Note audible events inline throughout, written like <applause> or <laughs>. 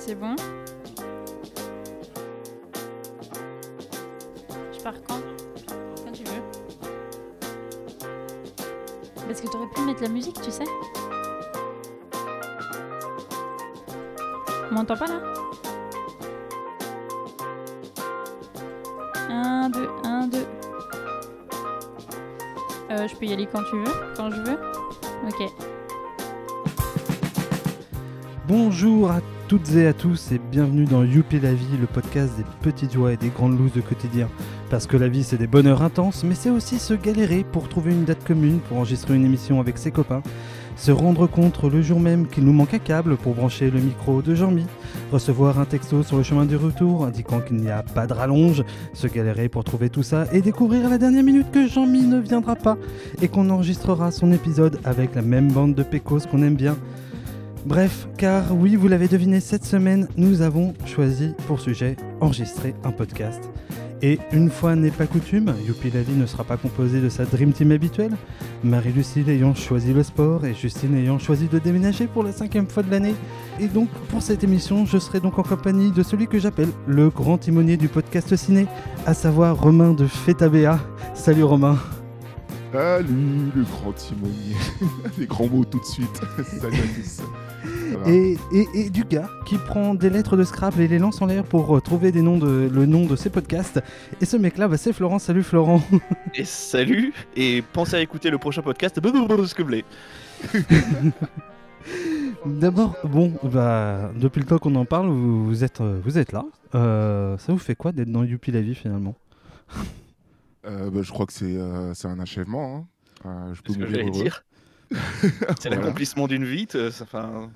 C'est bon Je pars quand Quand tu veux. Parce que t'aurais pu mettre la musique, tu sais On m'entend pas là 1, 2, 1, 2. Euh, je peux y aller quand tu veux, quand je veux. Ok. Bonjour à toutes et à tous et bienvenue dans Youpi la vie, le podcast des petites joies et des grandes looses de quotidien. Parce que la vie c'est des bonheurs intenses, mais c'est aussi se galérer pour trouver une date commune pour enregistrer une émission avec ses copains, se rendre compte le jour même qu'il nous manque un câble pour brancher le micro de Jean-Mi, recevoir un texto sur le chemin du retour indiquant qu'il n'y a pas de rallonge, se galérer pour trouver tout ça et découvrir à la dernière minute que Jean-Mi ne viendra pas et qu'on enregistrera son épisode avec la même bande de pécos qu'on aime bien. Bref, car oui, vous l'avez deviné, cette semaine, nous avons choisi pour sujet enregistrer un podcast. Et une fois n'est pas coutume, Youpi la vie ne sera pas composée de sa Dream Team habituelle, Marie-Lucille ayant choisi le sport et Justine ayant choisi de déménager pour la cinquième fois de l'année. Et donc, pour cette émission, je serai donc en compagnie de celui que j'appelle le grand timonier du podcast ciné, à savoir Romain de Fetabéa. Salut Romain Salut le grand timonier. <laughs> Les grands mots tout de suite. <laughs> Et, et- et du gars qui prend des lettres de Scrabble et les lance en l'air pour euh, trouver des noms de, le nom de ses podcasts. Et ce mec-là, bah, c'est Florent. Salut Florent. <laughs> Et salut Et pensez à écouter le prochain podcast. <laughs> D'abord, bon, bah, depuis le temps qu'on en parle, vous, vous êtes, euh, vous êtes là. Euh, ça vous fait quoi d'être dans Youpi la vie finalement? Euh, bah, je crois que c'est euh, un achèvement. hein. Euh, je peux C'est ce que dire. <laughs> C'est Voilà. l'accomplissement d'une vie. Enfin,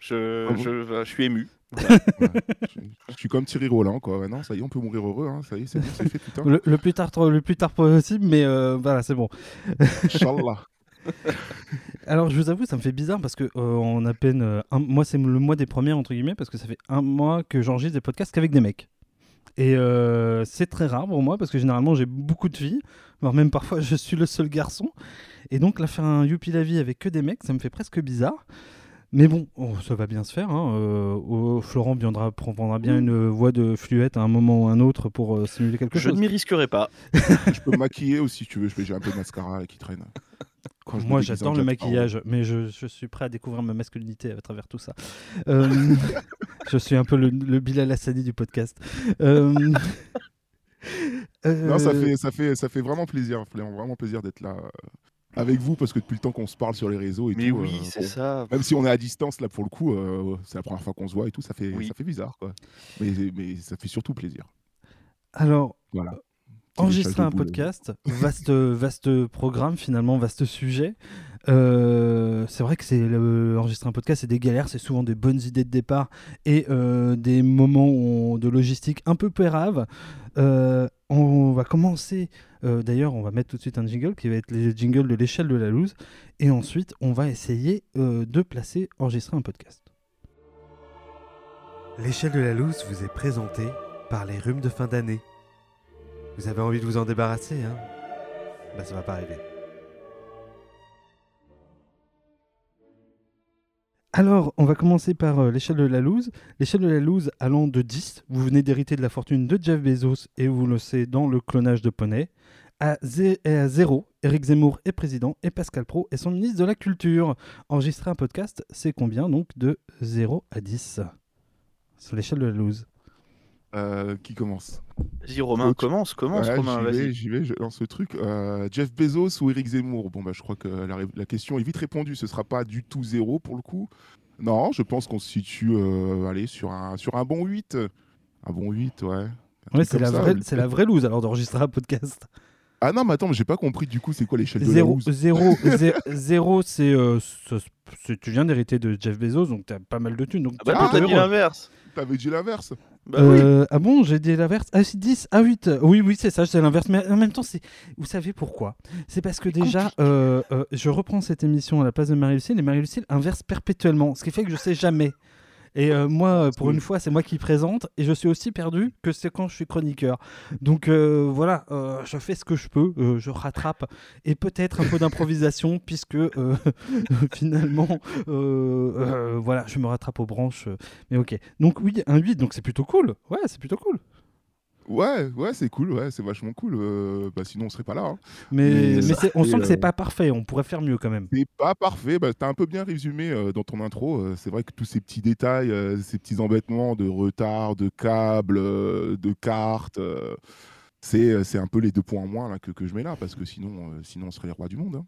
je, Ah bon je, je suis ému. Ouais. je, je suis comme Thierry Roland, quoi. Non, ça y est, on peut mourir heureux. hein. Ça y est, c'est bon, fait, putain. le, le plus tard, le plus tard possible, mais euh, voilà, c'est bon. Inch'Allah. <laughs> Alors, je vous avoue, ça me fait bizarre parce que euh, on a peine, euh, un- moi, c'est le mois des premières entre guillemets parce que ça fait un mois que j'enregistre des podcasts qu'avec des mecs. Et euh, c'est très rare pour moi parce que généralement j'ai beaucoup de filles, voire même parfois <laughs> je suis le seul garçon. Et donc là, faire un Youpi la vie avec que des mecs, ça me fait presque bizarre. Mais bon, oh, ça va bien se faire. hein. Euh, oh, Florent viendra, prendra bien une voix de fluette à un moment ou un autre pour euh, simuler quelque Je chose. ne m'y risquerai pas. <laughs> je peux me maquiller aussi, si tu veux. Je J'ai un peu de mascara qui traîne. Quand je Moi, j'adore le maquillage, mais je, je suis prêt à découvrir ma masculinité à travers tout ça. Euh, <laughs> je suis un peu le, le Bilal Hassani du podcast. Euh, Non, ça fait, ça, fait, ça fait vraiment plaisir. Vraiment plaisir d'être là avec vous parce que depuis le temps qu'on se parle sur les réseaux et Mais tout. oui, euh, c'est bon, ça. Même si on est à distance, là, pour le coup, euh, c'est la première fois qu'on se voit et tout, ça fait, Oui. ça fait bizarre, quoi. Mais, mais ça fait surtout plaisir. Alors, Voilà. enregistrer un podcast, vaste, vaste programme finalement, vaste sujet. Euh, c'est vrai que c'est enregistrer un podcast, c'est des galères, c'est souvent des bonnes idées de départ et euh, des moments où on- de logistique un peu péraves. Euh, on va commencer, euh, d'ailleurs, on va mettre tout de suite un jingle qui va être le jingle de l'échelle de la loose, et ensuite on va essayer euh, de placer enregistrer un podcast. L'échelle de la loose vous est présentée par les rhumes de fin d'année. Vous avez envie de vous en débarrasser, hein? Bah ça va pas arriver. Alors, on va commencer par euh, l'échelle de la loose. L'échelle de la loose allant de 10, vous venez d'hériter de la fortune de Jeff Bezos et vous le savez dans le clonage de poney. À, zé- et à 0, Eric Zemmour est président et Pascal Pro est son ministre de la Culture. Enregistrer un podcast, c'est combien donc de 0 à 10 Sur l'échelle de la loose. Euh, qui commence Vas-y, Romain, commence, commence, Ouais, Romain, J'y vais, vas-y. j'y vais, je lance le truc. Euh, Jeff Bezos ou Eric Zemmour? Bon, bah, je crois que la, question est vite répondue. Ce sera pas du tout zéro pour le coup. Non, je pense qu'on se situe euh, allez, sur, un, sur un bon 8. Un bon 8, ouais. C'est la, ça, vraie- c'est la vraie loose alors d'enregistrer un podcast. Ah non, mais attends, mais j'ai pas compris du coup, c'est quoi l'échelle de la 0, loose? 0, 0 c'est, euh, ce- c'est- Tu viens d'hériter de Jeff Bezos, donc tu as pas mal de thunes. Donc Ah bah non, t'as dit l'inverse. T'avais dit l'inverse Bah oui. Euh, Ah bon, j'ai dit l'inverse. Ah, si, 10, ah 8. Oui, oui, c'est ça, c'est l'inverse. Mais en même temps, c'est... vous savez pourquoi? C'est parce que déjà, euh, euh, je reprends cette émission à la place de Marie-Lucille et Marie-Lucille inverse perpétuellement, ce qui fait que je sais jamais. Et euh, moi, euh, pour une fois, c'est moi qui présente et je suis aussi perdu que c'est quand je suis chroniqueur. Donc euh, voilà, euh, je fais ce que je peux, je rattrape et peut-être un peu d'improvisation <laughs> puisque <laughs> finalement, voilà, je me rattrape aux branches. mais ok. Donc oui, un 8, donc c'est plutôt cool. Ouais, c'est plutôt cool. Ouais, ouais, c'est cool, ouais, c'est vachement cool. euh, bah, sinon, on serait pas là. hein. Mais, c'est- on sent que c'est euh, pas parfait, on pourrait faire mieux quand même. C'est pas parfait, bah, t'as un peu bien résumé euh, dans ton intro. euh, c'est vrai que tous ces petits détails, euh, ces petits embêtements de retard, de câbles, euh, de cartes, euh, c'est euh, un peu les deux points en moins là, que, que je mets là, parce que sinon, euh, sinon on serait les rois du monde. hein.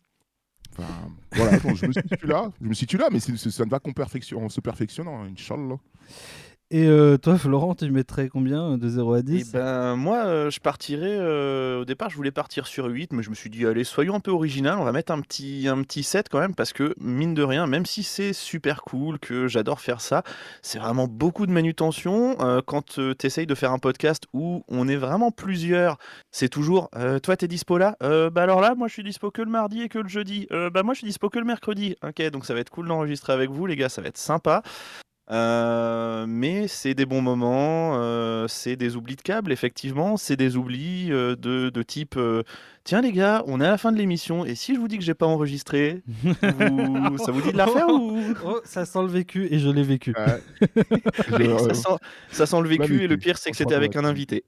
Enfin, voilà, je me situe là, je me situe là, mais ça ne va qu'en perfection, en se perfectionnant, hein, Inch'Allah. Et euh, toi, Florent, tu mettrais combien de 0 à Et 10 ben moi euh, je partirais euh, au départ je voulais partir sur 8 mais je me suis dit allez soyons un peu original, on va mettre un petit un petit 7 quand même parce que mine de rien même si c'est super cool que j'adore faire ça, c'est vraiment beaucoup de manutention Euh, quand tu essayes de faire un podcast où on est vraiment plusieurs, c'est toujours euh, toi t'es dispo là? Euh, bah alors là moi je suis dispo que le mardi et que le jeudi. Euh, bah moi je suis dispo que le mercredi. OK, donc ça va être cool d'enregistrer avec vous les gars, ça va être sympa. Euh, mais c'est des bons moments, euh, c'est des oublis de câbles, effectivement, c'est des oublis euh, de, de type euh, Tiens les gars, on est à la fin de l'émission et si je vous dis que j'ai pas enregistré, vous- ça vous dit de la faire <laughs> ou? Oh, ça sent le vécu et je l'ai vécu. Ouais. <laughs> Oui, Je- ça, sent, ça sent le vécu vécu, et le pire c'est que c'était avec un invité.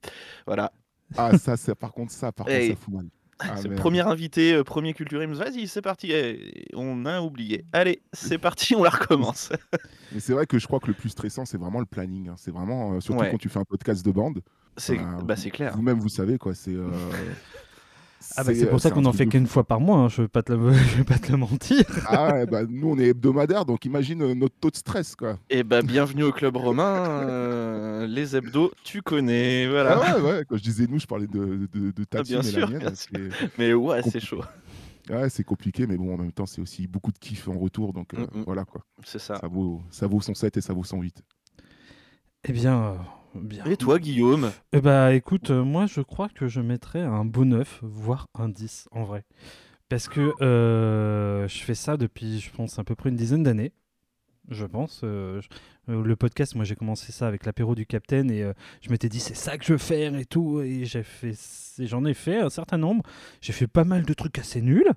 Voilà, Ah, ça, c'est par contre, ça, par contre, Hey. ça fout mal. Ah, c'est merde. premier invité, euh, premier culture, vas-y c'est parti, Eh, on a oublié. Allez, c'est <laughs> parti, on la recommence. <laughs> Mais c'est vrai que je crois que le plus stressant, c'est vraiment le planning. hein. C'est vraiment, euh, surtout Ouais. quand tu fais un podcast de bande. C'est Bah, c'est clair. Vous-même, vous savez, quoi. C'est. <laughs> Ah bah c'est pour ça qu'on en fait qu'une fois par mois, hein, je vais pas te le, <laughs> je vais pas te le mentir. Ah ouais, bah, nous on est hebdomadaire, donc imagine euh, notre taux de stress quoi. Et bah bienvenue au club romain, euh, les hebdos, tu connais, voilà. Ah ouais, ouais, quand je disais nous, je parlais de, de, de ta Ah, bien et sûr, la mienne. bien <laughs> Mais ouais, c'est chaud, Ouais, c'est compliqué, mais bon, en même temps, c'est aussi beaucoup de kiff en retour, donc euh, Mm, mm. voilà quoi. c'est ça. Ça vaut, ça vaut 107 et ça vaut 108. Eh bien, euh, bien. Et toi, Guillaume Eh bah écoute, euh, moi je crois que je mettrais un beau 9, voire un 10 en vrai. Parce que euh, je fais ça depuis, je pense, à peu près une dizaine d'années. Je pense. euh, je- euh, le podcast, moi j'ai commencé ça avec l'apéro du Capitaine et euh, je m'étais dit c'est ça que je veux faire et tout. Et j'ai fait, et j'en ai fait un certain nombre. J'ai fait pas mal de trucs assez nuls.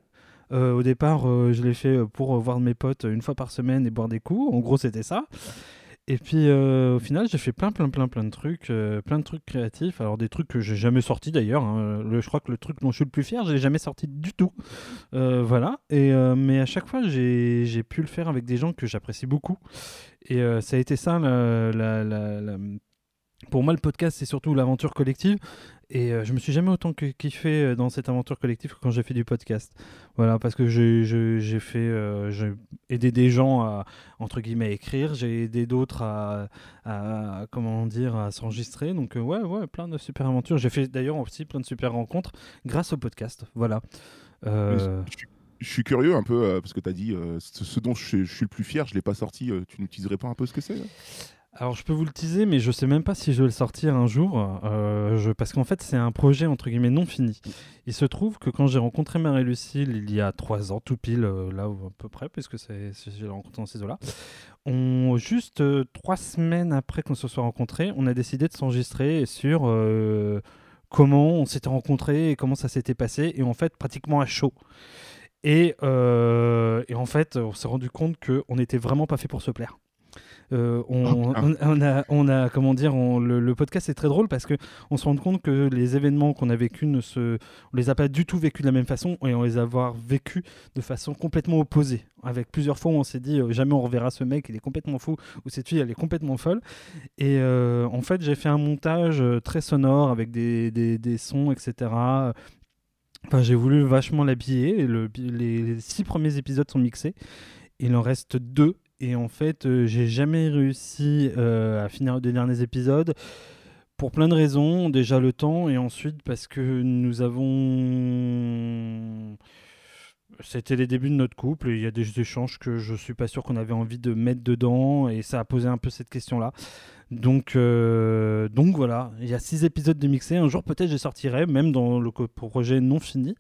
Euh, au départ, euh, je l'ai fait pour euh, voir mes potes une fois par semaine et boire des coups. En gros, c'était ça. Et puis euh, au final, j'ai fait plein, plein, plein, plein de trucs, euh, plein de trucs créatifs. Alors des trucs que j'ai jamais sortis d'ailleurs. hein. Je crois que le truc dont je suis le plus fier, je l'ai jamais sorti du tout. Euh, voilà. Et mais à chaque fois, j'ai pu le faire avec des gens que j'apprécie beaucoup. Et ça a été ça, pour moi, le podcast, c'est surtout l'aventure collective. Et euh, je me suis jamais autant kiffé euh, dans cette aventure collective que quand j'ai fait du podcast. Voilà, parce que j'ai- euh, aidé des gens à entre guillemets écrire, j'ai aidé d'autres à, comment dire à s'enregistrer. Donc euh, ouais, ouais, plein de super aventures. J'ai fait d'ailleurs aussi plein de super rencontres grâce au podcast. Voilà. Je, suis- curieux un peu, parce que tu as dit ce, dont je, suis- le plus fier, je l'ai pas sorti. tu nous teaserais pas un peu ce que c'est Alors je peux vous le teaser, mais je sais même pas si je vais le sortir un jour, euh, je- parce qu'en fait c'est un projet entre guillemets non fini. Il se trouve que quand j'ai rencontré Marie Lucille il y a trois ans, tout pile euh, là à peu près, puisque c'est l'ai rencontré dans ces eaux-là, on juste euh, trois semaines après qu'on se soit rencontrés, on a décidé de s'enregistrer sur euh, comment on s'était rencontrés et comment ça s'était passé, et en fait pratiquement à chaud. Et, et en fait, on s'est rendu compte qu'on n'était vraiment pas fait pour se plaire. Euh, on, putain. on- on a, on a, comment dire, on- le, le podcast est très drôle parce que on se rend compte que les événements qu'on a vécus ne se, on les a pas du tout vécus de la même façon et on les a vécus de façon complètement opposée. Avec plusieurs fois où on s'est dit euh, jamais on reverra ce mec, il est complètement fou ou cette fille elle est complètement folle. Et euh, en fait j'ai fait un montage très sonore avec des, des, des sons etc. Enfin, j'ai voulu vachement l'habiller. le- Les six premiers épisodes sont mixés. Il en reste deux. Et en fait, euh, j'ai jamais réussi euh, à finir les derniers épisodes. Pour plein de raisons. Déjà le temps. Et ensuite parce que nous avons. C'était les débuts de notre couple. Et il y a des échanges que je suis pas sûr qu'on avait envie de mettre dedans. Et ça a posé un peu cette question-là. Donc, euh, donc voilà, il y a six épisodes de mixés. Un jour peut-être je sortirai, même dans le projet non fini.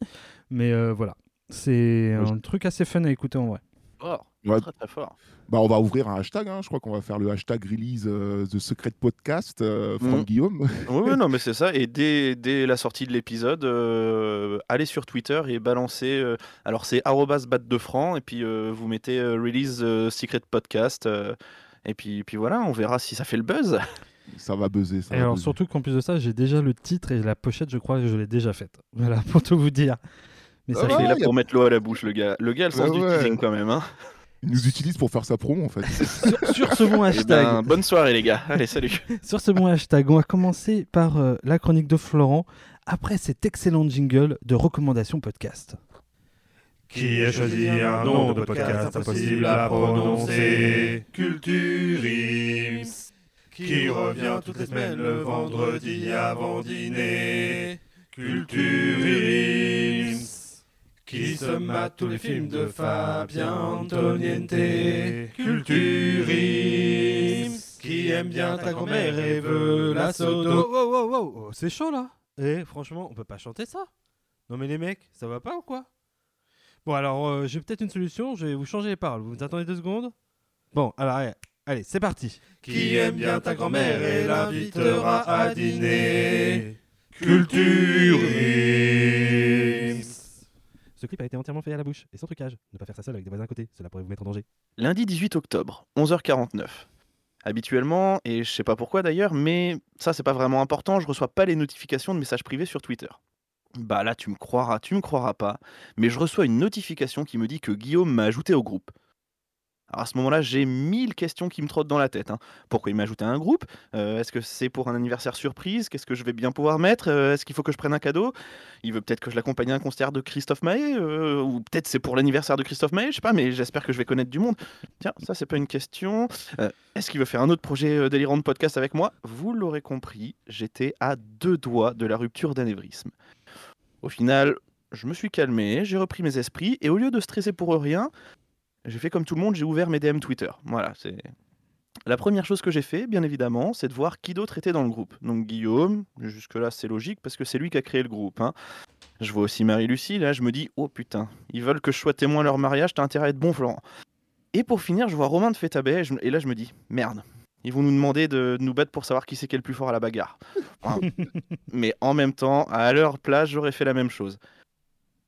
Mais voilà, c'est un truc assez fun à écouter en vrai. Oh, Ouais. Très très fort. Bah, on va ouvrir un hashtag. hein. Je crois qu'on va faire le hashtag release euh, The Secret Podcast euh, from Mhm. Guillaume. <laughs> Oui, oui, non, mais c'est ça. Et dès, dès la sortie de l'épisode, euh, allez sur Twitter et balancez. euh, alors, c'est arrobas bat de francs. Et puis, euh, vous mettez euh, release euh, secret podcast. euh, et puis, puis voilà, on verra si ça fait le buzz. <laughs> ça va buzzer. Ça Et va alors buzzer. surtout qu'en plus de ça, j'ai déjà le titre et la pochette, je crois que je l'ai déjà faite. Voilà, <laughs> pour tout vous dire. Mais Ah ça ouais, Il est là a- pour mettre l'eau à la bouche, le gars. Le gars le sens Ouais, du ouais. teasing quand même. Hein. Il nous utilise pour faire sa promo en fait. <laughs> sur, sur ce bon Eh hashtag, ben, bonne soirée, les gars. Allez, salut. <laughs> sur ce bon hashtag, on va commencer par euh, la chronique de Florent après cet excellent jingle de recommandation podcast. Qui a choisi un nom de podcast impossible à prononcer? Culturims Qui revient toutes les semaines le vendredi avant dîner? Culturims Qui se mate tous les films de Fabien Antoniente Culturims Qui aime bien ta grand-mère et veut la sodo Oh, oh, oh, oh, oh, c'est chaud là Eh, franchement, on peut pas chanter ça Non mais les mecs, ça va pas ou quoi? Bon alors, euh, j'ai peut-être une solution, je vais vous changer les paroles. Vous attendez deux secondes? Bon, alors allez, allez, c'est parti. Qui aime bien ta grand-mère et l'invitera à dîner. Culturims. Ce clip a été entièrement fait à la bouche et sans trucage. Ne pas faire ça seul avec des voisins à côté, cela pourrait vous mettre en danger. Lundi 18 octobre, 11h49. Habituellement, et je sais pas pourquoi d'ailleurs, mais ça c'est pas vraiment important, je reçois pas les notifications de messages privés sur Twitter. Bah là tu me croiras, tu me croiras pas, mais je reçois une notification qui me dit que Guillaume m'a ajouté au groupe. Alors à ce moment-là, j'ai mille questions qui me trottent dans la tête. hein. Pourquoi il m'a ajouté un groupe? Euh, Est-ce que c'est pour un anniversaire surprise? Qu'est-ce que je vais bien pouvoir mettre? Euh, Est-ce qu'il faut que je prenne un cadeau? Il veut peut-être que je l'accompagne à un concert de Christophe Maé euh, Ou peut-être c'est pour l'anniversaire de Christophe Maé Je sais pas, mais j'espère que je vais connaître du monde. Tiens, ça c'est pas une question. Est-ce qu'il veut faire un autre projet délirant de podcast avec moi? Vous l'aurez compris, j'étais à deux doigts de la rupture d'anévrisme. Au final, je me suis calmé, j'ai repris mes esprits, et au lieu de stresser pour rien, j'ai fait comme tout le monde, j'ai ouvert mes DM Twitter. Voilà, c'est... La première chose que j'ai fait, bien évidemment, c'est de voir qui d'autre était dans le groupe. Donc Guillaume, jusque-là c'est logique parce que c'est lui qui a créé le groupe. hein. Je vois aussi Marie-Lucie, là je me dis, oh putain, ils veulent que je sois témoin de leur mariage, t'as intérêt à être bon Florent. Et pour finir, je vois Romain de Fétabé, et, là je me dis, merde, ils vont nous demander de nous battre pour savoir qui c'est qui est le plus fort à la bagarre. Enfin, <laughs> mais en même temps, à leur place, j'aurais fait la même chose.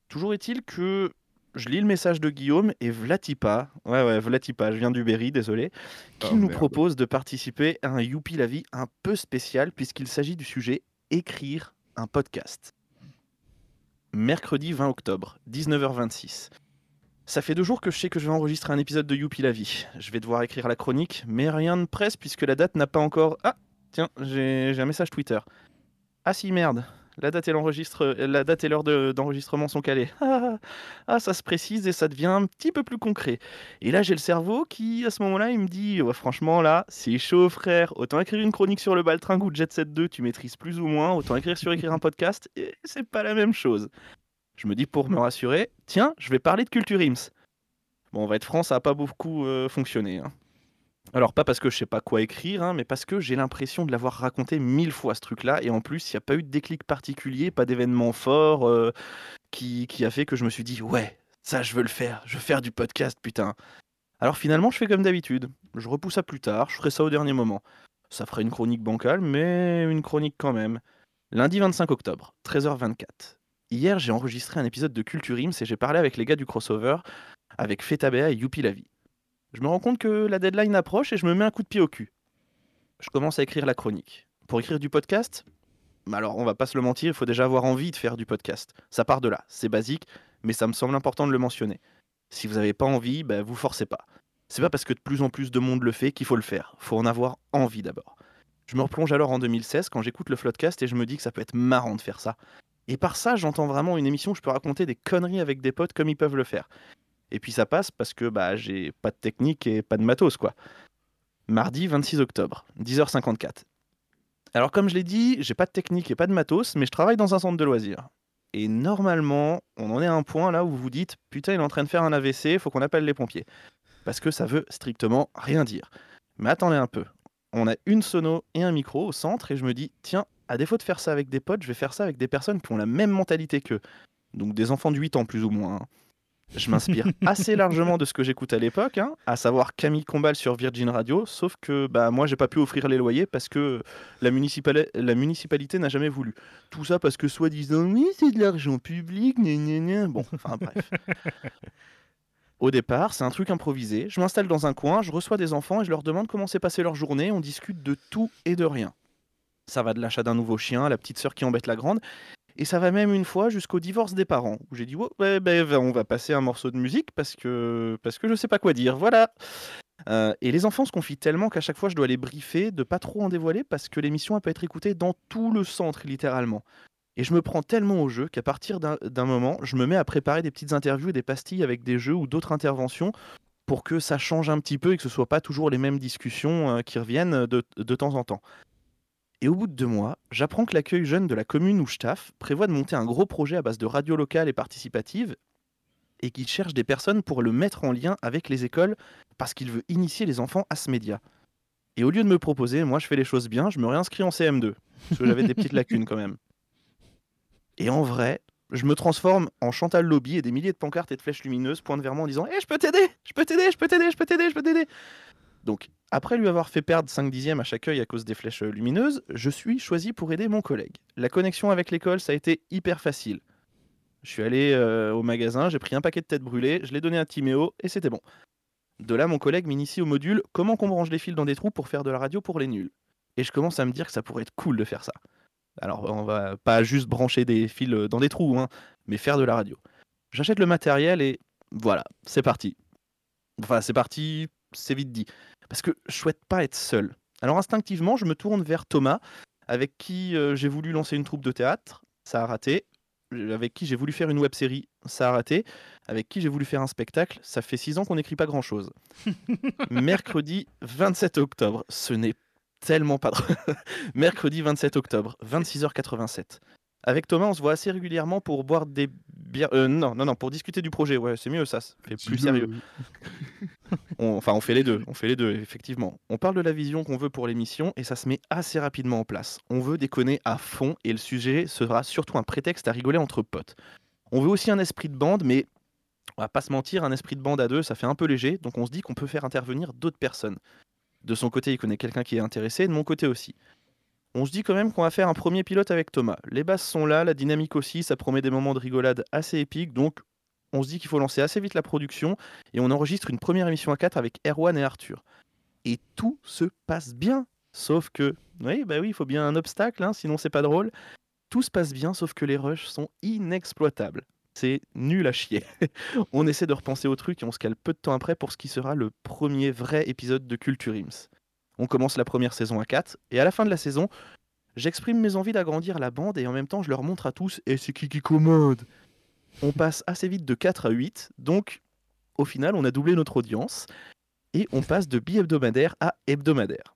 Toujours est-il que je lis le message de Guillaume et Vlatipa, ouais ouais, Vlatipa, je viens du Berry, désolé, qui Oh, nous merde. propose de participer à un Youpi la vie un peu spécial puisqu'il s'agit du sujet écrire un podcast. Mercredi 20 octobre, 19h26. Ça fait deux jours que je sais que je vais enregistrer un épisode de Youpi la vie. Je vais devoir écrire la chronique, mais rien ne presse puisque la date n'a pas encore. Ah, tiens, j'ai j'ai un message Twitter. Ah si, merde. La date et l'enregistre, la date et l'heure de- d'enregistrement sont calées. Ah, ah, ça se précise et ça devient un petit peu plus concret. Et là, j'ai le cerveau qui, à ce moment-là, il me dit franchement, là, c'est chaud, frère. Autant écrire une chronique sur le Baltringue ou Jet Set 2, tu maîtrises plus ou moins. Autant écrire sur écrire un podcast, et c'est pas la même chose. Je me dis pour me rassurer Tiens, je vais parler de Culture Ims. Bon, on va être franc, ça n'a pas beaucoup euh, fonctionné. hein. Alors, pas parce que je sais pas quoi écrire, hein, mais parce que j'ai l'impression de l'avoir raconté mille fois ce truc-là, et en plus, il n'y a pas eu de déclic particulier, pas d'événement fort euh, qui, qui a fait que je me suis dit Ouais, ça, je veux le faire, je veux faire du podcast, putain. Alors finalement, je fais comme d'habitude. Je repousse à plus tard, je ferai ça au dernier moment. Ça ferait une chronique bancale, mais une chronique quand même. Lundi 25 octobre, 13h24. Hier, j'ai enregistré un épisode de Culture Ims et j'ai parlé avec les gars du crossover, avec Fetabea et Youpi la vie. Je me rends compte que la deadline approche et je me mets un coup de pied au cul. Je commence à écrire la chronique. Pour écrire du podcast, bah alors on va pas se le mentir, il faut déjà avoir envie de faire du podcast. Ça part de là, c'est basique, mais ça me semble important de le mentionner. Si vous n'avez pas envie, bah, vous forcez pas. C'est pas parce que de plus en plus de monde le fait qu'il faut le faire. Faut en avoir envie d'abord. Je me replonge alors en 2016 quand j'écoute le Floodcast et je me dis que ça peut être marrant de faire ça. Et par ça, j'entends vraiment une émission où je peux raconter des conneries avec des potes comme ils peuvent le faire. Et puis ça passe parce que bah, j'ai pas de technique et pas de matos, quoi. Mardi 26 octobre, 10h54. Alors comme je l'ai dit, j'ai pas de technique et pas de matos, mais je travaille dans un centre de loisirs. Et normalement, on en est à un point là où vous vous dites putain, il est en train de faire un AVC, faut qu'on appelle les pompiers. Parce que ça veut strictement rien dire. Mais attendez un peu. On a une sono et un micro au centre et je me dis tiens, à défaut de faire ça avec des potes, je vais faire ça avec des personnes qui ont la même mentalité qu'eux. Donc des enfants de 8 ans plus ou moins. hein. Je m'inspire <laughs> assez largement de ce que j'écoute à l'époque, hein, à savoir Camille Combal sur Virgin Radio, sauf que bah, moi, j'ai pas pu offrir les loyers parce que la, municipali- la municipalité n'a jamais voulu. Tout ça parce que soi-disant, oui, c'est de l'argent public, gna gna gna. Bon, enfin bref. <laughs> Au départ, c'est un truc improvisé. Je m'installe dans un coin, je reçois des enfants et je leur demande comment s'est passée leur journée. On discute de tout et de rien. Ça va de l'achat d'un nouveau chien à la petite sœur qui embête la grande. Et ça va même une fois jusqu'au divorce des parents, où j'ai dit oh, ben, on va passer un morceau de musique parce que parce que je sais pas quoi dire. Voilà. Euh, et les enfants se confient tellement qu'à chaque fois je dois les briefer de pas trop en dévoiler parce que l'émission elle peut être écoutée dans tout le centre littéralement. Et je me prends tellement au jeu qu'à partir d'un moment, je me mets à préparer des petites interviews et des pastilles avec des jeux ou d'autres interventions pour que ça change un petit peu et que ce soit pas toujours les mêmes discussions euh, qui reviennent de temps en temps. Et au bout de deux mois, j'apprends que l'accueil jeune de la commune où je taffe prévoit de monter un gros projet à base de radio locale et participative et qu'il cherche des personnes pour le mettre en lien avec les écoles parce qu'il veut initier les enfants à ce média. Et au lieu de me proposer, moi je fais les choses bien, je me réinscris en CM2 parce que j'avais des petites lacunes quand même. Et en vrai, je me transforme en Chantal Lobby et des milliers de pancartes et de flèches lumineuses pointent vers moi en disant Eh, je peux t'aider Je peux t'aider Je peux t'aider Je peux t'aider Je peux t'aider Donc, après lui avoir fait perdre 5 dixièmes à chaque œil à cause des flèches lumineuses, je suis choisi pour aider mon collègue. La connexion avec l'école, ça a été hyper facile. Je suis allé euh, au magasin, j'ai pris un paquet de têtes brûlées, je l'ai donné à Timéo et c'était bon. De là, mon collègue m'initie au module Comment qu'on branche les fils dans des trous pour faire de la radio pour les nuls. Et je commence à me dire que ça pourrait être cool de faire ça. Alors, on va pas juste brancher des fils euh, dans des trous, hein, mais faire de la radio. J'achète le matériel et voilà, c'est parti. Enfin, c'est parti, c'est vite dit. Parce que je souhaite pas être seul. Alors, instinctivement, je me tourne vers Thomas, avec qui euh, j'ai voulu lancer une troupe de théâtre. Ça a raté. Avec qui j'ai voulu faire une web série. Ça a raté. Avec qui j'ai voulu faire un spectacle. Ça fait six ans qu'on n'écrit pas grand chose. <laughs> Mercredi 27 octobre. Ce n'est tellement pas drôle. <laughs> Mercredi 27 octobre, 26h87. Avec Thomas, on se voit assez régulièrement pour boire des bières. euh, non, non, non, pour discuter du projet. Ouais, c'est mieux ça. Fait plus sérieux. <laughs> On- enfin, on fait les deux. On fait les deux, effectivement. On parle de la vision qu'on veut pour l'émission et ça se met assez rapidement en place. On veut déconner à fond et le sujet sera surtout un prétexte à rigoler entre potes. On veut aussi un esprit de bande, mais on va pas se mentir, un esprit de bande à deux, ça fait un peu léger. Donc on se dit qu'on peut faire intervenir d'autres personnes. De son côté, il connaît quelqu'un qui est intéressé, de mon côté aussi. On se dit quand même qu'on va faire un premier pilote avec Thomas. Les basses sont là, la dynamique aussi, ça promet des moments de rigolade assez épiques, donc on se dit qu'il faut lancer assez vite la production et on enregistre une première émission à 4 avec Erwan et Arthur. Et tout se passe bien, sauf que, oui, bah oui, il faut bien un obstacle, hein, sinon c'est pas drôle. Tout se passe bien, sauf que les rushs sont inexploitables. C'est nul à chier. <laughs> on essaie de repenser au truc et on se cale peu de temps après pour ce qui sera le premier vrai épisode de Culture Ims. On commence la première saison à 4 et à la fin de la saison, j'exprime mes envies d'agrandir la bande et en même temps je leur montre à tous et c'est qui qui commode. On passe assez vite de 4 à 8, donc au final on a doublé notre audience et on passe de bi-hebdomadaire à hebdomadaire.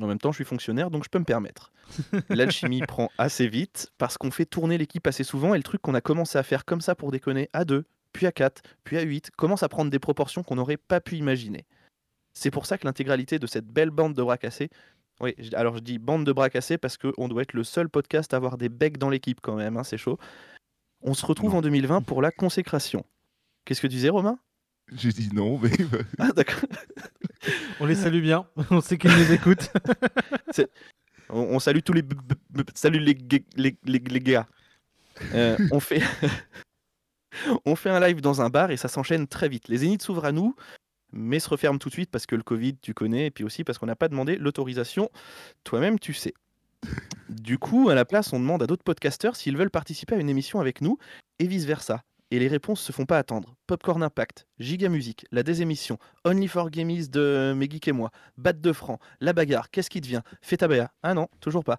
En même temps, je suis fonctionnaire, donc je peux me permettre. <laughs> L'alchimie prend assez vite parce qu'on fait tourner l'équipe assez souvent et le truc qu'on a commencé à faire comme ça pour déconner à 2, puis à 4, puis à 8, commence à prendre des proportions qu'on n'aurait pas pu imaginer. C'est pour ça que l'intégralité de cette belle bande de bras cassés, oui, alors je dis bande de bras cassés parce qu'on doit être le seul podcast à avoir des becs dans l'équipe quand même, hein, c'est chaud. On se retrouve Non. en 2020 pour la consécration. Qu'est-ce que tu disais, Romain? J'ai dit non, mais <laughs> Ah, d'accord. <laughs> On les salue bien, on sait qu'ils nous écoutent. <laughs> On, on salue tous les. b- b- b- Salut les, les, les, les gars. Euh, on, fait on fait un live dans un bar et ça s'enchaîne très vite. Les zéniths s'ouvrent à nous, mais se referment tout de suite parce que le Covid, tu connais, et puis aussi parce qu'on n'a pas demandé l'autorisation. Toi-même, tu sais. Du coup, à la place, on demande à d'autres podcasteurs s'ils veulent participer à une émission avec nous et vice-versa. Et les réponses se font pas attendre. Popcorn Impact, Giga Music, La Désémission, Only for Gamies de Mes Geeks et moi, Batte de Franc, La Bagarre, Qu'est-ce qui devient Fetabea, ah non, toujours pas.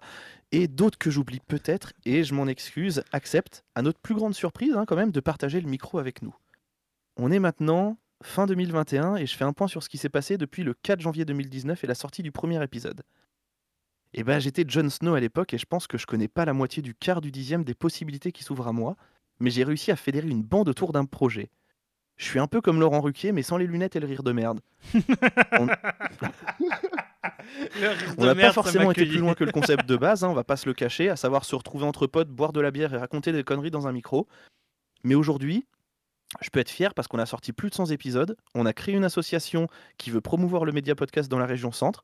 Et d'autres que j'oublie peut-être, et je m'en excuse, acceptent, à notre plus grande surprise hein, quand même, de partager le micro avec nous. On est maintenant fin 2021 et je fais un point sur ce qui s'est passé depuis le 4 janvier 2019 et la sortie du premier épisode. Et ben j'étais Jon Snow à l'époque et je pense que je connais pas la moitié du quart du dixième des possibilités qui s'ouvrent à moi, mais j'ai réussi à fédérer une bande autour d'un projet. Je suis un peu comme Laurent Ruquier, mais sans les lunettes et le rire de merde. <laughs> On n'a pas forcément été plus loin que le concept de base, hein, on va pas se le cacher, à savoir se retrouver entre potes, boire de la bière et raconter des conneries dans un micro. Mais aujourd'hui, je peux être fier parce qu'on a sorti plus de 100 épisodes. On a créé une association qui veut promouvoir le média podcast dans la région centre.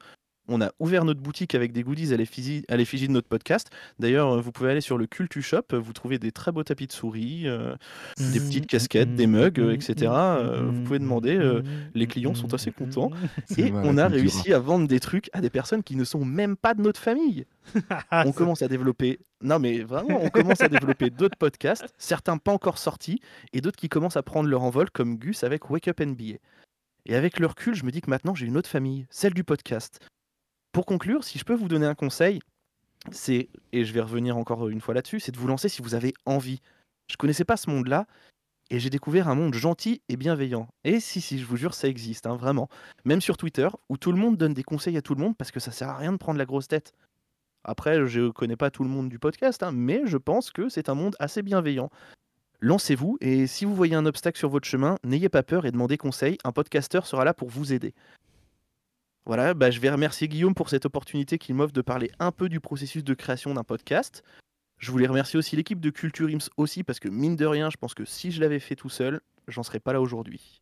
On a ouvert notre boutique avec des goodies à l'effigie de notre podcast. D'ailleurs, euh, vous pouvez aller sur le Cultu Shop, euh, vous trouvez des très beaux tapis de souris, euh, des petites casquettes, des mugs, euh, etc. Euh, vous pouvez demander, les clients sont assez contents. <laughs> Et on a réussi à vendre des trucs à des personnes qui ne sont même pas de notre famille. <laughs> On commence à développer. Non, mais vraiment, on commence à développer d'autres podcasts, certains pas encore sortis, et d'autres qui commencent à prendre leur envol, comme Gus avec Wake Up NBA. Et avec le recul, je me dis que maintenant j'ai une autre famille, celle du podcast. Pour conclure, si je peux vous donner un conseil, c'est, et je vais revenir encore une fois là-dessus, c'est de vous lancer si vous avez envie. Je connaissais pas ce monde-là, et j'ai découvert un monde gentil et bienveillant. Et si, si, je vous jure, ça existe, hein, vraiment. Même sur Twitter, où tout le monde donne des conseils à tout le monde parce que ça sert à rien de prendre la grosse tête. Après, je connais pas tout le monde du podcast, hein, mais je pense que c'est un monde assez bienveillant. Lancez-vous et si vous voyez un obstacle sur votre chemin, n'ayez pas peur et demandez conseil. Un podcasteur sera là pour vous aider. Voilà, bah, je vais remercier Guillaume pour cette opportunité qu'il m'offre de parler un peu du processus de création d'un podcast. Je voulais remercier aussi l'équipe de Culture Ims aussi parce que mine de rien, je pense que si je l'avais fait tout seul, j'en serais pas là aujourd'hui.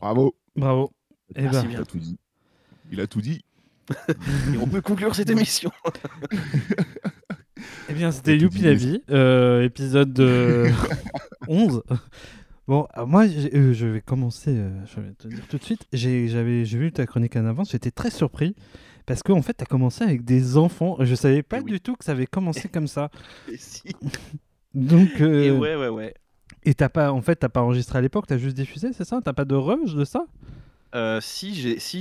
Bravo. Bravo. Eh Merci ben, Il bien. a tout dit. Il a tout dit. <laughs> Et on peut conclure cette émission. Eh bien, c'était Youpi la vie, euh, épisode euh, <laughs> 11. Bon, moi, euh, je vais commencer, euh, je vais te dire tout de suite. J'ai vu ta chronique en avance, j'étais très surpris. Parce qu'en fait, tu as commencé avec des enfants. Je savais pas Eh oui. du tout que ça avait commencé comme ça. <laughs> Et si. <laughs> Donc, euh, Et ouais, ouais, ouais. et t'as pas, en fait, t'as pas enregistré à l'époque, t'as juste diffusé, c'est ça? T'as pas de rush de ça? Euh, si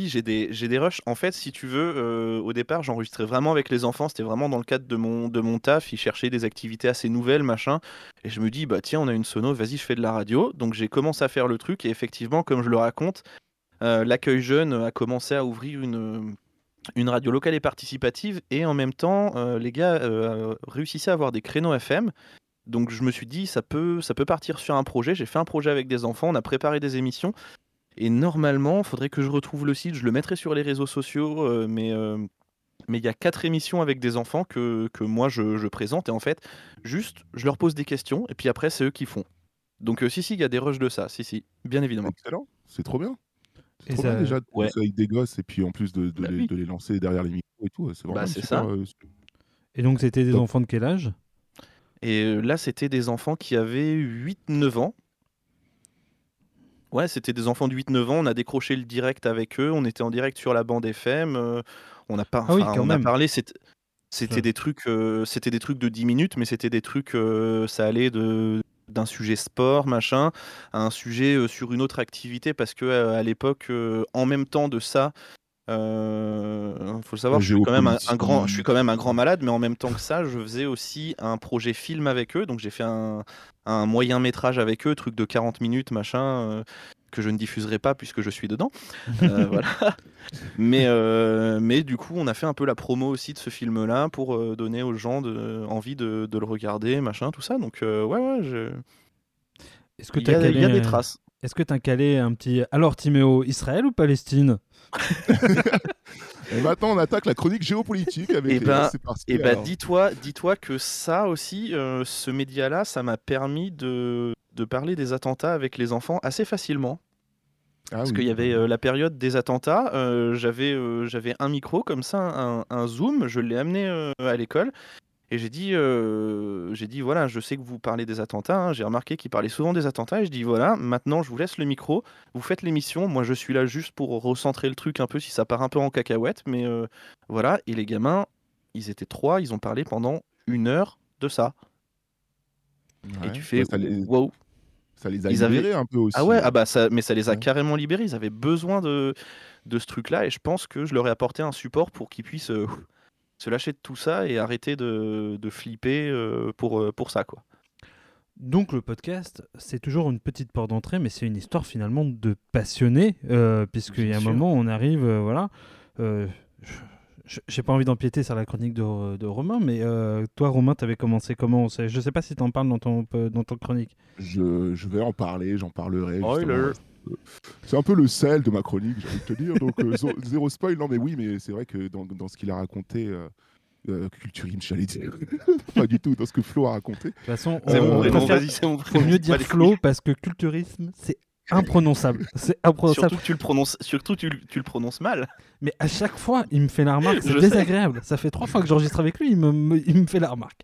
j'ai des rushs en fait si tu veux euh, au départ j'enregistrais vraiment avec les enfants c'était vraiment dans le cadre de mon taf ils cherchaient des activités assez nouvelles machin. Et je me dis bah tiens on a une sono vas-y je fais de la radio. Donc j'ai commencé à faire le truc et effectivement comme je le raconte euh, l'accueil jeune a commencé à ouvrir une radio locale et participative. Et en même temps les gars réussissaient à avoir des créneaux FM donc je me suis dit ça peut partir sur un projet. J'ai fait un projet avec des enfants on a préparé des émissions et normalement, il faudrait que je retrouve le site, je le mettrai sur les réseaux sociaux, euh, mais euh, mais il y a quatre émissions avec des enfants que, que moi je, je présente, et en fait, juste, je leur pose des questions, et puis après, c'est eux qui font. Donc euh, si, si, il y a des rushs de ça, si, si, bien évidemment. Excellent. C'est trop bien. C'est Et trop ça- bien déjà de Ouais. avec des gosses et puis en plus de, de Bah les, oui. de les lancer derrière les micros et tout. C'est vraiment Bah, c'est super, ça. euh, Et donc, c'était des Top. enfants de quel âge? Et euh, là, c'était des enfants qui avaient 8-9 ans. Ouais, c'était des enfants de 8-9 ans. On a décroché le direct avec eux. On était en direct sur la bande FM. euh, on a, Ah oui, enfin, quand on a parlé. C'était c'était Ouais. des trucs, euh, c'était des trucs de 10 minutes, mais c'était des trucs. euh, ça allait de d'un sujet sport, machin, à un sujet euh, sur une autre activité, parce que euh, à l'époque, euh, en même temps de ça, euh, faut le savoir, je suis quand même un, grand, je suis quand même un grand malade, mais en même temps que ça, je faisais aussi un projet film avec eux, donc j'ai fait un, un moyen métrage avec eux, truc de 40 minutes, machin, euh, que je ne diffuserai pas puisque je suis dedans. Euh, <laughs> voilà. Mais, euh, mais du coup, on a fait un peu la promo aussi de ce film-là pour euh, donner aux gens de, envie de, de le regarder, machin, tout ça. Donc, euh, ouais, ouais, je... Est-ce que il y, a, il y a calé, des euh, traces. Est-ce que t'as calé un petit. Alors, Timéo, Israël ou Palestine? <laughs> Et maintenant, on attaque la chronique géopolitique avec. Eh les- ben- parti, Et bah, alors. dis-toi, dis-toi que ça aussi, euh, ce média-là, ça m'a permis de, de parler des attentats avec les enfants assez facilement. Ah Parce oui. qu'il y avait euh, la période des attentats, euh, j'avais euh, j'avais un micro comme ça, un, un zoom, je l'ai amené à l'école. Et j'ai dit, euh, j'ai dit, voilà, je sais que vous parlez des attentats, hein, j'ai remarqué qu'il parlait souvent des attentats, et je dis, voilà, maintenant je vous laisse le micro, vous faites l'émission, moi je suis là juste pour recentrer le truc un peu si ça part un peu en cacahuète, mais euh, voilà, et les gamins, ils étaient trois, ils ont parlé pendant une heure de ça. Ouais. Et tu fais, ça, les, wow. ça les a Ils avaient- libérés un peu aussi. Ah ouais, ah bah ça, mais ça les a Ouais. carrément libérés. Ils avaient besoin de, de ce truc-là et je pense que je leur ai apporté un support pour qu'ils puissent euh, se lâcher de tout ça et arrêter de, de flipper euh, pour, euh, pour ça. quoi. Donc le podcast, c'est toujours une petite porte d'entrée, mais c'est une histoire finalement de passionnés, euh, puisqu'il y a un sûr. moment, on arrive, euh, voilà. euh, J'ai pas envie d'empiéter sur la chronique de, de Romain, mais euh, toi, Romain, t'avais commencé comment? Je sais pas si t'en parles dans ton, dans ton chronique. Je, je vais en parler, j'en parlerai. Spoiler. justement. C'est un peu le sel de ma chronique, j'ai envie de te dire. Donc, euh, <laughs> zéro spoil, non, mais oui, mais c'est vrai que dans, dans ce qu'il a raconté, euh, euh, culturisme, j'allais <laughs> dire. pas du tout dans ce que Flo a raconté. De toute façon, on vas-y, c'est mon faut mieux dire couilles. parce que culturisme, c'est imprononçable. C'est imprononçable. Surtout que tu le prononces, surtout tu, tu le prononces mal. Mais à chaque fois, il me fait la remarque, <laughs> c'est Je sais. désagréable. Ça fait trois fois que j'enregistre avec lui, il me, me- il me fait la remarque.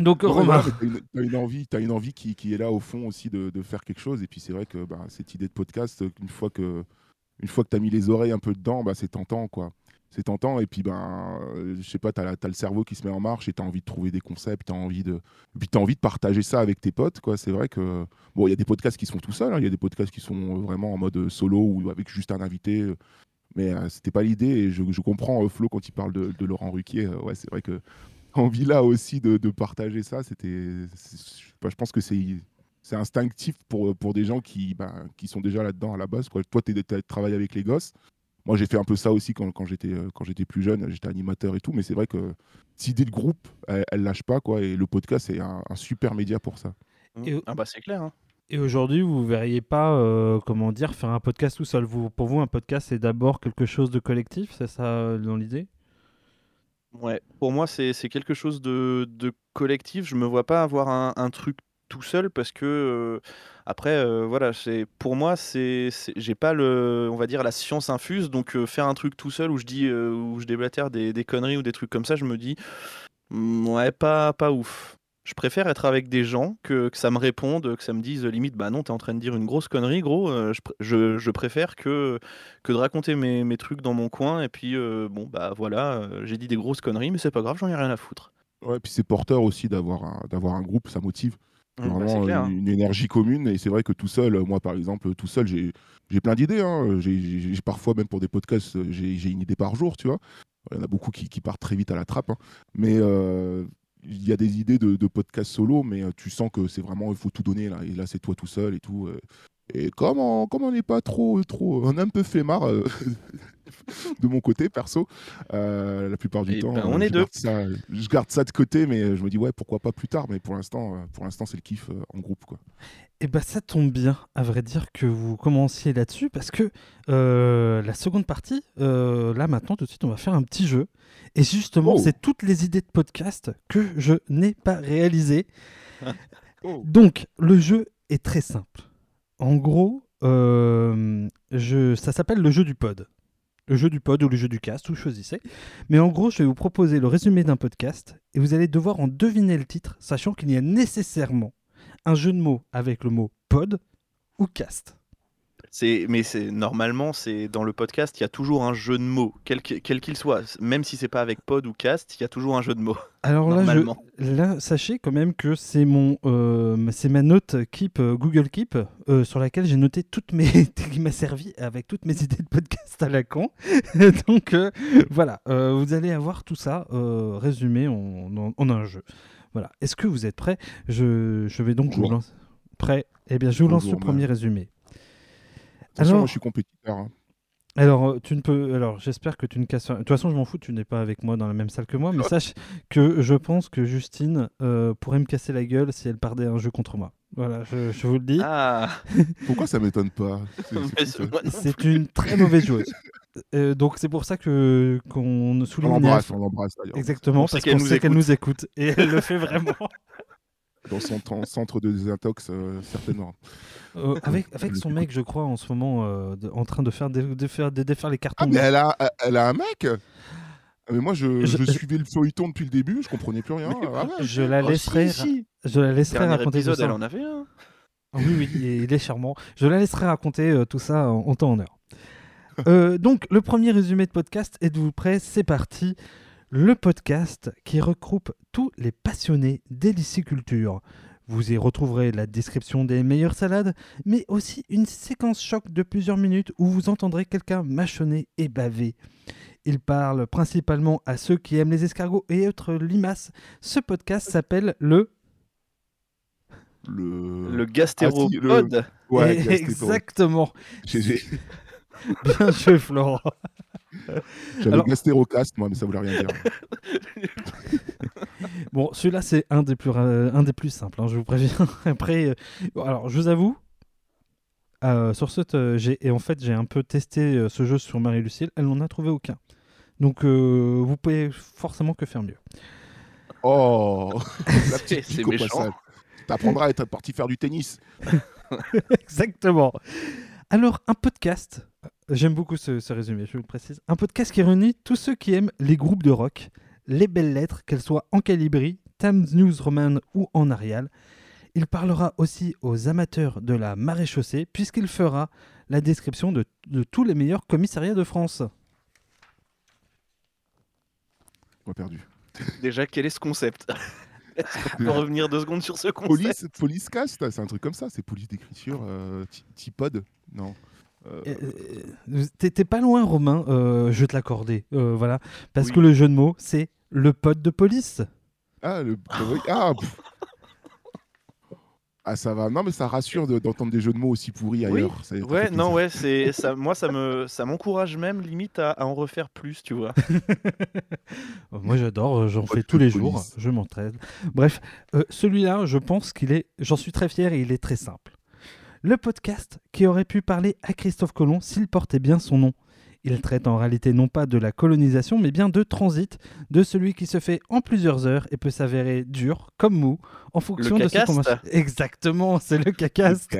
Donc, Romain, mais t'as une, envie, t'as une envie qui, qui est là au fond aussi de, de faire quelque chose. Et puis c'est vrai que bah, cette idée de podcast, une fois que, une fois que t'as mis les oreilles un peu dedans, bah, c'est tentant quoi. C'est tentant et puis ben, euh, je sais pas, t'as, la- t'as le cerveau qui se met en marche et t'as envie de trouver des concepts, t'as envie de, et puis envie de partager ça avec tes potes quoi. C'est vrai que bon, il y a des podcasts qui sont tout seuls, hein. il y a des podcasts qui sont vraiment en mode solo ou avec juste un invité. euh, Mais euh, c'était pas l'idée et je, je comprends euh, Flo quand il parle de, de Laurent Ruquier. euh, ouais, c'est vrai que envie là aussi de, de partager ça. C'était, c'est- je pense que c'est c'est instinctif pour, pour des gens qui, bah, qui sont déjà là-dedans à la base. Quoi. Toi, tu travailles avec les gosses. Moi, j'ai fait un peu ça aussi quand, quand j'étais euh, quand j'étais plus jeune. J'étais animateur et tout. Mais c'est vrai que cette idée de groupe, elle, elle lâche pas. Quoi, et le podcast, c'est un, un super média pour ça. Et- Ah bah c'est clair. hein. et aujourd'hui, vous ne verriez pas, euh, comment dire, faire un podcast tout seul. Vous, pour vous, un podcast, c'est d'abord quelque chose de collectif, c'est ça euh, dans l'idée? Ouais, pour moi, c'est quelque chose de, collectif. Je me vois pas avoir un, truc tout seul parce que euh, après, euh, voilà, c'est pour moi, c'est j'ai pas le, on va dire la science infuse. Donc euh, faire un truc tout seul où je dis, où je déblatère des, des conneries ou des trucs comme ça, je me dis, mm, ouais, pas pas ouf. Je préfère être avec des gens que, que ça me réponde, que ça me dise limite, bah non, t'es en train de dire une grosse connerie, gros. euh, je, je, je préfère que que de raconter mes, mes trucs dans mon coin et puis euh, bon bah voilà euh, j'ai dit des grosses conneries mais c'est pas grave j'en ai rien à foutre Ouais, puis c'est porteur aussi d'avoir un, d'avoir un groupe, ça motive. Mmh, bah, vraiment c'est clair, une, une énergie commune. Et c'est vrai que tout seul, moi par exemple, tout seul, j'ai j'ai plein d'idées. hein. J'ai j'ai- j'ai- parfois, même pour des podcasts, j'ai j'ai une idée par jour, tu vois. Il y en a beaucoup qui, qui partent très vite à la trappe. hein. Mais euh, il y a des idées de, podcasts solo, mais euh, tu sens que c'est vraiment, il faut tout donner. Là. Et là, c'est toi tout seul et tout. Euh. Et comme on comme n'est pas trop, trop, on a un peu fait marre euh, <laughs> de mon côté perso, euh, la plupart du Eh temps, ben, euh, on est je deux. garde ça, je garde ça de côté, mais euh, je me dis ouais, pourquoi pas plus tard. Mais pour l'instant, euh, pour l'instant, c'est le kiff euh, en groupe quoi. Eh ben ça tombe bien, à vrai dire, que vous commenciez là-dessus, parce que euh, la seconde partie, euh, là maintenant, tout de suite, on va faire un petit jeu. Et justement, Oh. c'est toutes les idées de podcast que je n'ai pas réalisées. <laughs> Oh. Donc, le jeu est très simple. En gros, euh, ça s'appelle le jeu du pod. Le jeu du pod ou le jeu du cast, vous choisissez. Mais en gros, je vais vous proposer le résumé d'un podcast et vous allez devoir en deviner le titre, sachant qu'il y a nécessairement un jeu de mots avec le mot pod ou cast. C'est mais c'est normalement c'est dans le podcast il y a toujours un jeu de mots quel qu'- quel qu'il soit même si c'est pas avec pod ou cast il y a toujours un jeu de mots <laughs> Alors là, je- Normalement. là, sachez quand même que c'est mon, euh, c'est ma note Keep euh, Google Keep euh, sur laquelle j'ai noté toutes mes, <laughs> qui m'a servi avec toutes mes idées de podcast à la con. <laughs> Donc euh, voilà, euh, vous allez avoir tout ça euh, résumé en, en- en un jeu. Voilà. Est-ce que vous êtes prêts? Je, je vais donc vous lancer. Prêt? Eh bien, je vous lance le premier résumé. Attention, Alors- moi, je suis compétiteur. hein. Alors, euh, tu ne peux. Alors, j'espère que tu ne casses. De toute façon, je m'en fous. Tu n'es pas avec moi dans la même salle que moi, mais <laughs> sache que je pense que Justine euh, pourrait me casser la gueule si elle pardait un jeu contre moi. Voilà, je, je vous le dis. ah <laughs> Pourquoi ça m'étonne pas? C'est- <laughs> une très mauvaise joueuse. Euh, donc, c'est pour ça que qu'on On souligne. l'embrasse, on l'embrasse. Exactement, On parce qu'on sait qu'elle nous écoute et elle le fait vraiment. Dans son temps- centre de désintox, euh, certainement. Euh, avec avec son mec, je crois, en ce moment, euh, de- en train de faire, des- de faire, de défaire les cartons. Ah, mais elle a, elle a un mec Ah, mais moi, je, Je- je suivais le feuilleton depuis le début, je comprenais plus rien. Ah ouais, je la Oh, laisserai, si, si. je la laisserai dernier raconter tout épisode ça. elle en avait un Ah Oui, oui, il est- il est charmant. Je la laisserai raconter euh, tout ça en, en temps en heure. Euh, donc, le premier résumé de podcast, êtes-vous prêts C'est parti. Le podcast qui regroupe tous les passionnés d'héliciculture. Vous y retrouverez la description des meilleures salades, mais aussi une séquence choc de plusieurs minutes où vous entendrez quelqu'un mâchonner et baver. Il parle principalement à ceux qui aiment les escargots et autres limaces. Ce podcast s'appelle le Le... le gastéropode <laughs> Ouais. Exactement. <laughs> Bien joué, Florent. J'avais Alors- gastérocast, moi, mais ça voulait rien dire. <laughs> Bon, celui-là, c'est un, des plus ra- un des plus simples, hein, je vous préviens. <laughs> Après, euh, bon, alors, je vous avoue, euh, sur ce, euh, j'ai, et en fait, j'ai un peu testé euh, ce jeu sur Marie-Lucille, elle n'en a trouvé aucun. Donc euh, vous pouvez forcément que faire mieux. Oh <laughs> La C'est- méchant. T'apprendras à être parti faire du tennis. Exactement. Alors, un podcast, j'aime beaucoup ce, ce résumé, je vous le précise. Un podcast qui réunit tous ceux qui aiment les groupes de rock, les belles lettres, qu'elles soient en calibri, Times News Roman ou en Arial. Il parlera aussi aux amateurs de la maréchaussée, puisqu'il fera la description de, de tous les meilleurs commissariats de France. Pas perdu. Déjà, quel est ce concept? Est-ce qu'on peut revenir deux secondes sur ce concept Police, police cast, c'est un truc comme ça, c'est police d'écriture, euh, T-Pod Non? Euh, Euh, euh, T'es t'es pas loin, Romain, euh, je vais te l'accorder. euh, voilà. Parce Oui. que le jeu de mots, c'est le pote de police. Ah, le... ah. Ah, ça va. Non, mais ça rassure de- d'entendre des jeux de mots aussi pourris Oui, ailleurs. Ça- ça Ouais, non, ouais, c'est ça. Moi, ça me, ça m'encourage même limite à, à en refaire plus, tu vois. <laughs> Moi j'adore, j'en fais tous les police. jours, je m'entraîne. Bref, euh, celui-là, je pense qu'il est, j'en suis très fier et il est très simple. Le podcast qui aurait pu parler à Christophe Colomb s'il portait bien son nom. Il traite en réalité non pas de la colonisation, mais bien de transit, de celui qui se fait en plusieurs heures et peut s'avérer dur comme mou en fonction de ses cacaste. conventions. Exactement, c'est le cacaste.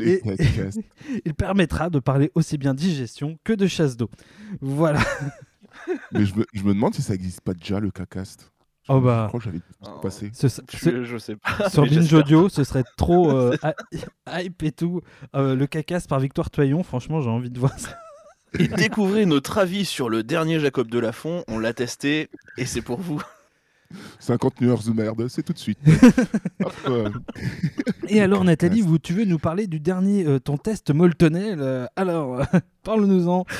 Et- cacastes. <laughs> Il permettra de parler aussi bien digestion que de chasse d'eau. Voilà. Mais je me, je me demande si ça existe pas déjà le cacaste. Je, Oh bah. je crois que j'avais Oh. Ce- ce- Je, je sais pas. <laughs> Sur Binge. Audio, ce serait trop euh, <laughs> hy- hype et tout. Euh, le cacasse par Victoire Toyon, franchement, j'ai envie de voir ça. Et découvrez notre avis sur le dernier Jacob Delafont. On l'a testé et c'est pour vous. 50 nuances de merde, c'est tout de suite. <laughs> Hop, euh, Et alors, Nathalie, vous, tu veux nous parler du dernier, euh, ton test Moltonel euh, Alors, <laughs> parle-nous-en. <laughs>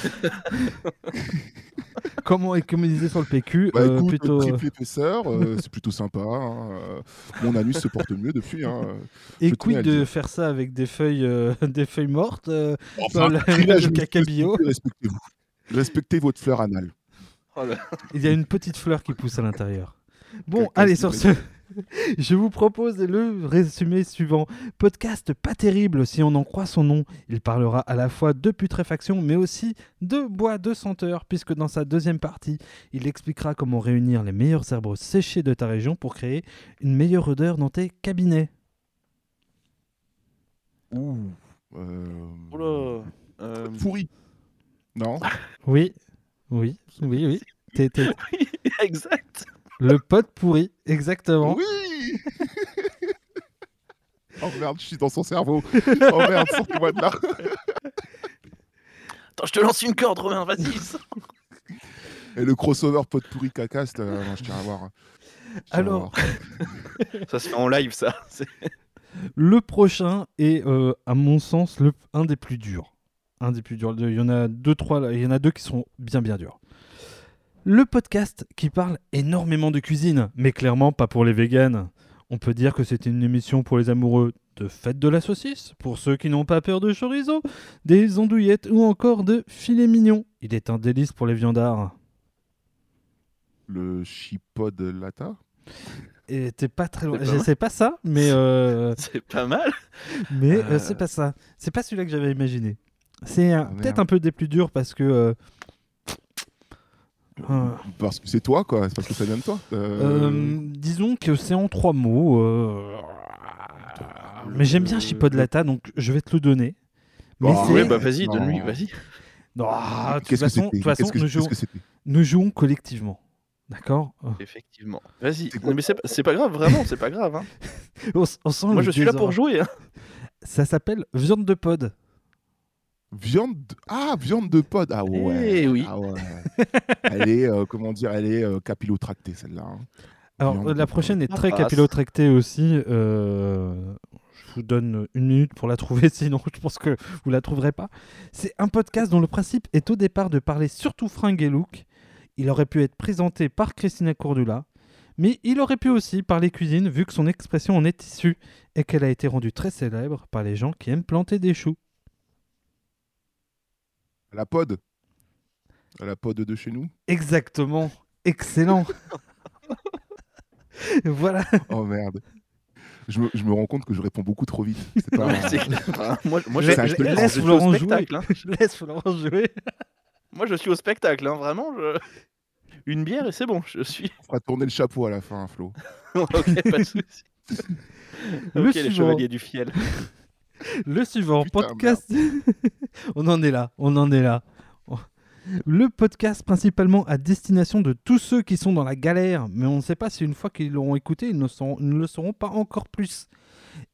Comment économiser sur le PQ bah, Euh, écoute, plutôt, triple épaisseur, euh, c'est plutôt sympa. hein, euh, Mon anus se porte mieux depuis. Hein. Et quid de faire ça avec des feuilles, euh, des feuilles mortes euh, Enfin, dans le, Respectez-vous. Respectez votre fleur anale. Oh là. Il y a une petite fleur qui pousse à l'intérieur. Bon, allez, sur ce, <laughs> je vous propose le résumé suivant. Podcast pas terrible si on en croit son nom. Il parlera à la fois de putréfaction, mais aussi de bois de senteur, puisque dans sa deuxième partie, il expliquera comment réunir les meilleurs herbes séchés de ta région pour créer une meilleure odeur dans tes cabinets. Ouh. Euh... Oula. Euh, Pourri. Non Oui, oui, oui, oui. T'es- <laughs> t'es- oui, exact. Le pote pourri, exactement. Oui <laughs> Oh merde, je suis dans son cerveau. Oh merde, sortez-moi de là. <laughs> Attends, je te lance une corde, Romain, vas-y. <laughs> Et le crossover pote pourri cacaste, euh, non, je tiens à voir. hein. Alors. Ça se fait en live, ça. Le prochain est, euh, à mon sens, le, un des plus durs. Un des plus durs. Il y en a deux, trois. là. Il y en a deux qui sont bien, bien durs. Le podcast qui parle énormément de cuisine, mais clairement pas pour les véganes. On peut dire que c'est une émission pour les amoureux de fête de la saucisse, pour ceux qui n'ont pas peur de chorizo, des andouillettes ou encore de filet mignon. Il est un délice pour les viandards. Le chipod lata? Et t'es pas très loin. C'est pas Je mal. sais pas ça, mais <laughs> euh, C'est pas mal. Mais euh, Euh. c'est pas ça. C'est pas celui-là que j'avais imaginé. C'est Ah, peut-être un peu des plus durs parce que. Ah. Parce que c'est toi, quoi. C'est parce que ça vient de toi. Euh, euh, disons que c'est en trois mots. euh, Mais j'aime bien Chipod Lata, donc je vais te le donner. Mais Ah, c'est. Ouais, bah vas-y, donne-lui, vas-y. Non, de toute Qu'est-ce que façon, de c'était toute façon, Qu'est-ce que- nous, jouons, que nous jouons collectivement. D'accord? Effectivement. Vas-y. Mais c'est pas- grave, vraiment, c'est pas grave. hein. <laughs> on, s- on sent Moi, le je suis là pour jouer. hein. Ça s'appelle Viande de Pod. Viande. de- Ah, viande de pod. Ah ouais. Eh oui. Ah ouais. <laughs> elle est, euh, comment dire, elle est euh, capillotractée, celle-là. hein. Alors, Viande euh, la pod. prochaine est très capillotractée aussi. euh, Je vous donne une minute pour la trouver, <laughs> sinon je pense que vous la trouverez pas. C'est un podcast dont le principe est au départ de parler surtout fringues et look. Il aurait pu être présenté par Christina Cordula, mais il aurait pu aussi parler cuisine vu que son expression en est issue et qu'elle a été rendue très célèbre par les gens qui aiment planter des choux. À la pod. À la pod de chez nous. Exactement. Excellent. <laughs> voilà. Oh merde. Je me, je me rends compte que je réponds beaucoup trop vite. C'est pas. Moi, moi, Je- je- laisse Florent hein. Je laisse Florent jouer. moi, je suis au spectacle, hein, vraiment. je- Une bière et c'est bon, je suis. On fera tourner le chapeau à la fin, Flo. <laughs> ok, pas de souci. Le ok, les chevaliers du fiel. Le suivant, Putain, podcast. <laughs> on en est là, on en est là. Le podcast principalement à destination de tous ceux qui sont dans la galère, mais on ne sait pas si une fois qu'ils l'auront écouté, ils ne, sont- ils ne le sauront pas encore plus.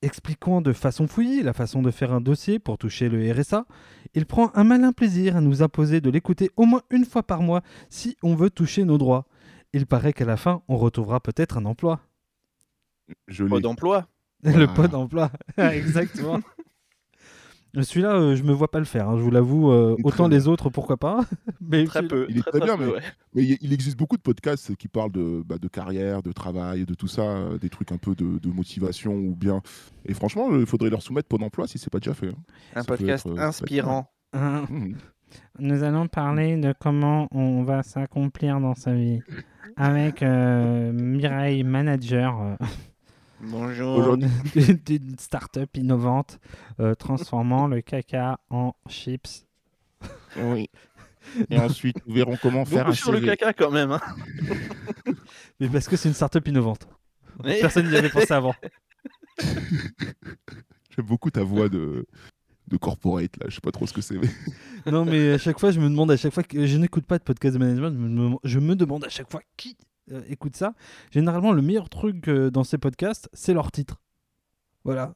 Expliquant de façon fouillée la façon de faire un dossier pour toucher le RSA, il prend un malin plaisir à nous imposer de l'écouter au moins une fois par mois si on veut toucher nos droits. Il paraît qu'à la fin, on retrouvera peut-être un emploi. Je Pas d'emploi. <laughs> Le pod d'emploi. <laughs> <laughs> Exactement. Celui-là, euh, je me vois pas le faire, hein, je vous l'avoue. euh, autant les autres, pourquoi pas. mais Très peu. Il est très, très très bien, peu, mais- ouais. Mais il existe beaucoup de podcasts qui parlent de, bah, de carrière, de travail, de tout ça, euh, des trucs un peu de, de motivation ou bien. Et franchement, il faudrait leur soumettre Pôle emploi si c'est pas déjà fait. hein. Un Ça podcast être, euh, inspirant. Hein, Mhm. Nous allons parler de comment on va s'accomplir dans sa vie. Avec euh, Mireille, manager euh, Bonjour. Aujourd'hui- <laughs> d'une start-up innovante, euh, transformant le caca en chips. Oui. <laughs> Et ensuite, nous verrons comment faire Beaucoup un sur le caca quand même. hein. <laughs> Mais parce que c'est une start-up innovante. Mais- Personne n'y avait pensé avant. J'aime beaucoup ta voix de, de corporate, là. Je sais pas trop ce que c'est. mais- Non, mais à chaque fois, je me demande à chaque fois que je n'écoute pas de podcast de management, je me, je me demande à chaque fois qui euh, écoute ça. Généralement, le meilleur truc euh, dans ces podcasts, c'est leur titre. Voilà.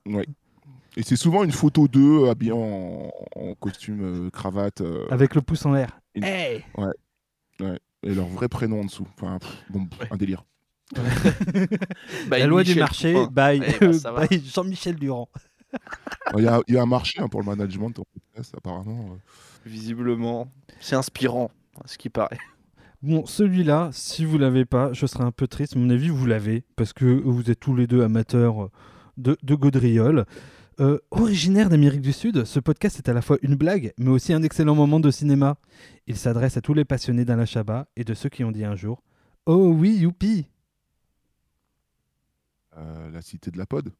Et c'est souvent une photo d'eux habillés en, en costume, euh, cravate, euh, Avec le pouce en l'air. Une- Hey et leur vrai prénom en dessous. Enfin, pff, bon, Ouais. un délire. Bah, <laughs> La loi du marché, by, Eh ben, <laughs> va. by Jean-Michel Durand. Il y, a, il y a un marché hein, pour le management en podcast, apparemment. euh. Visiblement, c'est inspirant, à ce qui paraît. Bon, celui-là, si vous l'avez pas, je serais un peu triste. À mon avis, vous l'avez, parce que vous êtes tous les deux amateurs de, de gaudriole. Euh, originaire d'Amérique du Sud, ce podcast est à la fois une blague, mais aussi un excellent moment de cinéma. Il s'adresse à tous les passionnés d'Alain Chabat et de ceux qui ont dit un jour Oh oui, youpi Euh, la cité de la pod?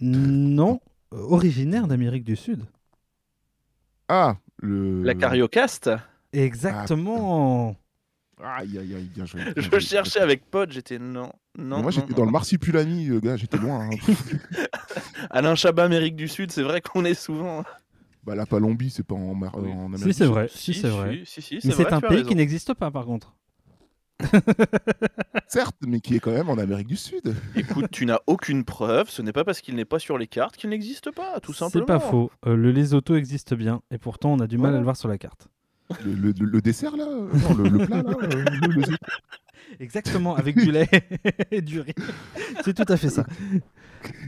Non, euh, originaire d'Amérique du Sud. Ah, le. La Cariocast? Exactement Aïe, aïe, aïe, bien joué. bien Je cherchais avec Pod, j'étais non, Mais non. moi, j'étais dans non. le marsipulami, le gars, j'étais loin. hein. <laughs> <laughs> Alain Chabat, Amérique du Sud, c'est vrai qu'on est souvent. bah, la Palombie, c'est pas en, Mar- Oui. en Amérique. Si, du c'est Sud. vrai, si, c'est vrai. Si, si, Mais c'est un pays raison. qui n'existe pas, par contre. <laughs> Certes, mais qui est quand même en Amérique du Sud. Écoute, tu n'as aucune preuve, ce n'est pas parce qu'il n'est pas sur les cartes qu'il n'existe pas, tout simplement. C'est pas faux. Euh, le Lesotho existe bien, et pourtant on a du mal à le voir sur la carte. Le, le- le dessert, là euh, Non, le, le plat, là euh, le- le- Exactement, avec du lait <laughs> et du riz. C'est tout à fait ça.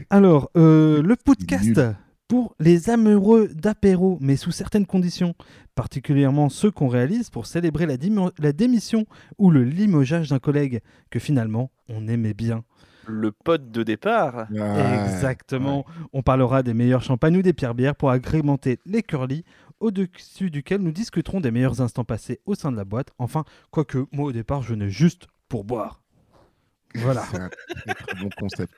Alors, euh, le podcast pour les amoureux d'apéro, mais sous certaines conditions, particulièrement ceux qu'on réalise pour célébrer la, démission ou le limogeage d'un collègue que finalement on aimait bien. Le pote de départ. Ah, Exactement. On parlera des meilleurs champagnes ou des pierres bières pour agrémenter les curly, au-dessus duquel nous discuterons des meilleurs instants passés au sein de la boîte. Enfin, quoique, moi au départ, je venais juste pour boire. Voilà. C'est un très, bon concept.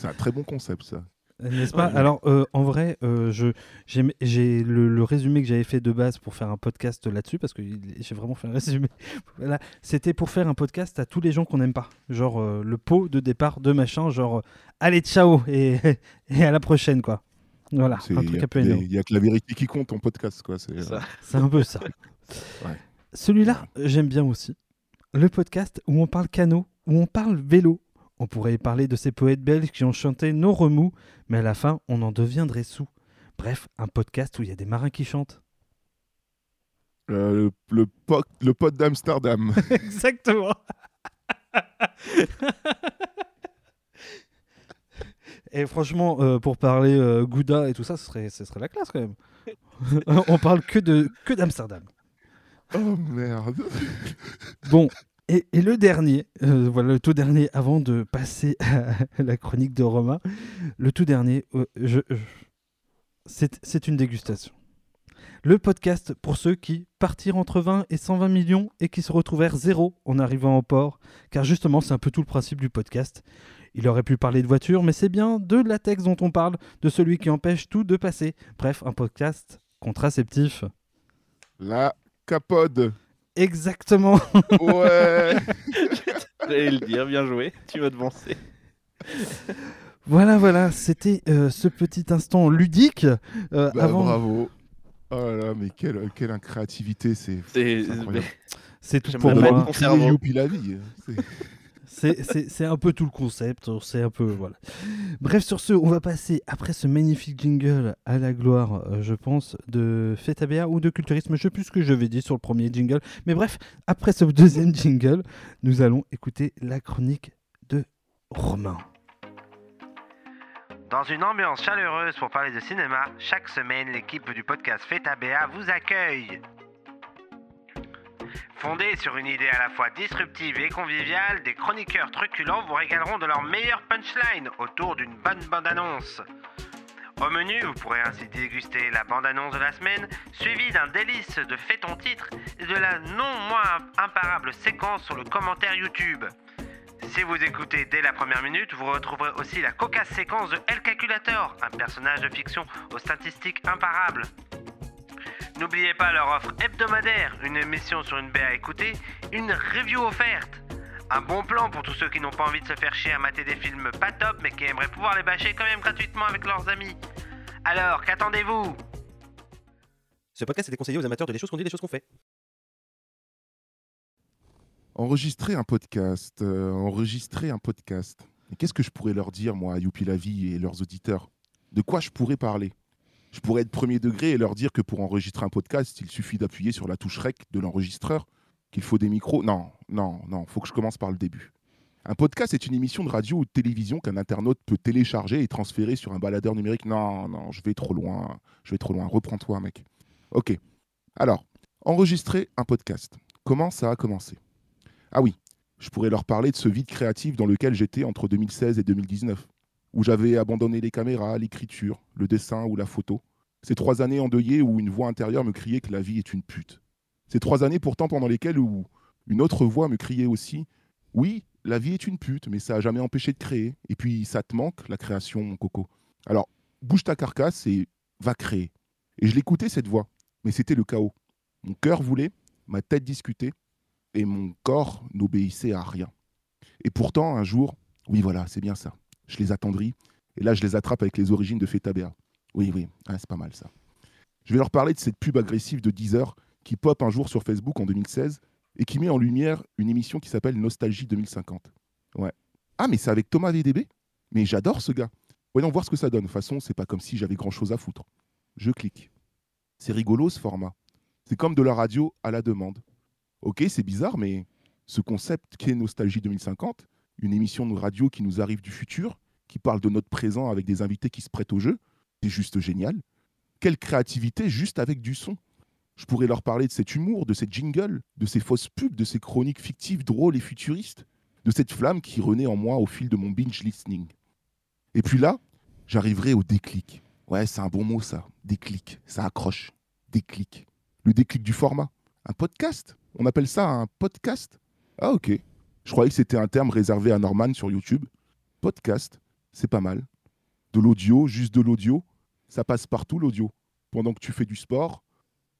C'est un très bon concept, ça. N'est-ce pas? Ouais. Alors, euh, en vrai, euh, je, j'ai, le, le résumé que j'avais fait de base pour faire un podcast là-dessus, parce que j'ai vraiment fait un résumé. <laughs> Voilà. C'était pour faire un podcast à tous les gens qu'on n'aime pas. Genre euh, le pot de départ de machin, genre euh, allez, ciao et, <laughs> et à la prochaine, quoi. Voilà, C'est- un Il truc y, un peu énorme. il y a que la vérité qui compte en podcast, quoi. C'est, euh, C'est un peu ça. <laughs> Ouais. Celui-là, j'aime bien aussi. Le podcast où on parle canot, où on parle vélo. On pourrait y parler de ces poètes belges qui ont chanté nos remous, mais à la fin, on en deviendrait sous. Bref, un podcast où il y a des marins qui chantent. euh, le, le, po- le pote d'Amsterdam. <laughs> Exactement. <laughs> Et franchement, euh, pour parler euh, Gouda et tout ça, ce serait, ce serait la classe quand même. <laughs> on parle que de que d'Amsterdam. oh merde. <laughs> Bon, et, et le dernier, euh, voilà le tout dernier avant de passer <laughs> à la chronique de Romain. Le tout dernier, je, c'est une dégustation. Le podcast pour ceux qui partirent entre 20 et 120 millions et qui se retrouvèrent zéro en arrivant au port, car justement c'est un peu tout le principe du podcast. Il aurait pu parler de voiture, mais c'est bien de latex dont on parle, de celui qui empêche tout de passer. Bref, un podcast contraceptif. La Capode. Exactement. <laughs> Ouais. <laughs> J'allais le dire, bien joué. Tu vas devancer. Voilà, voilà, c'était euh, ce petit instant ludique. euh, Bah, avant, Bravo. Oh là là, mais quelle, quelle créativité, c'est C'est- c'est incroyable. c'est tout J'aimerais pour moi. Youpi la vie. C'est- un peu tout le concept. C'est un peu voilà. Bref, sur ce, on va passer après ce magnifique jingle à la gloire, euh, je pense, de Fête ABA ou de culturisme. Je sais plus ce que je vais dire sur le premier jingle, mais bref, après ce <laughs> deuxième jingle, nous allons écouter la chronique de Romain. Dans une ambiance chaleureuse pour parler de cinéma, chaque semaine, l'équipe du podcast Feta BA vous accueille. Fondée sur une idée à la fois disruptive et conviviale, des chroniqueurs truculents vous régaleront de leur meilleure punchline autour d'une bonne bande-annonce. Au menu, vous pourrez ainsi déguster la bande-annonce de la semaine, suivie d'un délice de fait ton titre et de la non moins imparable séquence sur le commentaire YouTube. Si vous écoutez dès la première minute, vous retrouverez aussi la cocasse séquence de El Calculator, un personnage de fiction aux statistiques imparables. N'oubliez pas leur offre hebdomadaire, une émission sur une baie à écouter, une review offerte. Un bon plan pour tous ceux qui n'ont pas envie de se faire chier à mater des films pas top mais qui aimeraient pouvoir les bâcher quand même gratuitement avec leurs amis. Alors, qu'attendez-vous? Ce podcast est déconseillé aux amateurs de les choses qu'on dit, des choses qu'on fait. Enregistrer un podcast. euh, enregistrer un podcast. Et qu'est-ce que je pourrais leur dire, moi, à Youpi la vie et leurs auditeurs? De quoi je pourrais parler? Je pourrais être premier degré et leur dire que pour enregistrer un podcast, il suffit d'appuyer sur la touche REC de l'enregistreur, qu'il faut des micros. Non, non, non, faut que je commence par le début. Un podcast est une émission de radio ou de télévision qu'un internaute peut télécharger et transférer sur un baladeur numérique. Non, non, je vais trop loin. Je vais trop loin. Reprends-toi, mec. Ok. Alors, enregistrer un podcast. Comment ça a commencé? Ah oui, je pourrais leur parler de ce vide créatif dans lequel j'étais entre 2016 et 2019, où j'avais abandonné les caméras, l'écriture, le dessin ou la photo. Ces trois années endeuillées où une voix intérieure me criait que la vie est une pute. Ces trois années pourtant pendant lesquelles une autre voix me criait aussi Oui, la vie est une pute, mais ça n'a jamais empêché de créer. Et puis ça te manque, la création, mon coco. Alors, bouge ta carcasse et va créer. Et je l'écoutais cette voix, mais c'était le chaos. Mon cœur voulait, ma tête discutait, et mon corps n'obéissait à rien. Et pourtant, un jour, oui, voilà, c'est bien ça. Je les attendris, et là, je les attrape avec les origines de Feta Béa. Oui, oui, ah, c'est pas mal ça. Je vais leur parler de cette pub agressive de Deezer qui pop un jour sur Facebook en 2016 et qui met en lumière une émission qui s'appelle Nostalgie 2050. Ouais. Ah, mais c'est avec Thomas VDB Mais j'adore ce gars. Voyons voir ce que ça donne. De toute façon, c'est pas comme si j'avais grand chose à foutre. Je clique. C'est rigolo ce format. C'est comme de la radio à la demande. Ok, c'est bizarre, mais ce concept qu'est Nostalgie 2050, une émission de radio qui nous arrive du futur, qui parle de notre présent avec des invités qui se prêtent au jeu, c'est juste génial. Quelle créativité juste avec du son. Je pourrais leur parler de cet humour, de cette jingle, de ces fausses pubs, de ces chroniques fictives drôles et futuristes, de cette flamme qui renaît en moi au fil de mon binge listening. Et puis là, j'arriverai au déclic. Ouais, c'est un bon mot ça, déclic, ça accroche. Déclic. Le déclic du format. Un podcast? On appelle ça un podcast? Ah ok. Je croyais que c'était un terme réservé à Norman sur YouTube. Podcast, c'est pas mal. De l'audio, juste de l'audio, ça passe partout l'audio. Pendant que tu fais du sport,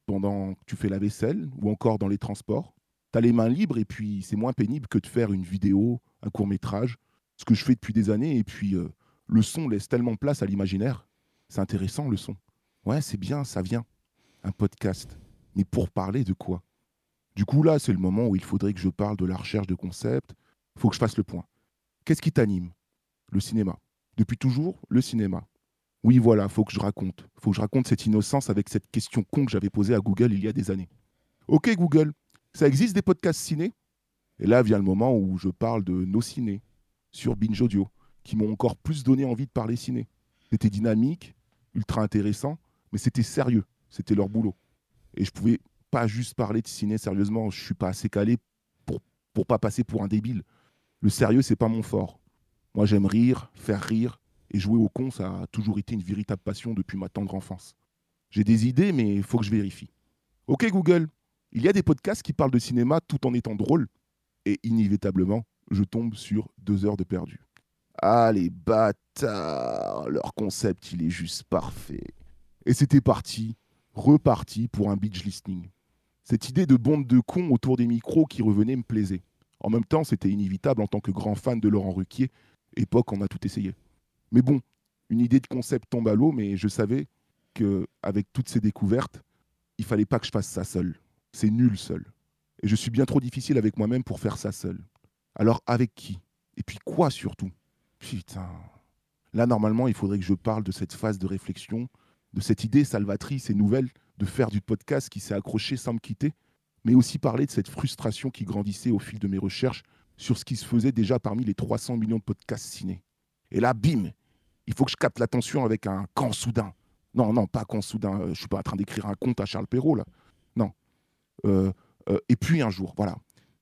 pendant que tu fais la vaisselle ou encore dans les transports. Tu as les mains libres et puis c'est moins pénible que de faire une vidéo, un court métrage, ce que je fais depuis des années. Et puis euh, le son laisse tellement place à l'imaginaire. C'est intéressant le son. Ouais, c'est bien, ça vient. Un podcast. Mais pour parler de quoi? Du coup, là, c'est le moment où il faudrait que je parle de la recherche de concepts. Il faut que je fasse le point. Qu'est-ce qui t'anime? Le cinéma. Depuis toujours, le cinéma. Oui, voilà, faut que je raconte. Faut que je raconte cette innocence avec cette question con que j'avais posée à Google il y a des années. Ok, Google, ça existe des podcasts ciné? Et là vient le moment où je parle de nos ciné sur Binge Audio, qui m'ont encore plus donné envie de parler ciné. C'était dynamique, ultra intéressant, mais c'était sérieux. C'était leur boulot. Et je pouvais pas juste parler de ciné sérieusement. Je suis pas assez calé pour, pour pas passer pour un débile. Le sérieux, c'est pas mon fort. Moi, j'aime rire, faire rire, et jouer au con, ça a toujours été une véritable passion depuis ma tendre enfance. J'ai des idées, mais il faut que je vérifie. Ok Google, il y a des podcasts qui parlent de cinéma tout en étant drôles. Et inévitablement, je tombe sur deux heures de perdu. Ah les bâtards, leur concept, il est juste parfait. Et c'était parti, reparti pour un beach listening. Cette idée de bande de cons autour des micros qui revenait me plaisait. En même temps, c'était inévitable en tant que grand fan de Laurent Ruquier, époque on a tout essayé. Mais bon, une idée de concept tombe à l'eau, mais je savais que avec toutes ces découvertes, il fallait pas que je fasse ça seul. C'est nul seul. Et je suis bien trop difficile avec moi-même pour faire ça seul. Alors avec qui? Et puis quoi surtout? Putain. Là, normalement, il faudrait que je parle de cette phase de réflexion, de cette idée salvatrice et nouvelle de faire du podcast qui s'est accroché sans me quitter, mais aussi parler de cette frustration qui grandissait au fil de mes recherches sur ce qui se faisait déjà parmi les 300 millions de podcasts ciné. Et là, bim, il faut que je capte l'attention avec un camp soudain. Non, non, pas camp soudain. euh, Je suis pas en train d'écrire un conte à Charles Perrault, là. Non. Euh, euh, et puis un jour, voilà.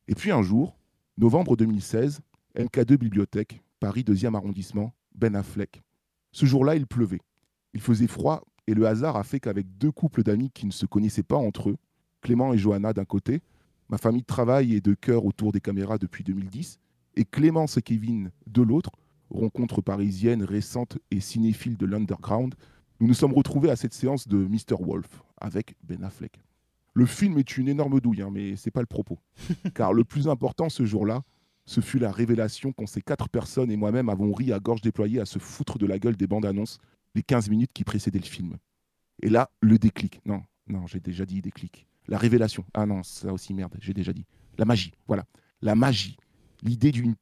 Et puis un jour, novembre 2016, MK2 Bibliothèque, Paris 2e arrondissement, Ben Affleck. Ce jour-là, il pleuvait. Il faisait froid et le hasard a fait qu'avec deux couples d'amis qui ne se connaissaient pas entre eux, Clément et Johanna d'un côté, ma famille de travail et de cœur autour des caméras depuis 2010, et Clémence et Kevin de l'autre, rencontre parisienne récente et cinéphile de l'underground, nous nous sommes retrouvés à cette séance de Mr. Wolf avec Ben Affleck. Le film est une énorme douille, hein, mais c'est pas le propos. <laughs> Car le plus important ce jour-là, ce fut la révélation qu'on ces quatre personnes et moi-même avons ri à gorge déployée à se foutre de la gueule des bandes annonces les 15 minutes qui précédaient le film. Et là, le déclic. Non, non, j'ai déjà dit déclic. La révélation. Ah non, ça aussi, merde, j'ai déjà dit. La magie, voilà. La magie. L'idée d'une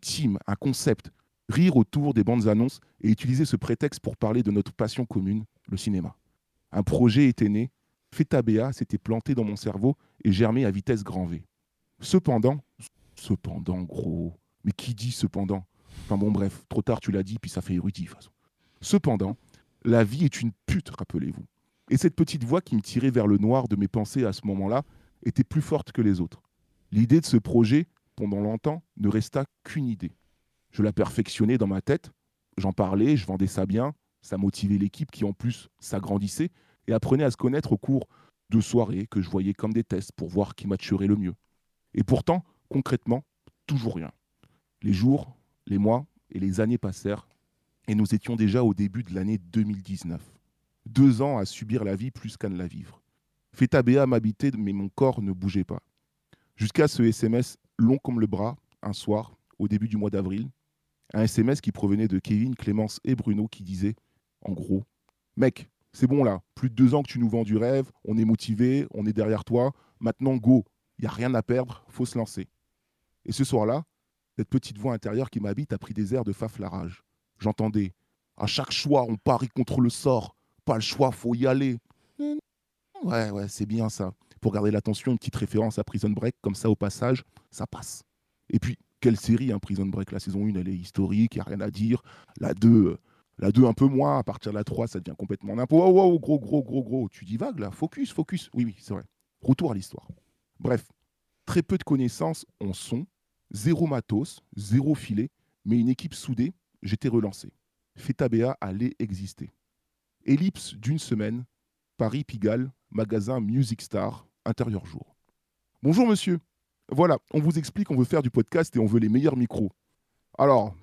team, un concept. Rire autour des bandes annonces et utiliser ce prétexte pour parler de notre passion commune, le cinéma. Un projet était né, Feta BA s'était planté dans mon cerveau et germé à vitesse grand V. Cependant, cependant, gros, mais qui dit cependant? Enfin bon, bref, trop tard tu l'as dit, puis ça fait érudit de toute façon. Cependant, la vie est une pute, rappelez-vous. Et cette petite voix qui me tirait vers le noir de mes pensées à ce moment-là était plus forte que les autres. L'idée de ce projet, pendant longtemps, ne resta qu'une idée. Je la perfectionnais dans ma tête, j'en parlais, je vendais ça bien, ça motivait l'équipe qui en plus s'agrandissait et apprenait à se connaître au cours de soirées que je voyais comme des tests pour voir qui maturait le mieux. Et pourtant, concrètement, toujours rien. Les jours, les mois et les années passèrent et nous étions déjà au début de l'année 2019. Deux ans à subir la vie plus qu'à ne la vivre. Feta BA m'habitait, mais mon corps ne bougeait pas. Jusqu'à ce SMS long comme le bras, un soir, au début du mois d'avril, un SMS qui provenait de Kevin, Clémence et Bruno qui disait, en gros, Mec, c'est bon là, plus de deux ans que tu nous vends du rêve, on est motivé, on est derrière toi, maintenant go, il a rien à perdre, faut se lancer. Et ce soir-là, cette petite voix intérieure qui m'habite a pris des airs de faflarage. J'entendais À chaque choix, on parie contre le sort. Pas le choix, faut y aller. Ouais, ouais, c'est bien ça. Pour garder l'attention, une petite référence à Prison Break, comme ça au passage, ça passe. Et puis, quelle série, hein, Prison Break? La saison 1, elle est historique, il n'y a rien à dire. La 2, euh, la 2 un peu moins. À partir de la 3, ça devient complètement n'importe Wow, wow, gros, gros, gros, gros. Tu divagues là Focus, focus. Oui, oui, c'est vrai. Retour à l'histoire. Bref, très peu de connaissances en son, zéro matos, zéro filet, mais une équipe soudée, j'étais relancé. Fetabea allait exister. Ellipse d'une semaine, Paris Pigalle, magasin Music Star, intérieur jour. Bonjour monsieur. Voilà, on vous explique, on veut faire du podcast et on veut les meilleurs micros. Alors,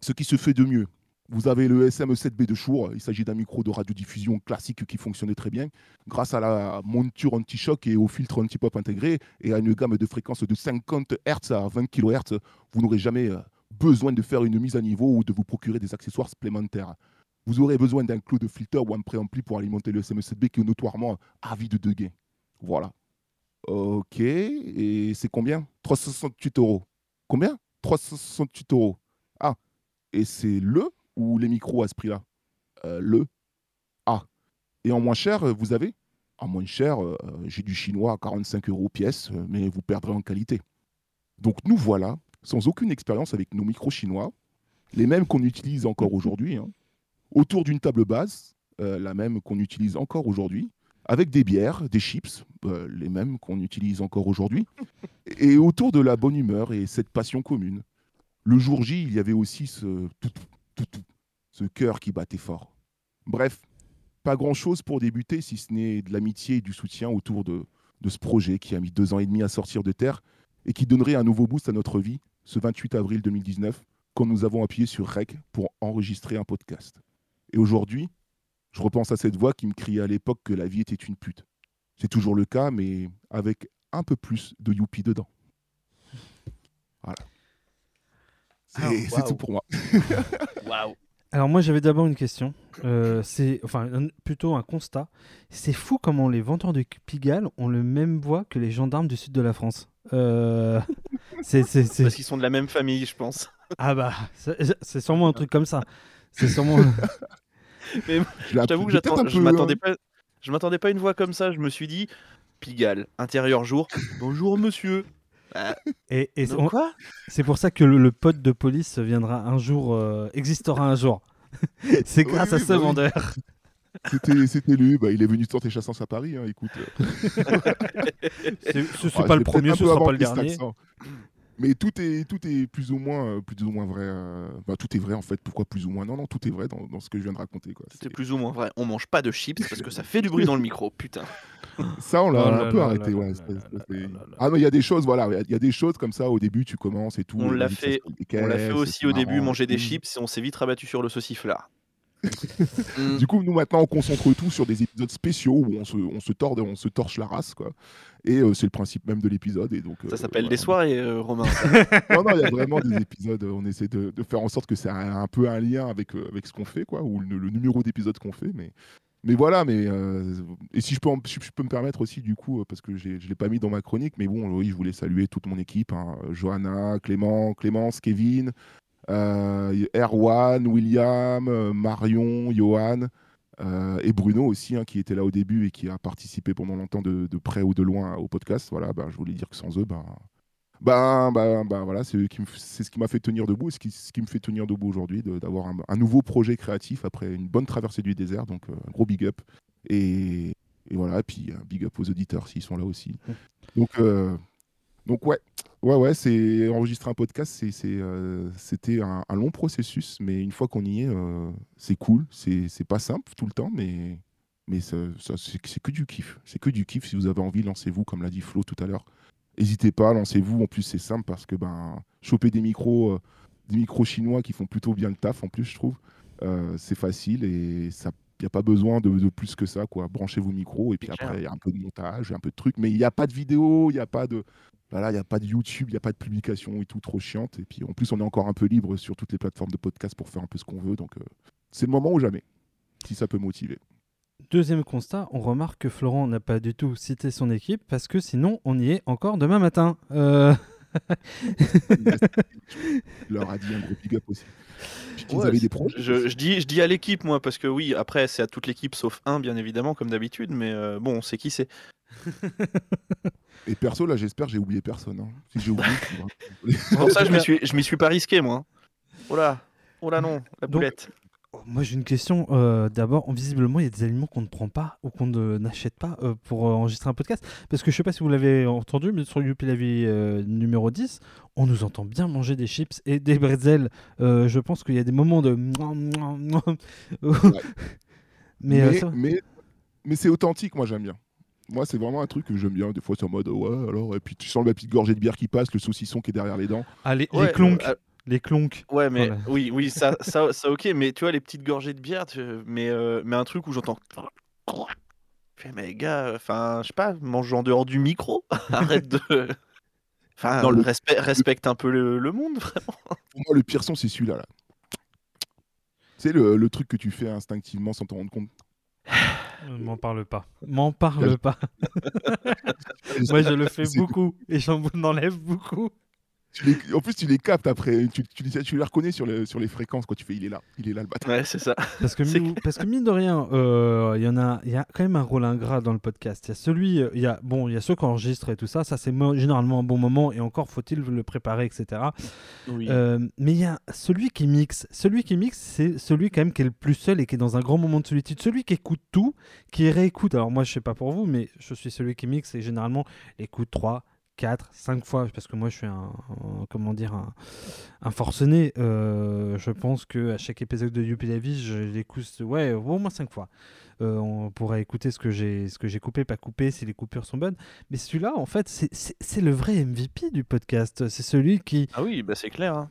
ce qui se fait de mieux. Vous avez le SM7B de Chour, il s'agit d'un micro de radiodiffusion classique qui fonctionnait très bien, grâce à la monture anti-choc et au filtre anti-pop intégré, et à une gamme de fréquences de 50 Hz à 20 kHz, vous n'aurez jamais euh, besoin de faire une mise à niveau ou de vous procurer des accessoires supplémentaires. Vous aurez besoin d'un clou de filter ou un préampli pour alimenter le SM7B qui est notoirement avide de gain. Voilà. Ok, et c'est combien? 368 euros. Combien? 368 euros. Ah, et c'est le ou les micros à ce prix-là? Euh, Le. Ah. Et en moins cher, vous avez? En moins cher, euh, j'ai du chinois à 45 euros pièce, mais vous perdrez en qualité. Donc nous voilà, sans aucune expérience avec nos micros chinois, les mêmes qu'on utilise encore aujourd'hui, hein, autour d'une table basse, euh, la même qu'on utilise encore aujourd'hui, avec des bières, des chips, euh, les mêmes qu'on utilise encore aujourd'hui, et autour de la bonne humeur et cette passion commune. Le jour J, il y avait aussi ce cœur qui battait fort. Bref, pas grand-chose pour débuter, si ce n'est de l'amitié et du soutien autour de ce projet qui a mis deux ans et demi à sortir de terre et qui donnerait un nouveau boost à notre vie ce 28 avril 2019, quand nous avons appuyé sur REC pour enregistrer un podcast. Et aujourd'hui, je repense à cette voix qui me criait à l'époque que la vie était une pute. C'est toujours le cas, mais avec un peu plus de youpi dedans. Voilà. C'est Ah, tout pour moi. <laughs> Waouh. Alors moi j'avais d'abord une question, Euh, c'est enfin un- plutôt un constat. C'est fou comment les vendeurs de Pigalle ont le même voix que les gendarmes du sud de la France. Euh, c'est c'est- c'est- Parce qu'ils sont de la même famille, je pense. ah bah c'est sûrement un truc comme ça. C'est sûrement <laughs> Je l'ai Je t'avoue que je peu, m'attendais hein. pas. Je m'attendais pas à une voix comme ça. Je me suis dit, Pigalle, intérieur jour. Bonjour monsieur. Ah, et, et donc on- quoi? c'est pour ça que le, le pote de police viendra un jour, euh, existera un jour. <laughs> c'est Oui, grâce à ce bah vendeur. C'était c'était lui, bah, il est venu tenter chassance à Paris, hein, écoute. euh. <laughs> Ce- c'est Ah, pas le premier, ce peu sera pas le dernier. Mais tout est, tout est plus ou moins, euh, plus ou moins vrai. euh, bah, tout est vrai en fait. Pourquoi plus ou moins? Non, non, tout est vrai dans, dans ce que je viens de raconter. Quoi. C'était C'est- plus ou moins vrai. On mange pas de chips parce que ça <laughs> fait du bruit dans le micro. Putain. Ça, on l'a Oh un peu arrêté. là ouais, là c'est- là c'est- là c'est- là là là. Ah, mais il y a des choses, voilà. Il y a- il y, a des choses comme ça au début, tu commences et tout. On l'a fait- On l'a aussi au début, manger des tout. chips et on s'est vite rabattu sur le sauciflard. Mm. Du coup, nous maintenant, on concentre tout sur des épisodes spéciaux où on se, on se, tord, on se torche la race, quoi. Et euh, c'est le principe même de l'épisode. Et donc, Ça euh, s'appelle voilà. des soirées, euh, Romain. <laughs> Non, non, il y a vraiment des épisodes. On essaie de, de faire en sorte que ça ait un peu un lien avec, euh, avec ce qu'on fait, quoi, ou le, le numéro d'épisode qu'on fait. Mais, mais voilà, mais euh, et si je peux, en- si je peux me permettre aussi, du coup, parce que je l'ai pas mis dans ma chronique, mais bon, oui, je voulais saluer toute mon équipe, hein, Johanna, Clément, Clémence, Kevin, Erwan, William, euh, Marion, Johan. euh, et Bruno aussi, hein, qui était là au début et qui a participé pendant longtemps de, de près ou de loin au podcast. Voilà, bah, je voulais dire que sans eux, bah, ben, ben, ben voilà, c'est ce qui m'a fait tenir debout et ce qui, ce qui me fait tenir debout aujourd'hui, de- d'avoir un, un nouveau projet créatif après une bonne traversée du désert. Donc, euh, un gros big up. Et, et voilà, et puis un big up aux auditeurs s'ils sont là aussi. Donc, euh, donc ouais, ouais, ouais, c'est enregistrer un podcast, euh, c'était un, long processus, mais une fois qu'on y est, euh, c'est cool. C'est, pas simple tout le temps, mais, c'est, que du kiff. C'est que du kiff. Si vous avez envie, lancez-vous, comme l'a dit Flo tout à l'heure. N'hésitez pas, lancez-vous. En plus, c'est simple parce que ben, choper des micros, euh, des micros chinois qui font plutôt bien le taf, en plus, je trouve, c'est facile et ça. Il n'y a pas besoin de, de plus que ça, quoi. Branchez vos micros et puis après, il y a un peu de montage, un peu de trucs, mais il n'y a pas de vidéo, il n'y a pas de. Voilà, il n'y a pas de YouTube, il n'y a pas de publication et tout trop chiante. Et puis en plus, on est encore un peu libre sur toutes les plateformes de podcast pour faire un peu ce qu'on veut. Donc euh, c'est le moment ou jamais, si ça peut motiver. Deuxième constat, on remarque que Florent n'a pas du tout cité son équipe parce que sinon on y est encore demain matin. Euh, <laughs> Il leur a dit un gros big up aussi. Puis qu'ils Ouais, avaient c'est- des projets. Je, je dis, je dis à l'équipe, moi, parce que oui, après, c'est à toute l'équipe sauf un, bien évidemment, comme d'habitude, mais euh, bon, on sait qui c'est. Et perso, là, j'espère que j'ai oublié personne. hein. Si j'ai oublié, pour ça que je m'y suis, je m'y suis pas risqué, moi. Oh là, oh là non, la Donc- boulette. Oh, moi j'ai une question. euh, D'abord, visiblement il y a des aliments qu'on ne prend pas ou qu'on ne- n'achète pas euh, pour euh, enregistrer un podcast. Parce que je sais pas si vous l'avez entendu, mais sur Youpi la vie euh, numéro 10, on nous entend bien manger des chips et des bretzels. Euh, je pense qu'il y a des moments de... <laughs> mais, mais, ça- mais, mais c'est authentique, moi j'aime bien. Moi, c'est vraiment un truc que j'aime bien. Des fois, c'est en mode ouais, alors. Et puis tu sens la petite gorgée de bière qui passe, le saucisson qui est derrière les dents. Ah, les, les Ouais, clonks. euh, Les clonks. Ouais, mais Voilà. oui, oui, ça, <laughs> ça, ça, ok, mais tu vois, les petites gorgées de bière, tu- mais, euh, mais un truc où j'entends. Je fais, mais gars, enfin, je sais pas, mange en dehors du micro, <laughs> arrête de. Enfin, Non, le- respect- respecte un peu le, le monde, <laughs> vraiment. Pour moi, le pire son, c'est celui-là. Là. C'est le, le truc que tu fais instinctivement sans t'en rendre compte. Euh, M'en parle pas. M'en parle pas. Moi, je le fais beaucoup et j'en enlève beaucoup. Tu les- En plus, tu les captes après. Tu, tu, les- tu les reconnais sur, le- sur les fréquences. Quand tu fais, il est là, il est là le bâtard. Ouais, c'est ça. Parce que, <laughs> mine, parce que mine de rien, euh, il y en a, il y a quand même un rôle ingrat dans le podcast. Il y a celui, il y a bon, il y a ceux qui enregistrent et tout ça. Ça c'est généralement un bon moment et encore faut-il le préparer, etc. Oui. Euh, mais il y a celui qui mixe. Celui qui mixe, c'est celui quand même qui est le plus seul et qui est dans un grand moment de solitude. Celui qui écoute tout, qui réécoute. Alors moi, je sais pas pour vous, mais je suis celui qui mixe et généralement écoute 3, 4, 5 fois, parce que moi je suis un, comment dire, un, forcené. Euh, je pense que à chaque épisode de Youpi la vie, je l'écoute, ouais, au moins 5 fois. Euh, on pourrait écouter ce que j'ai ce que j'ai coupé, pas coupé, si les coupures sont bonnes. Mais celui-là, en fait, c'est le vrai MVP du podcast. C'est celui qui Ah oui, bah c'est clair. hein.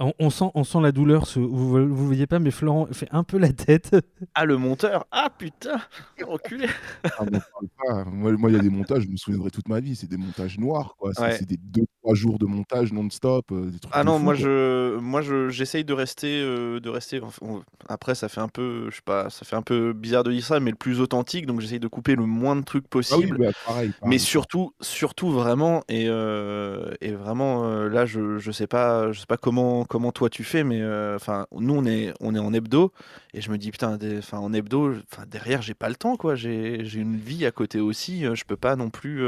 On, on sent, on sent la douleur. ce- vous ne voyez pas, mais Florent fait un peu la tête. <laughs> Ah, le monteur Ah putain Reculé Ah, m'en parle pas. Moi, il y a des montages, je me souviendrai toute ma vie. C'est des montages noirs, quoi. C'est Ouais. des 2-3 jours de montage non-stop. euh, des trucs Ah non, fou, moi quoi. je, moi je, j'essaye de rester, euh, de rester. enfin, Après, ça fait un peu, je sais pas, ça fait un peu bizarre de dire ça, mais le plus authentique. Donc j'essaye de couper le moins de trucs Ah oui, possible. bah, pareil, Mais surtout, surtout vraiment, et, euh, et vraiment, euh, là, je, je sais pas, je sais pas comment, comment toi tu fais, mais enfin, nous on est, on est en hebdo, et je me dis putain, enfin, en hebdo, enfin, derrière, j'ai pas le temps, quoi. J'ai, j'ai une vie à côté aussi, je peux pas non plus.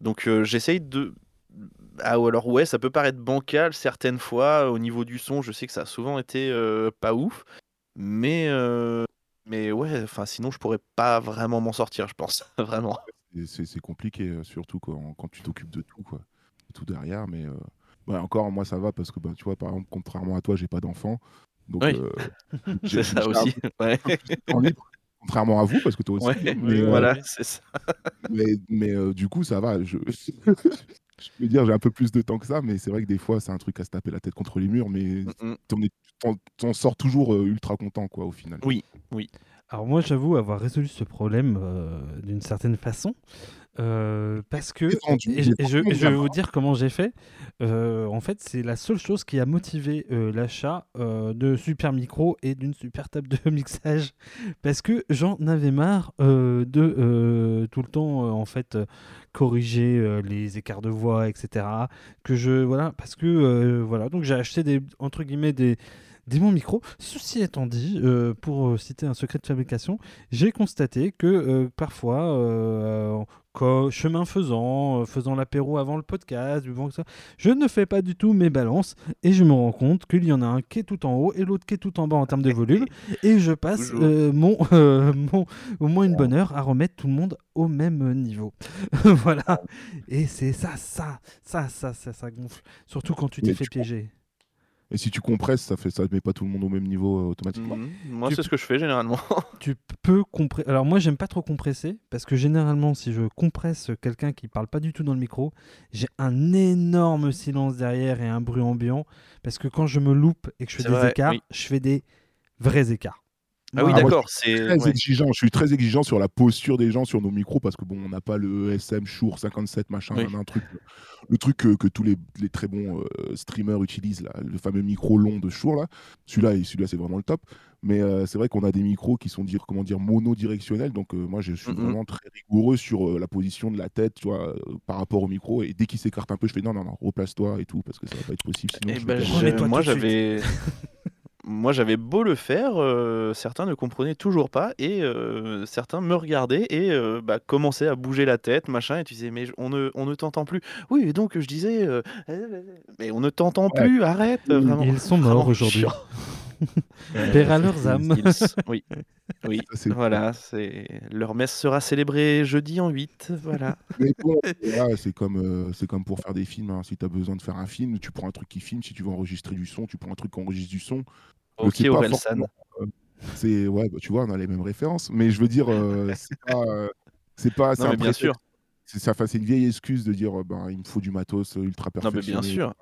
Donc j'essaye de. Ah, ou alors ouais, ça peut paraître bancal certaines fois au niveau du son. Je sais que ça a souvent été euh, pas ouf, mais euh, mais ouais, enfin sinon je pourrais pas vraiment m'en sortir, je pense <laughs> vraiment. C'est compliqué, euh, surtout quand, quand tu t'occupes de tout, quoi. Tout derrière, mais euh, ouais, encore, moi, ça va parce que, bah, tu vois, par exemple, contrairement à toi, j'ai pas d'enfant. Donc, Oui. <laughs> C'est j'ai- ça aussi. Ouais. contrairement à vous, parce que toi aussi. Ouais, mais, euh, voilà, c'est ça. mais, mais, euh, du coup, ça va. Je, <laughs> je peux dire, j'ai un peu plus de temps que ça, mais c'est vrai que des fois, c'est un truc à se taper la tête contre les murs, mais Mm, mm. t'en sors toujours euh, ultra content, quoi, au final. Oui, oui. Alors moi, j'avoue avoir résolu ce problème euh, d'une certaine façon. euh, parce que et, je, et je vais vous dire comment j'ai fait. Euh, en fait, c'est la seule chose qui a motivé l'achat de super micro et d'une super table de <laughs> mixage, parce que j'en avais marre de tout le temps en fait corriger les écarts de voix, etc. Que je voilà, parce que voilà, donc j'ai acheté des entre guillemets des des bons micros. Ceci étant dit, euh, pour euh, citer un secret de fabrication, j'ai constaté que euh, parfois, euh, chemin faisant, faisant l'apéro avant le podcast, buvant ça, je ne fais pas du tout mes balances et je me rends compte qu'il y en a un qui est tout en haut et l'autre qui est tout en bas en termes de volume <laughs> et je passe mon, <laughs> mon- au moins une bonne heure à remettre tout le monde au même niveau. <laughs> voilà. Et c'est ça, ça, ça, ça, ça, ça gonfle. Surtout quand tu t'es fait piéger. Et si tu compresses, ça fait ça met pas tout le monde au même niveau euh, automatiquement. Mhm. Moi, c'est ce que je fais généralement. <laughs> tu peux compresser. Alors moi, j'aime pas trop compresser parce que généralement, si je compresse quelqu'un qui parle pas du tout dans le micro, j'ai un énorme silence derrière et un bruit ambiant parce que quand je me loupe et que je fais des vrai, écarts, oui. je fais des vrais écarts. Ah oui, moi, d'accord. Je C'est suis très ouais. exigeant. Je suis très exigeant sur la posture des gens sur nos micros parce que bon, on n'a pas le SM Shure 57 machin, Oui. un truc, le truc que, que tous les, les très bons euh, streamers utilisent là, le fameux micro long de Shure là. Celui-là, et celui-là, c'est vraiment le top. Mais euh, c'est vrai qu'on a des micros qui sont dire comment dire monodirectionnels. Donc euh, moi, je suis Mhm. vraiment très rigoureux sur euh, la position de la tête, tu vois, euh, par rapport au micro. Et dès qu'il s'écarte un peu, je fais non, non, non, replace-toi et tout parce que ça va pas être possible. Sinon, Eh je ben, je- moi j'avais <laughs> moi j'avais beau le faire, euh, certains ne comprenaient toujours pas et euh, certains me regardaient et euh, bah, commençaient à bouger la tête, machin, et tu disais mais on ne, on ne t'entend plus. Oui, et donc je disais mais on ne t'entend Ouais. plus, arrête, vraiment. Ils sont morts aujourd'hui. Euh, Père à leurs c'est- âmes. Oui, <laughs> oui, Ça, voilà, c'est leur messe sera célébrée jeudi en 8, voilà. Mais bon, <laughs> voilà, c'est comme, euh, c'est comme pour faire des films. hein. Si tu as besoin de faire un film, tu prends un truc qui filme. Si tu veux enregistrer du son, tu prends un truc qui enregistre du son. Ok, c'est pas Orelsan. forcément, euh, C'est ouais, bah, tu vois, on a les mêmes références. Mais je veux dire, euh, c'est pas, euh, c'est pas, c'est Non un mais bien sûr, C'est ça, enfin, c'est une vieille excuse de dire, euh, ben, il me faut du matos ultra non mais bien perfectionné. sûr.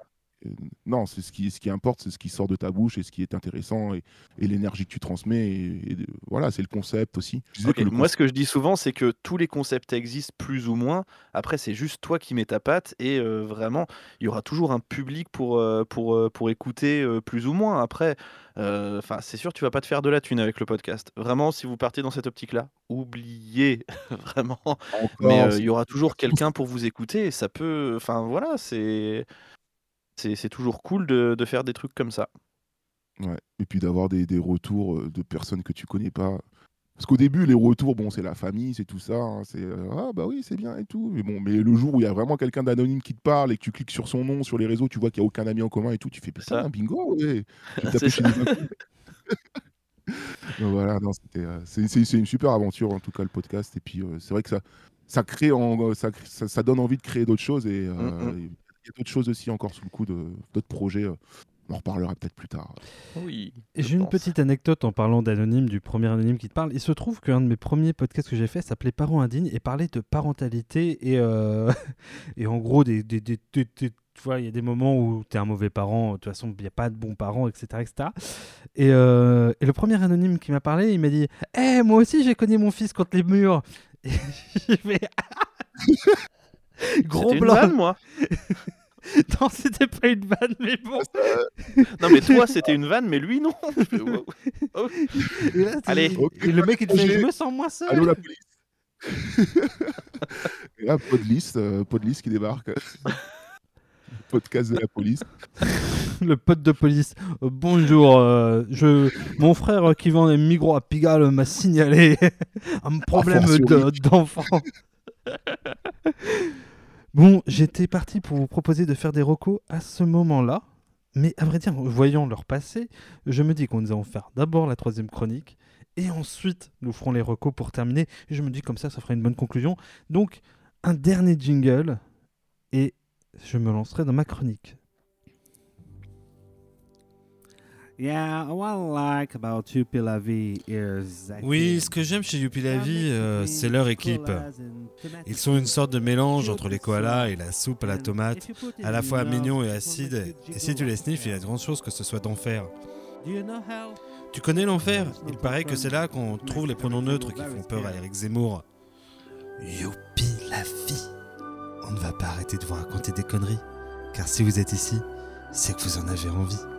Euh, non, c'est ce qui, ce qui importe, c'est ce qui sort de ta bouche et ce qui est intéressant et, et l'énergie que tu transmets. Et, et de- voilà, c'est le concept aussi. Que le Moi, ce que je dis souvent, c'est que tous les concepts existent plus ou moins. Après, c'est juste toi qui mets ta patte et euh, vraiment, il y aura toujours un public pour, euh, pour, euh, pour écouter plus ou moins. Après, enfin, c'est sûr, tu vas pas te faire de la thune avec le podcast. Vraiment, si vous partez dans cette optique-là, oubliez <laughs> vraiment. Mais il y aura toujours quelqu'un pour vous écouter. Et ça peut, enfin voilà, c'est c'est toujours cool de, de faire des trucs comme ça. Ouais. Et puis d'avoir des, des retours euh, de personnes que tu connais pas. Parce qu'au début, les retours, bon, c'est la famille, c'est tout ça. hein, c'est euh, ah bah oui, c'est bien et tout. Mais bon, mais le jour où il y a vraiment quelqu'un d'anonyme qui te parle et que tu cliques sur son nom sur les réseaux, tu vois qu'il n'y a aucun ami en commun et tout, tu fais putain, ça. bingo, ouais. <laughs> Taper chez. Donc voilà, euh, c'est une super aventure en tout cas le podcast. Et puis euh, c'est vrai que ça, ça crée, en, ça, ça, donne envie de créer d'autres choses et euh, Mm, mm. Il y a d'autres choses aussi encore sous le coup de d'autres projets. euh, on en reparlera peut-être plus tard. Oui. J'ai une petite anecdote en parlant d'anonyme, du premier anonyme qui te parle. Il se trouve qu'un de mes premiers podcasts que j'ai fait s'appelait Parents indignes et parlait de parentalité et, euh, <laughs> et en gros des, des, des- des- des tu vois, il y a des moments où tu es un mauvais parent, de toute façon, il n'y a pas de bons parents, etc. etc. Et, euh, et le premier anonyme qui m'a parlé, il m'a dit Eh, moi aussi, j'ai cogné mon fils contre les murs. <laughs> Et <laughs> j'ai fait Gros C'était une blanc. vanne, moi. <laughs> non, c'était pas une vanne, mais bon. Non, mais toi, c'était une vanne, mais lui, non. <laughs> Fais, wow. Et là, tu- Allez. Et le mec, il te fait Je me sens moins seul. Allô la police <laughs> Et là, Podlist, euh, Podlist qui débarque. Podcast de la police. le pote de police. Euh, bonjour, euh, je, mon frère qui vend des micros à Pigalle m'a signalé un problème de- d'enfant. Bon, j'étais parti pour vous proposer de faire des recos à ce moment-là. Mais à vrai dire, voyant leur passé, je me dis qu'on nous allons faire d'abord la troisième chronique et ensuite nous ferons les recos pour terminer. Et je me dis comme ça, ça fera une bonne conclusion. Donc, un dernier jingle et je me lancerai dans ma chronique. Yeah, what I like about Youpi La Vie is Oui, ce que j'aime chez Youpi la vie, euh, c'est leur équipe. Ils sont une sorte de mélange entre les koalas et la soupe à la tomate, à la fois mignon et acide. Et si tu les sniffes, il y a de grandes choses que ce soit d'enfer. Tu connais l'enfer? Il paraît que c'est là qu'on trouve les pronoms neutres qui font peur à Eric Zemmour. Youpi la vie On ne va pas arrêter de vous raconter des conneries, car si vous êtes ici, c'est que vous en avez envie.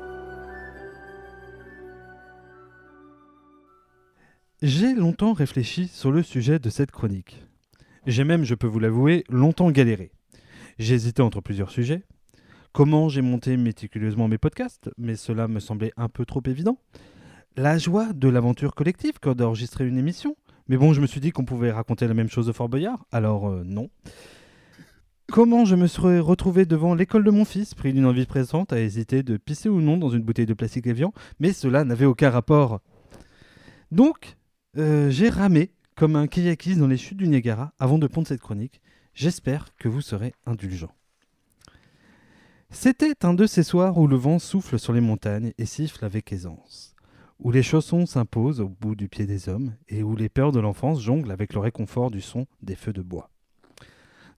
J'ai longtemps réfléchi sur le sujet de cette chronique. J'ai même, je peux vous l'avouer, longtemps galéré. J'ai hésité entre plusieurs sujets. Comment j'ai monté méticuleusement mes podcasts, mais cela me semblait un peu trop évident. La joie de l'aventure collective que d'enregistrer une émission. Mais bon, je me suis dit qu'on pouvait raconter la même chose de Fort Boyard, alors euh, non. Comment je me serais retrouvé devant l'école de mon fils, pris d'une envie présente à hésiter de pisser ou non dans une bouteille de plastique Evian, mais cela n'avait aucun rapport. Donc, euh, j'ai ramé comme un kayakiste dans les chutes du Niagara avant de pondre cette chronique. J'espère que vous serez indulgents. C'était un de ces soirs où le vent souffle sur les montagnes et siffle avec aisance, où les chaussons s'imposent au bout du pied des hommes et où les peurs de l'enfance jonglent avec le réconfort du son des feux de bois.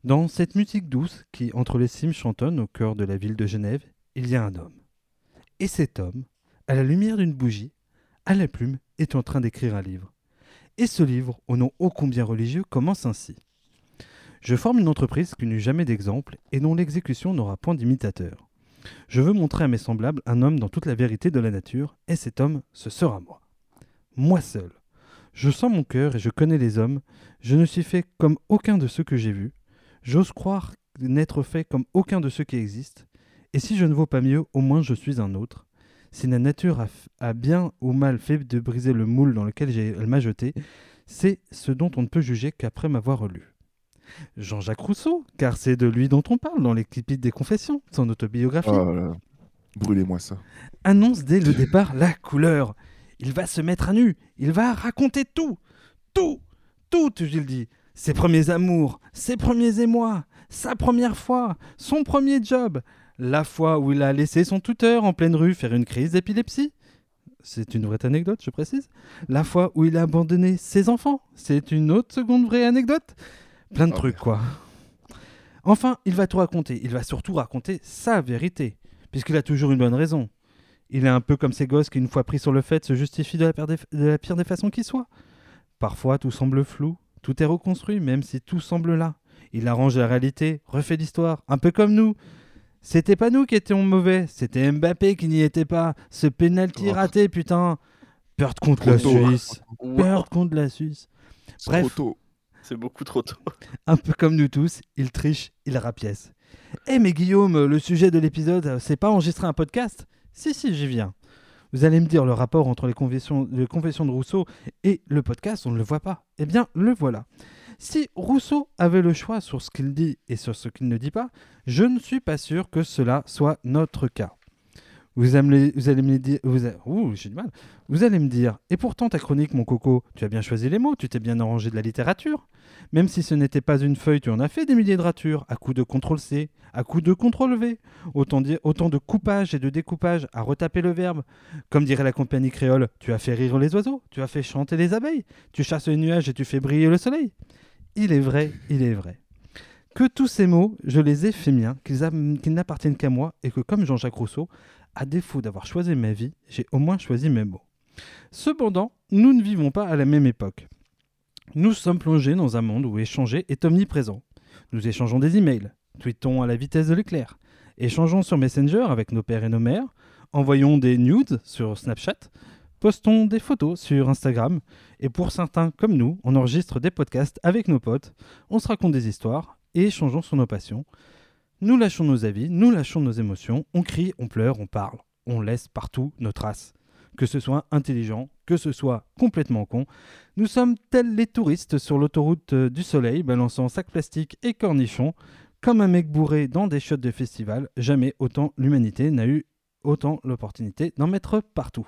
Dans cette musique douce qui, entre les cimes, chantonne au cœur de la ville de Genève, il y a un homme. Et cet homme, à la lumière d'une bougie, à la plume, est en train d'écrire un livre. Et ce livre, au nom ô combien religieux, commence ainsi. Je forme une entreprise qui n'eut jamais d'exemple et dont l'exécution n'aura point d'imitateur. Je veux montrer à mes semblables un homme dans toute la vérité de la nature, et cet homme, ce sera moi. Moi seul. Je sens mon cœur et je connais les hommes. Je ne suis fait comme aucun de ceux que j'ai vus. J'ose croire n'être fait comme aucun de ceux qui existent. Et si je ne vaux pas mieux, au moins je suis un autre. Si la nature a, bien ou mal fait de briser le moule dans lequel elle m'a jeté, c'est ce dont on ne peut juger qu'après m'avoir lu. Jean-Jacques Rousseau, car c'est de lui dont on parle dans les des Confessions, son autobiographie, Oh. Brûlez-moi ça. annonce dès le <laughs> départ la couleur. Il va se mettre à nu, il va raconter tout, tout, tout, je le dis. Ses premiers amours, ses premiers émois, sa première fois, son premier job, la fois où il a laissé son tuteur en pleine rue faire une crise d'épilepsie. C'est une vraie anecdote, je précise. La fois où il a abandonné ses enfants, c'est une autre seconde vraie anecdote. Plein de Oh, trucs, merde. quoi. Enfin, il va tout raconter. Il va surtout raconter sa vérité, puisqu'il a toujours une bonne raison. Il est un peu comme ces gosses qui, une fois pris sur le fait, se justifient de la, pire des, de la pire des façons qui soit. Parfois, tout semble flou, tout est reconstruit, même si tout semble là. Il arrange la réalité, refait l'histoire, un peu comme nous. C'était pas nous qui étions mauvais, c'était Mbappé qui n'y était pas. Ce penalty Oh. raté, putain. Perdre contre la tôt. Suisse. Wow, Perdre contre la Suisse. C'est Bref. trop tôt. c'est beaucoup trop tôt. <laughs> Un peu comme nous tous, il triche, il rapièce. Eh mais Guillaume, le sujet de l'épisode, c'est pas enregistrer un podcast? Si, si, j'y viens. Vous allez me dire le rapport entre les confessions, les confessions de Rousseau et le podcast, on ne le voit pas. Eh bien, le voilà. Si Rousseau avait le choix sur ce qu'il dit et sur ce qu'il ne dit pas, je ne suis pas sûr que cela soit notre cas. Vous, allez- me dire, et pourtant ta chronique, mon coco, tu as bien choisi les mots, tu t'es bien arrangé de la littérature. Même si ce n'était pas une feuille, tu en as fait des milliers de ratures, à coup de CTRL-C, à coup de CTRL-V. Autant, de coupage et de découpage à retaper le verbe. Comme dirait la compagnie créole, tu as fait rire les oiseaux, tu as fait chanter les abeilles, tu chasses les nuages et tu fais briller le soleil. Il est vrai, il est vrai. Que tous ces mots, je les ai fait miens, qu'ils n'appartiennent qu'à moi, et que comme Jean-Jacques Rousseau, à défaut d'avoir choisi ma vie, j'ai au moins choisi mes mots. Cependant, nous ne vivons pas à la même époque. Nous sommes plongés dans un monde où échanger est omniprésent. Nous échangeons des emails, tweetons à la vitesse de l'éclair, échangeons sur Messenger avec nos pères et nos mères, envoyons des nudes sur Snapchat, postons des photos sur Instagram, et pour certains comme nous, on enregistre des podcasts avec nos potes, on se raconte des histoires et échangeons sur nos passions. Nous lâchons nos avis, nous lâchons nos émotions, on crie, on pleure, on parle, on laisse partout nos traces. Que ce soit intelligent, que ce soit complètement con, nous sommes tels les touristes sur l'autoroute euh, du soleil, balançant sacs plastiques et cornichons, comme un mec bourré dans des shots de festival, jamais autant l'humanité n'a eu autant l'opportunité d'en mettre partout.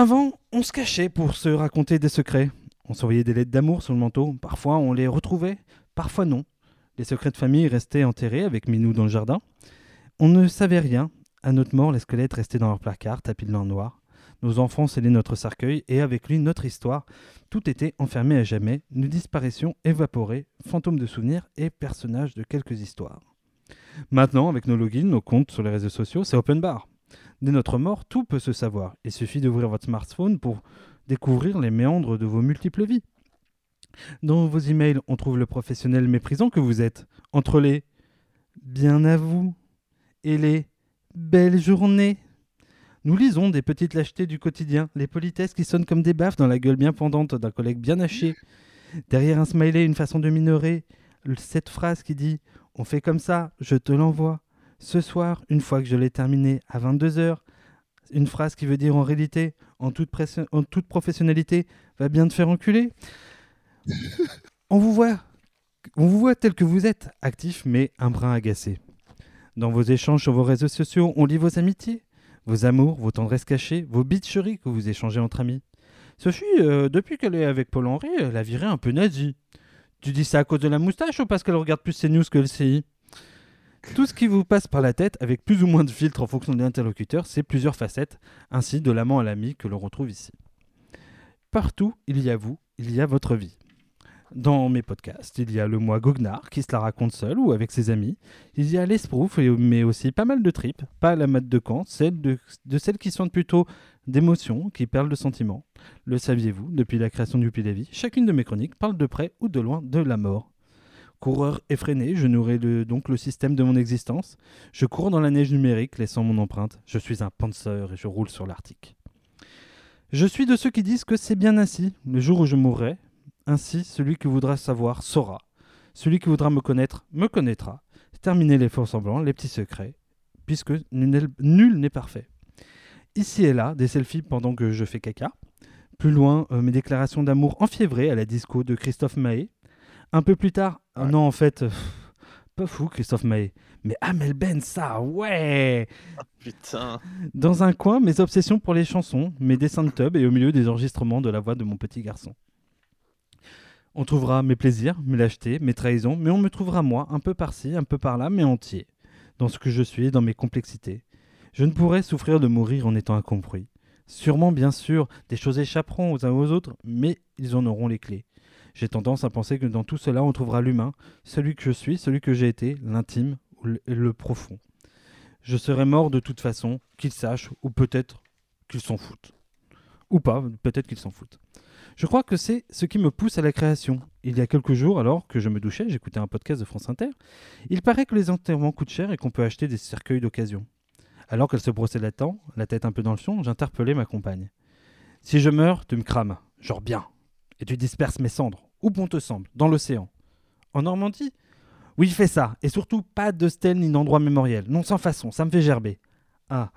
Avant, on se cachait pour se raconter des secrets. On s'envoyait des lettres d'amour sur le manteau. Parfois, on les retrouvait, parfois non. Les secrets de famille restaient enterrés avec Minou dans le jardin. On ne savait rien. À notre mort, les squelettes restaient dans leur placard, tapis de noir. Nos enfants scellaient notre cercueil et avec lui notre histoire. Tout était enfermé à jamais. Nous disparaissions évaporés, fantômes de souvenirs et personnages de quelques histoires. Maintenant, avec nos logins, nos comptes sur les réseaux sociaux, c'est open bar. Dès notre mort, tout peut se savoir. Il suffit d'ouvrir votre smartphone pour découvrir les méandres de vos multiples vies. Dans vos emails, on trouve le professionnel méprisant que vous êtes, entre les bien à vous et les belles journées. Nous lisons des petites lâchetés du quotidien, les politesses qui sonnent comme des baffes dans la gueule bien pendante d'un collègue bien haché. Derrière un smiley, une façon de minorer, cette phrase qui dit On fait comme ça, je te l'envoie. Ce soir, une fois que je l'ai terminé à 22h, une phrase qui veut dire en réalité, en toute, presse- en toute professionnalité, va bien te faire enculer. <laughs> on vous voit, on vous voit tel que vous êtes, actif mais un brin agacé. Dans vos échanges sur vos réseaux sociaux, on lit vos amitiés, vos amours, vos tendresses cachées, vos bitcheries que vous échangez entre amis. Sophie, euh, depuis qu'elle est avec Paul-Henri, elle a viré un peu nazi. Tu dis ça à cause de la moustache ou parce qu'elle regarde plus ses news que le CI Tout ce qui vous passe par la tête, avec plus ou moins de filtres en fonction de l'interlocuteur, c'est plusieurs facettes, ainsi de l'amant à l'ami que l'on retrouve ici. Partout, il y a vous, il y a votre vie. Dans mes podcasts, il y a le moi goguenard qui se la raconte seul ou avec ses amis. Il y a l'esprouf, mais aussi pas mal de tripes, pas la mat de camp, celle de, celles qui sont plutôt d'émotions, qui parlent de sentiments. Le saviez-vous, depuis la création du Puy la vie, chacune de mes chroniques parle de près ou de loin de la mort. Coureur effréné, je nourris donc le système de mon existence. Je cours dans la neige numérique, laissant mon empreinte. Je suis un panzer et je roule sur l'Arctique. Je suis de ceux qui disent que c'est bien ainsi. Le jour où je mourrai, ainsi celui qui voudra savoir saura. Celui qui voudra me connaître me connaîtra. Terminer les faux semblants, les petits secrets, puisque nul nul n'est parfait. Ici et là, des selfies pendant que je fais caca. Plus loin, euh, mes déclarations d'amour enfiévrées à la disco de Christophe Mahé. Un peu plus tard, ah non, en fait, euh, pas fou Christophe Mahé. Mais Amel Ben, ça, ouais Putain. Dans un coin, mes obsessions pour les chansons, mes dessins de tub et au milieu des enregistrements de la voix de mon petit garçon. On trouvera mes plaisirs, mes lâchetés, mes trahisons, mais on me trouvera moi, un peu par-ci, un peu par-là, mais entier, dans ce que je suis, dans mes complexités. Je ne pourrais souffrir de mourir en étant incompris. Sûrement, bien sûr, des choses échapperont aux uns aux autres, mais ils en auront les clés. J'ai tendance à penser que dans tout cela, on trouvera l'humain, celui que je suis, celui que j'ai été, l'intime ou le, profond. Je serai mort de toute façon, qu'ils sachent, ou peut-être qu'ils s'en foutent. Ou pas, peut-être qu'ils s'en foutent. Je crois que c'est ce qui me pousse à la création. Il y a quelques jours, alors que je me douchais, j'écoutais un podcast de France Inter. Il paraît que les enterrements coûtent cher et qu'on peut acheter des cercueils d'occasion. Alors qu'elle se brossait la, temps, la tête un peu dans le fion, j'interpellais ma compagne. Si je meurs, tu me crames, genre bien, et tu disperses mes cendres, où bon te semble, dans l'océan. En Normandie? Oui, fais ça, et surtout pas de stèle ni d'endroit mémoriel. Non, sans façon, ça me fait gerber. Ah,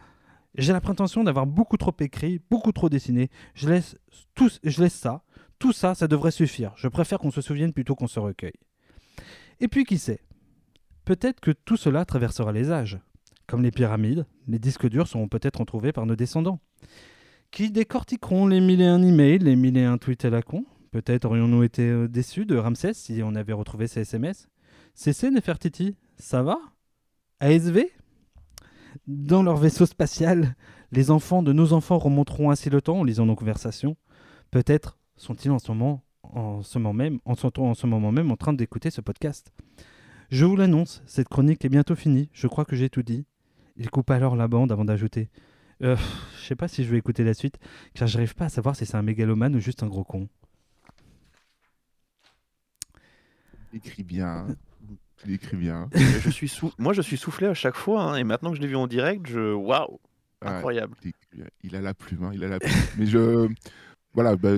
j'ai la prétention d'avoir beaucoup trop écrit, beaucoup trop dessiné. Je laisse, tout, je ça. Tout ça, ça devrait suffire. Je préfère qu'on se souvienne plutôt qu'on se recueille. Et puis, qui sait? Peut-être que tout cela traversera les âges. Comme les pyramides, les disques durs seront peut-être retrouvés par nos descendants. Qui décortiqueront les mille et un emails, les mille et un tweets à la con? Peut-être aurions-nous été euh, déçus de Ramsès si on avait retrouvé ses SMS CC Nefertiti, ça va? ASV Dans leur vaisseau spatial, les enfants de nos enfants remonteront ainsi le temps en lisant nos conversations. Peut-être sont-ils en ce moment en ce moment même, en, ce moment même en train d'écouter ce podcast. Je vous l'annonce, cette chronique est bientôt finie. Je crois que j'ai tout dit. Il coupe alors la bande avant d'ajouter. Euh, je sais pas si je vais écouter la suite, car j'arrive pas à savoir si c'est un mégalomane ou juste un gros con. Il écrit bien. Il écrit bien. <laughs> je suis sou- Moi, je suis soufflé à chaque fois, hein, et maintenant que je l'ai vu en direct, je. Waouh! Incroyable. il a la plume, hein, il a la plume. Mais je. Voilà, bah,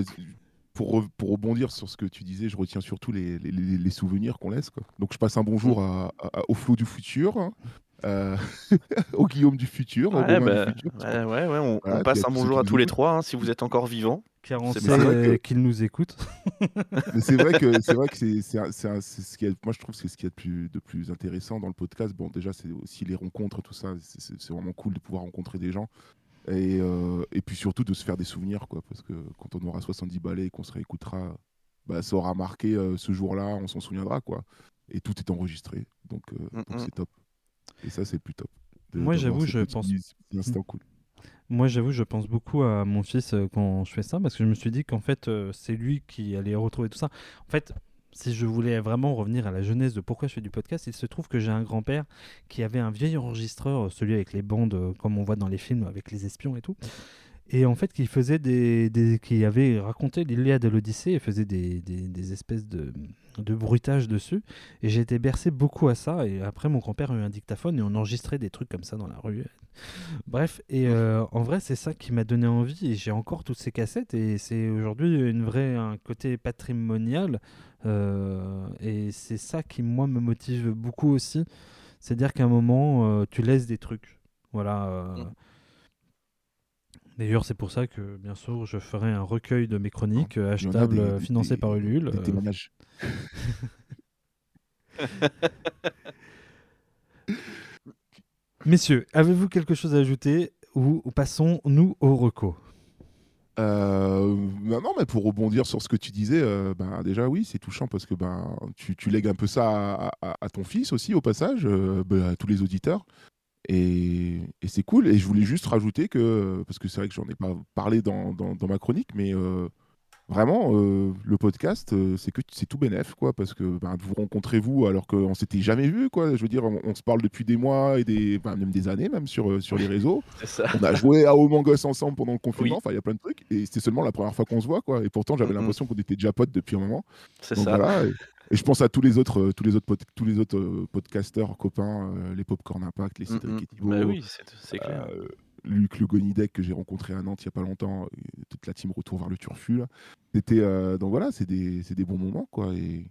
pour, pour rebondir sur ce que tu disais, je retiens surtout les, les- les- souvenirs qu'on laisse. Quoi. Donc je passe un bonjour à, à- au Flo du futur, hein, euh, <laughs> au Guillaume du futur, au Ouais, Romain bah, du futur. ouais, ouais, ouais, on, Voilà, on passe un bonjour à tous les écoutent. trois, hein, si vous êtes encore vivants. Car on C'est sait euh, qu'il nous écoute. <laughs> Mais c'est vrai que <laughs> c'est vrai que c'est c'est un- c'est un- c'est ce qui est moi je trouve que c'est ce qui est de plus de plus intéressant dans le podcast. Bon déjà c'est aussi les rencontres tout ça, c'est- vraiment cool de pouvoir rencontrer des gens et, euh, et puis surtout de se faire des souvenirs quoi parce que quand on aura 70 balais et qu'on se réécoutera, bah, ça aura marqué euh, ce jour-là, on s'en souviendra quoi. Et tout est enregistré donc euh, Mm, mm. c'est top. Et ça c'est plus top. de- Moi, j'avoue, je pense- instants cool. Moi, j'avoue, je pense beaucoup à mon fils euh, quand je fais ça, parce que je me suis dit qu'en fait, euh, c'est lui qui allait retrouver tout ça. En fait, si je voulais vraiment revenir à la jeunesse de pourquoi je fais du podcast, il se trouve que j'ai un grand-père qui avait un vieil enregistreur, euh, celui avec les bandes, comme on voit dans les films, avec les espions et tout. Et en fait, qui faisait des, des- qui avait raconté l'Iliade et l'Odyssée et faisait des, des- des espèces de, de bruitages dessus. Et j'ai été bercé beaucoup à ça. Et après, mon grand-père a eu un dictaphone et on enregistrait des trucs comme ça dans la rue. Bref, et euh, en vrai, c'est ça qui m'a donné envie. Et j'ai encore toutes ces cassettes. Et c'est aujourd'hui une vraie, un côté patrimonial. euh, et c'est ça qui, moi, me motive beaucoup aussi. C'est-à-dire qu'à un moment, euh, tu laisses des trucs. Voilà. euh. D'ailleurs, c'est pour ça que, bien sûr, je ferai un recueil de mes chroniques euh, Il y en a achetable, des- euh, des- financé des- par Ulule. des euh, témoignages. <laughs> Messieurs, avez-vous quelque chose à ajouter ou, ou passons-nous au reco? Euh, bah non, mais pour rebondir sur ce que tu disais, euh, ben, déjà oui, c'est touchant parce que ben, tu, tu lègues un peu ça à, à- à ton fils aussi, au passage, euh, ben, à tous les auditeurs. Et, et c'est cool. Et je voulais juste rajouter que, parce que c'est vrai que j'en ai pas parlé dans, dans- dans ma chronique, mais euh, vraiment, euh, le podcast, euh, c'est que c'est tout bénef, quoi, parce que ben, vous rencontrez vous alors qu'on s'était jamais vu, quoi. Je veux dire, on, on se parle depuis des mois et des, ben, même des années, même sur, sur les réseaux. <laughs> Ça. On a joué à Among Us ensemble pendant le confinement, Oui. enfin il y a plein de trucs, et c'était seulement la première fois qu'on se voit, quoi. Et pourtant j'avais l'impression qu'on était déjà potes depuis un moment. C'est ça. voilà. Et, et je pense à tous les autres, euh, tous les autres, pod- tous les autres euh, podcasters copains, euh, les Popcorn Impact, les Cédric mm. Bah oui, c'est clair. euh, Luc Le Gonidec que j'ai rencontré à Nantes il y a pas longtemps, toute la team Retour vers le Turfu. C'était donc voilà, c'est des, des bons moments, quoi. Et,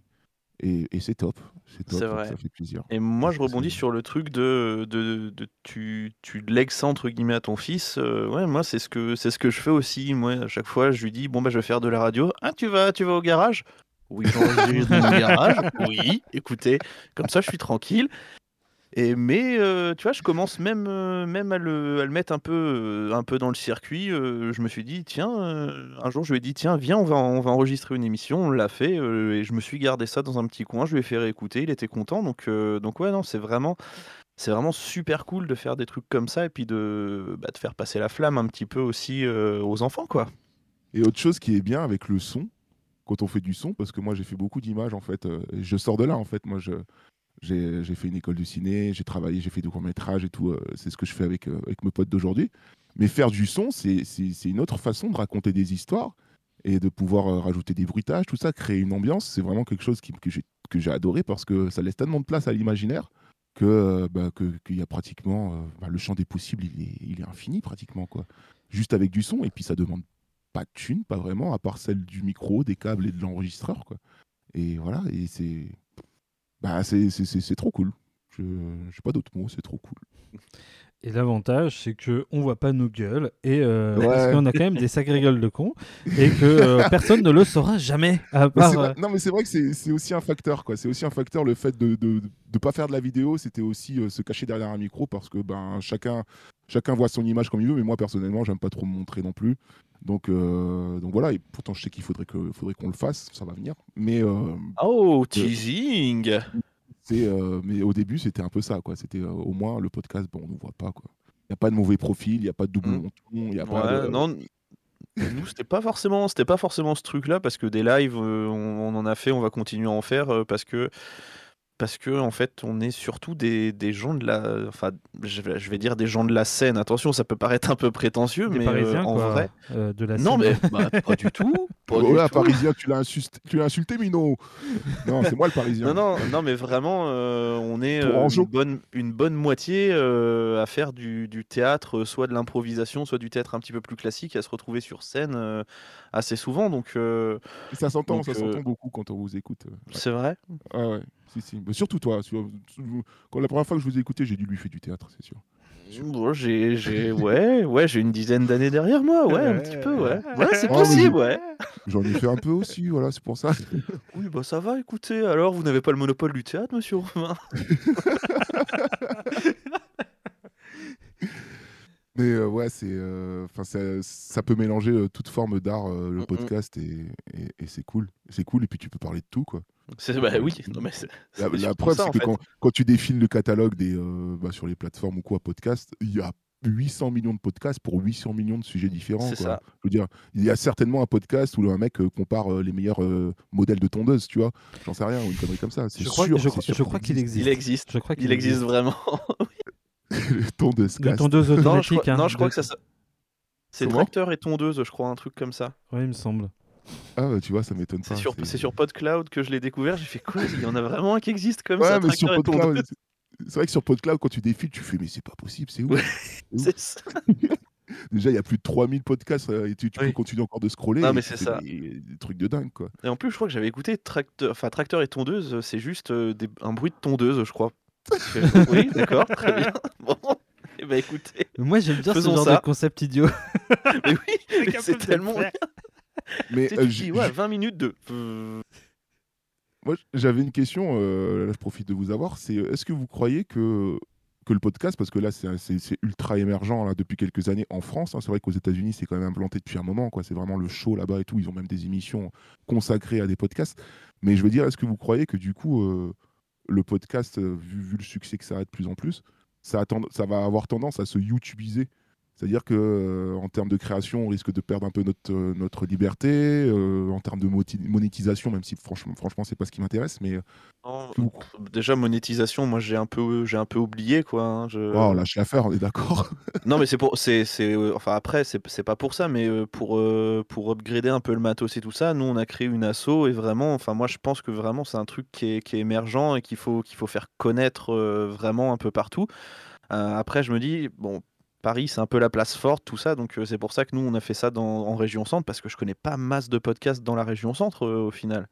et, et c'est top, c'est top, vrai. ça fait plaisir. Et moi, je rebondis sur le truc de, de, de- tu, tu lègues ça entre guillemets à ton fils. Ouais, moi, c'est ce que c'est ce que je fais aussi. Moi, à chaque fois, je lui dis bon bah, je vais faire de la radio. Ah, tu vas, tu vas au garage? Oui, j'enregistre mon garage. Oui, écoutez, comme ça, je suis tranquille. Et mais euh, tu vois, je commence même euh, même à le, à le mettre un peu euh, un peu dans le circuit. Je me suis dit tiens, un jour, je lui ai dit tiens, viens, on va on va enregistrer une émission. On l'a fait et je me suis gardé ça dans un petit coin. Je lui ai fait réécouter. Il était content. Donc donc ouais, non, c'est vraiment c'est vraiment super cool de faire des trucs comme ça et puis de, bah, de faire passer la flamme un petit peu aussi aux enfants, quoi. Et autre chose qui est bien avec le son, quand on fait du son, parce que moi j'ai fait beaucoup d'images en fait, euh, je sors de là en fait. Moi j'ai, fait une école de ciné, j'ai travaillé, j'ai fait du court métrage et tout. euh, c'est ce que je fais avec, euh, avec mes potes d'aujourd'hui. Mais faire du son, c'est, une autre façon de raconter des histoires et de pouvoir euh, rajouter des bruitages, tout ça, créer une ambiance. C'est vraiment quelque chose qui, que, j'ai, adoré parce que ça laisse tellement de place à l'imaginaire que, bah, qu'il y a pratiquement bah, le champ des possibles, il est, il est infini pratiquement quoi. Juste avec du son et puis ça demande pas de thune, pas vraiment, à part celle du micro, des câbles et de l'enregistreur. Quoi. Et voilà, et c'est. Bah, c'est, c'est, c'est, c'est trop cool. Je n'ai pas d'autres mots, c'est trop cool. Et l'avantage, c'est que on voit pas nos gueules et euh, Ouais. parce qu'on a quand même des sacrées gueules de cons et que euh, <laughs> personne ne le saura jamais à part. euh, vrai- non, mais c'est vrai que c'est, c'est aussi un facteur. Quoi. C'est aussi un facteur, le fait de ne de, de pas faire de la vidéo, c'était aussi euh, se cacher derrière un micro parce que ben, chacun, chacun voit son image comme il veut, mais moi personnellement, j'aime pas trop me montrer non plus. Donc, euh, donc voilà, et pourtant je sais qu'il faudrait, qu'on le fasse, ça va venir. Mais euh, Oh, teasing C'est, euh, mais au début, c'était un peu ça, quoi. C'était au moins le podcast, bon, on ne voit pas, quoi. Il n'y a pas de mauvais profil, il n'y a pas de double Mm. menton, il n'y a Ouais, pas de... non, Nous, c'était pas forcément, c'était pas forcément ce truc-là parce que des lives, on, on en a fait, on va continuer à en faire parce que parce que en fait, on est surtout des, des gens de la, enfin, je vais, je vais dire des gens de la scène. Attention, ça peut paraître un peu prétentieux, Des mais euh, en quoi, vrai, euh, de la non, scène. mais <laughs> bah, pas du tout, pas du Voilà, tout. parisien, tu l'as insulté, tu l'as insulté, Mino. Non, c'est moi le parisien. Non, non, non, mais vraiment, euh, on est euh, une, bonne, une bonne moitié euh, à faire du, du théâtre, soit de l'improvisation, soit du théâtre un petit peu plus classique, à se retrouver sur scène euh, assez souvent. Donc, euh, ça s'entend, Donc, ça euh, s'entend beaucoup quand on vous écoute. c'est vrai? Ouais, ouais, si, si. Mais surtout toi. Quand la première fois que je vous ai écouté, j'ai dû lui faire du théâtre, c'est sûr. Bon, j'ai, j'ai, ouais, ouais, j'ai une dizaine d'années derrière moi, ouais, un petit peu, ouais. Ouais, c'est mais possible, ouais. J'en ai fait un peu aussi, voilà, c'est pour ça. <laughs> Oui, bah ça va, écoutez, alors vous n'avez pas le monopole du théâtre, monsieur Romain? <laughs> Mais euh, ouais, c'est, euh, enfin, ça, ça peut mélanger euh, toute forme d'art, euh, le Mm, mm. podcast, et, et- et c'est cool. C'est cool, et puis tu peux parler de tout, quoi. C'est, bah oui, non mais c'est, La, c'est la surtout preuve, ça, c'est que quand, quand tu défiles le catalogue des, euh, bah, sur les plateformes ou quoi, podcast, il y a 800 millions de podcasts pour 800 millions de sujets différents. C'est quoi. ça. Je veux dire, il y a certainement un podcast où un mec compare euh, les meilleurs euh, modèles de tondeuse, tu vois. J'en sais rien, ou une connerie comme ça. C'est Je crois, sûr, je, c'est crois- sûr je crois qu'il existe. Il existe, Je crois qu'il il existe vraiment. <laughs> <laughs> Les tondeuses Les cast. tondeuses non, je automatiques. crois, hein, non, je crois que ça, ça- c'est tracteur et tondeuse, je crois, un truc comme ça. Ouais, il me semble. Ah, bah, tu vois, ça m'étonne pas. C'est sur, c'est- c'est sur PodCloud que je l'ai découvert. J'ai fait quoi Il y en a vraiment un qui existe comme Ouais, ça, mais sur PodCloud, tondeuse. c'est- vrai que sur PodCloud, quand tu défiles, tu fais, mais c'est pas possible, c'est où Ouais, C'est <laughs> ça. <laughs> Déjà, il y a plus de 3000 podcasts euh, et tu, tu Oui. peux continuer encore de scroller. Non, mais c'est ça. Des, des trucs de dingue, quoi. Et en plus, je crois que j'avais écouté tracteur, enfin tracteur et tondeuse, c'est juste euh, des- un bruit de tondeuse, je crois. <laughs> Oui, d'accord, très bien. <laughs> Bon, et ben écoutez, Moi, j'aime bien ce genre ça. de concept idiot. <laughs> mais oui, c'est tellement. bien. Mais Tu euh, tu te j- dis, ouais, 20 minutes de. euh, Moi, j'avais une question, euh, là je profite de vous avoir, c'est euh, est-ce que vous croyez que, que le podcast, parce que là c'est ultra émergent là, depuis quelques années en France, hein, c'est vrai qu'aux États-Unis c'est quand même implanté depuis un moment, quoi. c'est vraiment le show là-bas et tout, ils ont même des émissions consacrées à des podcasts, mais je veux dire, est-ce que vous croyez que du coup euh, le podcast, euh, vu, le succès que ça a de plus en plus, ça, ça va avoir tendance à se YouTubeiser c'est-à-dire que euh, en termes de création, on risque de perdre un peu notre, euh, notre liberté. euh, en termes de monétisation, même si franchement, franchement, c'est pas ce qui m'intéresse, mais non, déjà monétisation, moi j'ai un peu, j'ai un peu oublié quoi. hein, je- oh, lâche l'affaire, on est d'accord. <laughs> Non mais c'est pour, c'est, c'est, enfin après c'est, c'est pas pour ça, mais pour euh, pour upgrader un peu le matos et tout ça, nous on a créé une asso et vraiment, enfin moi je pense que vraiment c'est un truc qui est, qui est émergent et qu'il faut qu'il faut faire connaître euh, vraiment un peu partout. Après je me dis bon. Paris, c'est un peu la place forte, tout ça, donc euh, c'est pour ça que nous on a fait ça dans, en région centre parce que je connais pas masse de podcasts dans la région centre euh, au final.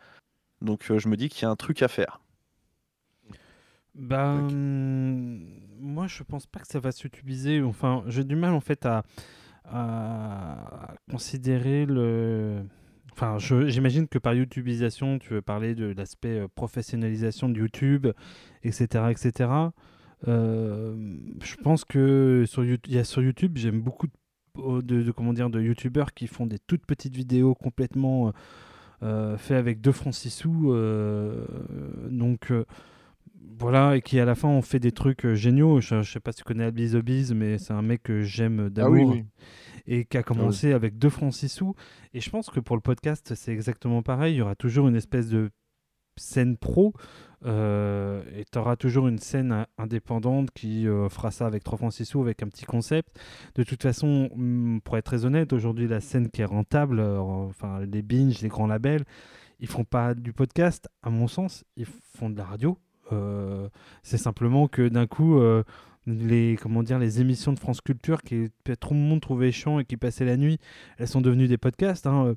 Donc euh, je me dis qu'il y a un truc à faire. Ben, moi, je pense pas que ça va s'utiliser. Enfin, j'ai du mal en fait à, à considérer le. Enfin, j'imagine que par YouTubeisation, tu veux parler de l'aspect professionnalisation de YouTube, etc., etc. Euh, je pense que sur, You- il y a sur YouTube, j'aime beaucoup de, de, de- comment dire, de YouTubeurs qui font des toutes petites vidéos complètement euh, euh, fait avec 2 francs 6 sous. euh, donc voilà, et qui à la fin ont fait des trucs géniaux. Je, je sais pas si tu connais Abby the Bees, mais c'est un mec que j'aime d'amour et qui a commencé avec 2 francs 6 sous. Et je pense que pour le podcast, c'est exactement pareil. Il y aura toujours une espèce de scène pro euh, et tu auras toujours une scène in- indépendante qui euh, fera ça avec 3 francs 6 sous, avec un petit concept. De toute façon, hum, pour être très honnête, aujourd'hui, la scène qui est rentable, euh, enfin les binges, les grands labels, ils font pas du podcast, à mon sens, ils font de la radio. Euh, c'est simplement que d'un coup, euh, les, comment dire, les émissions de France Culture qui tout le monde trouvait chiant et qui passaient la nuit, elles sont devenues des podcasts. hein.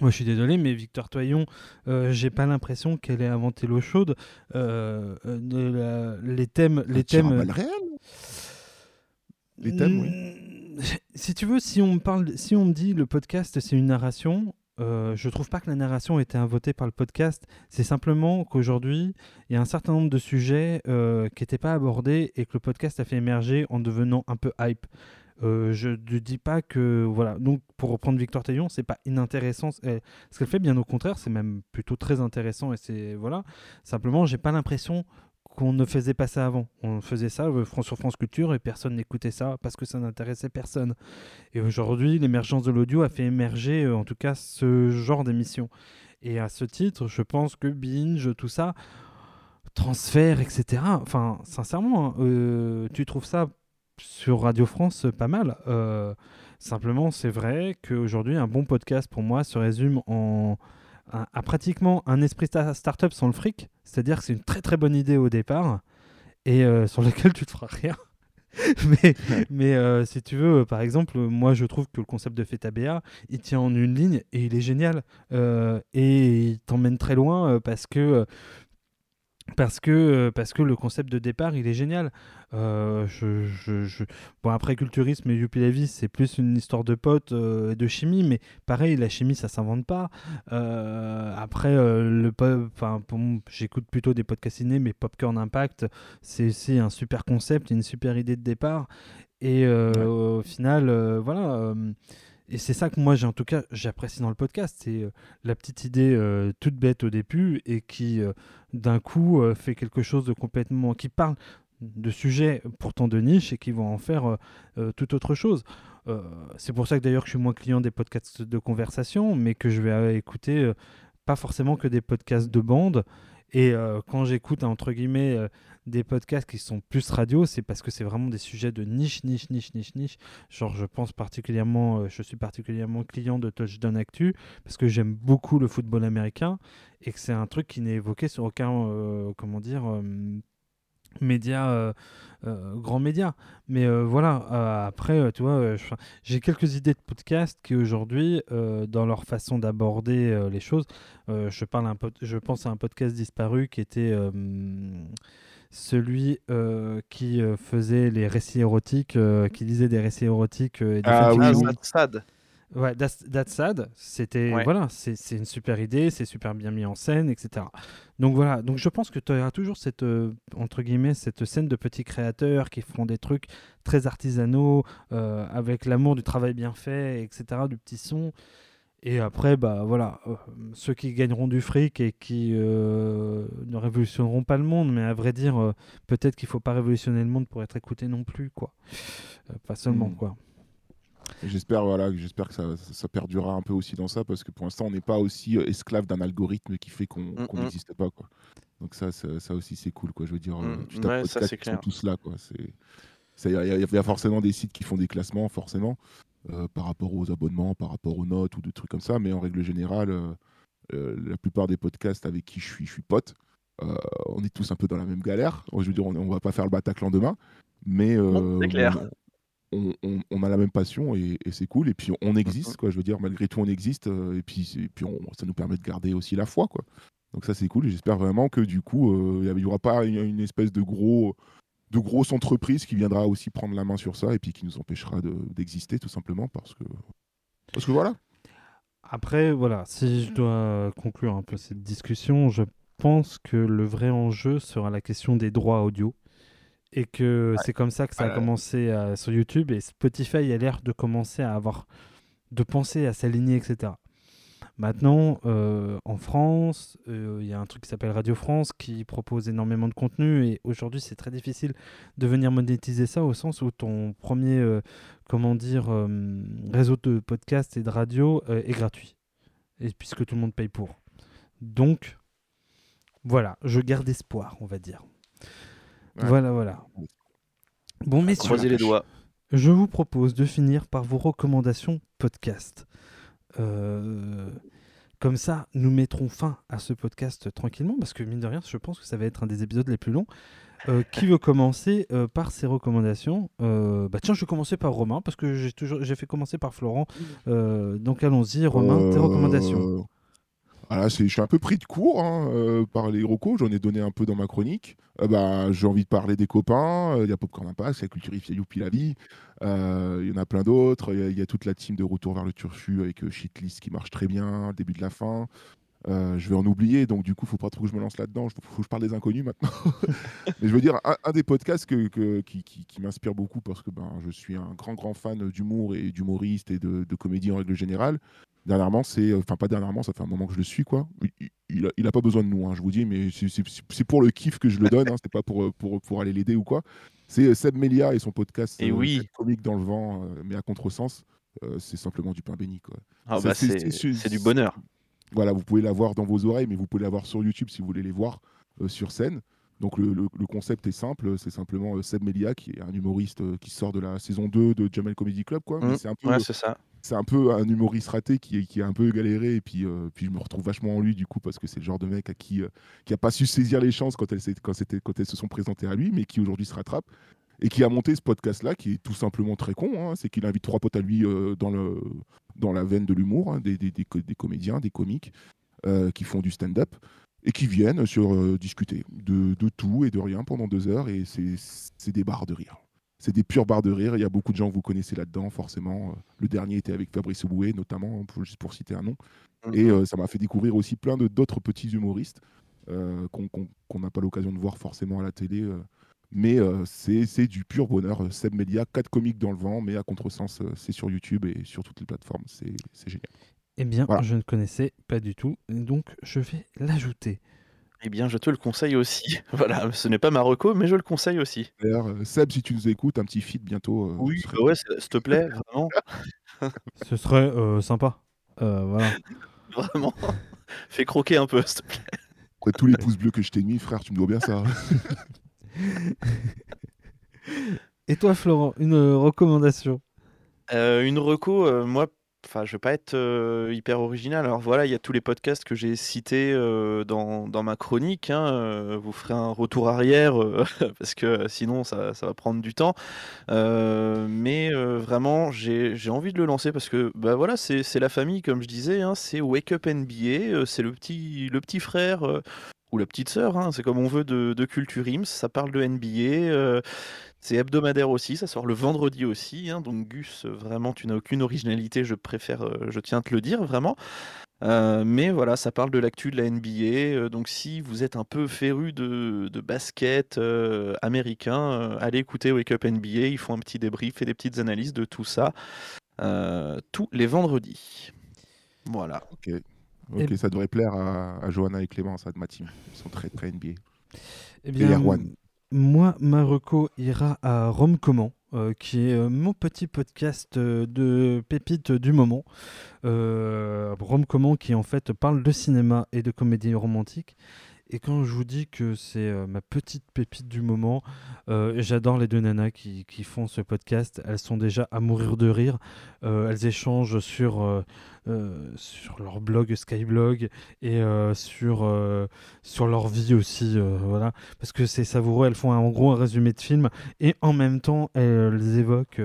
Moi, je suis désolé, mais Victor Toyon, euh, j'ai pas l'impression qu'elle ait inventé l'eau chaude. Euh, euh, de la- les thèmes, les thèmes. réel Les thèmes, oui. Si tu veux, si on me parle, si on me dit le podcast c'est une narration, euh, je trouve pas que la narration ait été inventée par le podcast. C'est simplement qu'aujourd'hui, il y a un certain nombre de sujets qui n'étaient pas abordés et que le podcast a fait émerger en devenant un peu hype. Euh, je ne dis pas que voilà. Donc pour reprendre Victor Taillon, c'est pas inintéressant euh, ce qu'elle fait. Bien au contraire, c'est même plutôt très intéressant et c'est voilà. Simplement, j'ai pas l'impression qu'on ne faisait pas ça avant. On faisait ça euh, France sur France Culture et personne n'écoutait ça parce que ça n'intéressait personne. Et aujourd'hui, l'émergence de l'audio a fait émerger, euh, en tout cas, ce genre d'émission. Et à ce titre, je pense que Binge, tout ça, transfert, etc. Enfin, sincèrement, hein, euh, tu trouves ça sur Radio France pas mal. Euh, simplement, c'est vrai qu'aujourd'hui, un bon podcast pour moi se résume en à, à pratiquement un esprit sta- startup sans le fric. C'est-à-dire que c'est une très très bonne idée au départ et euh, <laughs> sur laquelle tu te feras rien. <laughs> mais mais euh, si tu veux, euh, par exemple, euh, moi je trouve que le concept de Feta BA, il tient en une ligne et il est génial. Euh, et il t'emmène très loin euh, parce que euh, parce que, euh, parce que le concept de départ, il est génial. Euh, je, je- je- Bon, après, culturisme et Youpi la vie, c'est plus une histoire de potes euh, et de chimie, mais pareil, la chimie, ça s'invente pas. Euh, après, le po- enfin, pour moi, j'écoute plutôt des podcasts ciné, mais Popcorn Impact, c'est aussi un super concept, une super idée de départ. Et au final, voilà. Et c'est ça que moi, j'ai en tout cas, j'apprécie dans le podcast, c'est euh, la petite idée euh, toute bête au début et qui, euh, d'un coup, fait quelque chose de complètement. qui parle de sujets pourtant de niche et qui vont en faire tout autre chose. C'est pour ça que d'ailleurs je suis moins client des podcasts de conversation, mais que je vais écouter pas forcément que des podcasts de bande. Et quand j'écoute, entre guillemets, des podcasts qui sont plus radio, c'est parce que c'est vraiment des sujets de niche, niche, niche, niche, niche. Genre, je pense particulièrement, euh, je suis particulièrement client de Touchdown Actu parce que j'aime beaucoup le football américain et que c'est un truc qui n'est évoqué sur aucun, euh, comment dire, euh, média, euh, euh, grand média. Mais voilà, après, tu vois, j'ai quelques idées de podcasts qui aujourd'hui, dans leur façon d'aborder les choses, je, parle un je pense à un podcast disparu qui était celui euh, qui euh, faisait les récits érotiques, euh, qui lisait des récits érotiques et des Ah oui, oui. Sad, sad. Ouais, That's, That's Sad, c'était Ouais. voilà, c'est une super idée, c'est super bien mis en scène, etc. Donc voilà, donc je pense que tu auras toujours cette euh, entre guillemets cette scène de petits créateurs qui font des trucs très artisanaux avec l'amour du travail bien fait, etc. Du petit son. Et après, bah voilà, euh, ceux qui gagneront du fric et qui euh, ne révolutionneront pas le monde, mais à vrai dire, euh, peut-être qu'il faut pas révolutionner le monde pour être écouté non plus, quoi. Euh, pas seulement, Mm. quoi. J'espère voilà, j'espère que ça, ça, perdurera un peu aussi dans ça parce que pour l'instant on n'est pas aussi esclave d'un algorithme qui fait qu'on Mm, qu'on mm. n'existe pas quoi. Donc ça, ça, ça aussi c'est cool quoi. Je veux dire, euh, Mm, tu tapes ouais, ça, sont clair. tous là quoi. Y, il y a forcément des sites qui font des classements forcément euh, par rapport aux abonnements, par rapport aux notes ou des trucs comme ça. Mais en règle générale, euh, euh, la plupart des podcasts avec qui je suis, je suis pote, on est tous un peu dans la même galère. Je veux dire, on, on va pas faire le Bataclan demain, mais c'est clair. on, on- on a la même passion et, et c'est cool. Et puis on existe, quoi. Je veux dire, malgré tout, on existe. et puis, et puis on- ça nous permet de garder aussi la foi, quoi. Donc ça, c'est cool. J'espère vraiment que du coup, il n'y aura pas une, une espèce de gros de grosse entreprise qui viendra aussi prendre la main sur ça et puis qui nous empêchera de- d'exister tout simplement parce que parce que voilà. Après, voilà, si je dois conclure un peu cette discussion, je pense que le vrai enjeu sera la question des droits audio. Et que c'est comme ça que ça a Ouais. commencé à- sur YouTube. Et Spotify a l'air de commencer à avoir. de penser à s'aligner, etc. Maintenant, euh, en France, euh, il y a un truc qui s'appelle Radio France qui propose énormément de contenu. Et aujourd'hui, c'est très difficile de venir monétiser ça au sens où ton premier, euh, comment dire, euh, réseau de podcast et de radio euh, est gratuit. Et puisque tout le monde paye pour. Donc, voilà, je garde espoir, on va dire. Ouais. Voilà, voilà. Bon, messieurs, Croisez les doigts. je vous propose de finir par vos recommandations podcast. Euh, comme ça, nous mettrons fin à ce podcast tranquillement, parce que mine de rien, je pense que ça va être un des épisodes les plus longs. Euh, qui veut commencer euh, par ses recommandations? Euh, Bah tiens, je vais commencer par Romain, parce que j'ai toujours j'ai fait commencer par Florent. Donc allons-y, Romain, tes recommandations. Je suis un peu pris de court hein, euh, par les recos, j'en ai donné un peu dans ma chronique. Euh, bah, j'ai envie de parler des copains, euh, il y a Popcorn Impact, il y a Culturify Youpi la vie, euh, il y en a plein d'autres, il y a- il toute la team de Retour vers le Turfu avec euh, Shitlist qui marche très bien, début de la fin. Euh, je vais en oublier, donc du coup, faut pas trop que je me lance là-dedans, il faut que je parle des inconnus maintenant. <laughs> Mais je veux dire, un, des podcasts qui, m'inspire beaucoup parce que ben, je suis un grand, grand fan d'humour et d'humoriste et de comédie en règle générale, Dernièrement, c'est. Enfin, pas dernièrement, ça fait un moment que je le suis, quoi. Il, il, a, pas besoin de nous, hein, je vous dis, mais c'est- pour le kiff que je le donne, hein, c'est pas pour, euh, pour, pour aller l'aider ou quoi. C'est euh, Seb Melia et son podcast Et oui. Quatre Comique dans le vent, euh, mais à contresens. Euh, c'est simplement du pain béni, quoi. Ah bah, c'est- du bonheur. Voilà, vous pouvez l'avoir dans vos oreilles, mais vous pouvez l'avoir sur YouTube si vous voulez les voir euh, sur scène. Donc le, le- le concept est simple, c'est simplement euh, Seb Melia qui est un humoriste euh, qui sort de la saison 2 de Jamel Comedy Club, quoi. Mais Mm, c'est un peu, Ouais, c'est ça. C'est un peu un humoriste raté qui, est- qui a un peu galéré et puis, euh, puis je me retrouve vachement en lui du coup parce que c'est le genre de mec euh, qui a pas su saisir les chances quand elles, quand elles se sont présentées à lui, mais qui aujourd'hui se rattrape et qui a monté ce podcast-là qui est tout simplement très con. hein. c'est qu'il invite trois potes à lui euh, dans, le, dans la veine de l'humour, hein, des, des- des co- des comédiens, des comiques qui font du stand-up et qui viennent sur discuter de, de tout et de rien pendant deux heures et c'est des barres de rire. C'est des pures barres de rire. Il y a beaucoup de gens que vous connaissez là-dedans, forcément. Euh, Le dernier était avec Fabrice Bouet, notamment, hein, pour, juste pour citer un nom. Et Mhm. euh, ça m'a fait découvrir aussi plein de- d'autres petits humoristes euh, qu'on n'a pas l'occasion de voir forcément à la télé. euh. mais euh, c'est c'est du pur bonheur. Seb Media, 4 comiques dans le vent, mais à contresens, c'est sur YouTube et sur toutes les plateformes. C'est c'est génial. Eh bien, Voilà. je ne connaissais pas du tout, et donc je vais l'ajouter. Eh bien, je te le conseille aussi. <laughs> Voilà, ce n'est pas ma reco, mais je le conseille aussi. D'ailleurs, euh, Seb, si tu nous écoutes, un petit feat bientôt. euh, Oui, serait- bah ouais, s'il te plaît, vraiment. <laughs> Ce serait euh, sympa. Euh, voilà. <laughs> Vraiment. Fais croquer un peu, s'il te plaît. Après tous les pouces bleus que je t'ai mis, frère, tu me dois bien ça. Et toi, Florent, une recommandation? Euh, une reco, euh, moi, enfin, je vais pas être euh, hyper original. Alors voilà, il y a tous les podcasts que j'ai cités euh, dans, dans ma chronique. hein, euh, vous ferez un retour arrière <laughs> parce que sinon ça, ça va prendre du temps. Mais vraiment, j'ai envie de le lancer parce que bah voilà, c'est la famille, comme je disais. hein, c'est Wake Up NBA. c'est le petit, le petit frère. ou la petite sœur, hein, c'est comme on veut, de, de Culture Ims. Ça parle de NBA. C'est hebdomadaire aussi, ça sort le vendredi aussi. hein, donc Gus, euh, vraiment, tu n'as aucune originalité, je préfère, euh, je tiens à te le dire, vraiment. Euh, mais voilà, ça parle de l'actu de la NBA. euh, donc si vous êtes un peu féru de, de basket euh, américain, euh, allez écouter Wake Up NBA. Ils font un petit débrief et des petites analyses de tout ça euh, tous les vendredis. Voilà. ok, ok, Et- ça devrait plaire à, à Johanna et Clément, ça de ma team. Ils sont très très NBA. Eh bien, Erwan. Moi, ma reco ira à Rome Comment, euh, qui est euh, mon petit podcast euh, de pépites du moment. Rome Comment, qui en fait parle de cinéma et de comédie romantique. Et quand je vous dis que c'est euh, ma petite pépite du moment, euh, j'adore les deux nanas qui, qui font ce podcast. Elles sont déjà à mourir de rire. Euh, elles échangent sur, sur leur blog Skyblog et sur, sur leur vie aussi. voilà parce que c'est savoureux. Elles font en gros un résumé de film et en même temps elles évoquent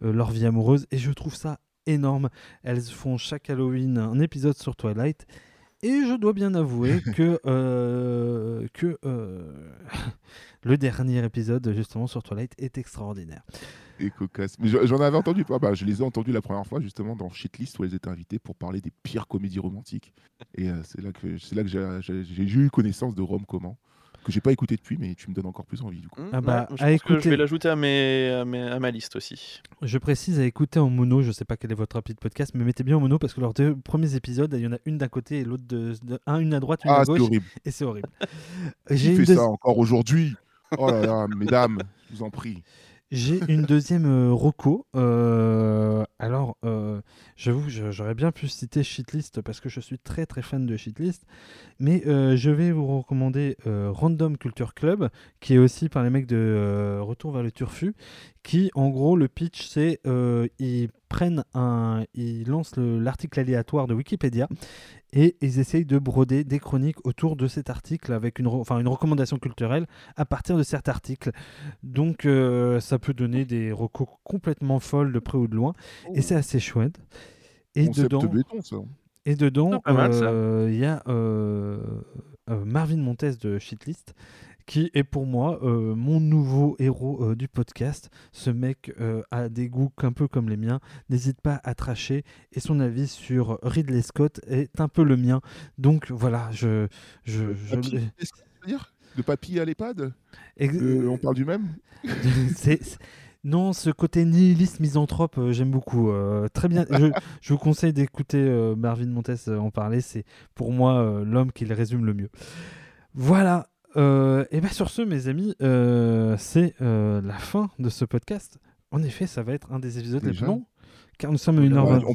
leur vie amoureuse et je trouve ça énorme. Elles font chaque Halloween un épisode sur Twilight et je dois bien avouer <laughs> que euh, que euh, <laughs> le dernier épisode justement sur Twilight est extraordinaire. Et cocasse. Mais je- j'en avais entendu pas. Bah, je les ai entendus la première fois justement dans Shitlist où elles étaient invitées pour parler des pires comédies romantiques. Et euh, c'est là que c'est là que j'ai eu connaissance de Rome comment que j'ai pas écouté depuis, mais tu me donnes encore plus envie du coup. Ah bah, Ouais, je à que je écouter. vais l'ajouter à, mes, à, mes- à ma liste aussi. Je précise à écouter en mono. Je sais pas quel est votre rapide podcast, mais mettez bien en mono parce que leurs deux premiers épisodes, il y en a une d'un côté et l'autre de, de- un une à droite, une Ah, à c'est gauche, horrible. et c'est horrible. <laughs> J'ai fait ça encore aujourd'hui? Oh là là, mesdames, je vous en prie. J'ai une deuxième euh, roco. Euh, alors, euh, j'avoue, j'aurais bien pu citer Shitlist parce que je suis très très fan de Shitlist, mais euh, je vais vous recommander euh, Random Culture Club, qui est aussi par les mecs de Retour vers le Turfu, qui en gros le pitch c'est ils prennent un, ils lancent le- l'article aléatoire de Wikipédia et ils essayent de broder des chroniques autour de cet article avec une, enfin, une recommandation culturelle à partir de cet article. Donc euh, ça peut donner des recos complètement folles de près ou de loin. Et c'est assez chouette. Et Concept dedans, béton, ça. et dedans, pas mal, ça. euh, il y a euh, euh, Marvin Montes de Shitlist, qui est pour moi euh, mon nouveau héros euh, du podcast. Ce mec euh, a des goûts un peu comme les miens, n'hésite pas à tracher, et son avis sur Ridley Scott est un peu le mien. Donc voilà, je... je, je- De papy à l'EHPAD Ex- On parle du même? <laughs> C'est- Non, ce côté nihiliste misanthrope, euh, j'aime beaucoup. Euh, très bien. je, <laughs> je vous conseille d'écouter euh, Marvin Montes en parler. C'est pour moi l'homme qui le résume le mieux. Voilà. Et bien sur ce, mes amis, euh, c'est euh, la fin de ce podcast. En effet, ça va être un des épisodes les plus longs, car nous sommes à Ouais, 1h20. on-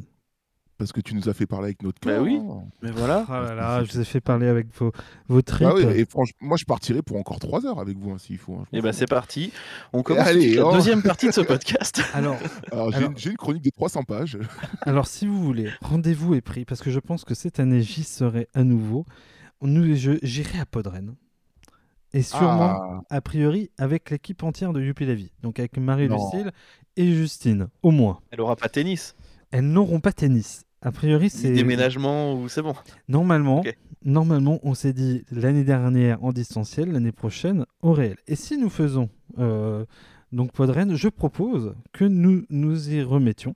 Parce que tu nous as fait parler avec notre Bah cœur. oui. Mais voilà. Oh là là, je vous ai fait parler avec vos, vos tripes. Ah oui, et franchement, moi je partirais pour encore 3 heures avec vous hein, s'il faut. hein, Et m'en bah fous. c'est parti. On commence Allez, la oh. deuxième partie de ce <laughs> podcast. Alors, Alors, j'ai Alors- une- j'ai une chronique de 300 pages. <laughs> Alors, si vous voulez, rendez-vous est pris parce que je pense que cette année, j'y serai à nouveau. Nous, je- j'irai à Podren. Et sûrement, Ah, a priori, avec l'équipe entière de Youpi la vie. Donc avec Marie-Lucille et Justine, au moins. Elle aura pas tennis. Elles n'auront pas tennis. A priori, c'est. déménagement ou c'est bon. Normalement, on s'est dit l'année dernière en distanciel, l'année prochaine au réel. Et si nous faisons euh, donc Podren, je propose que nous nous y remettions.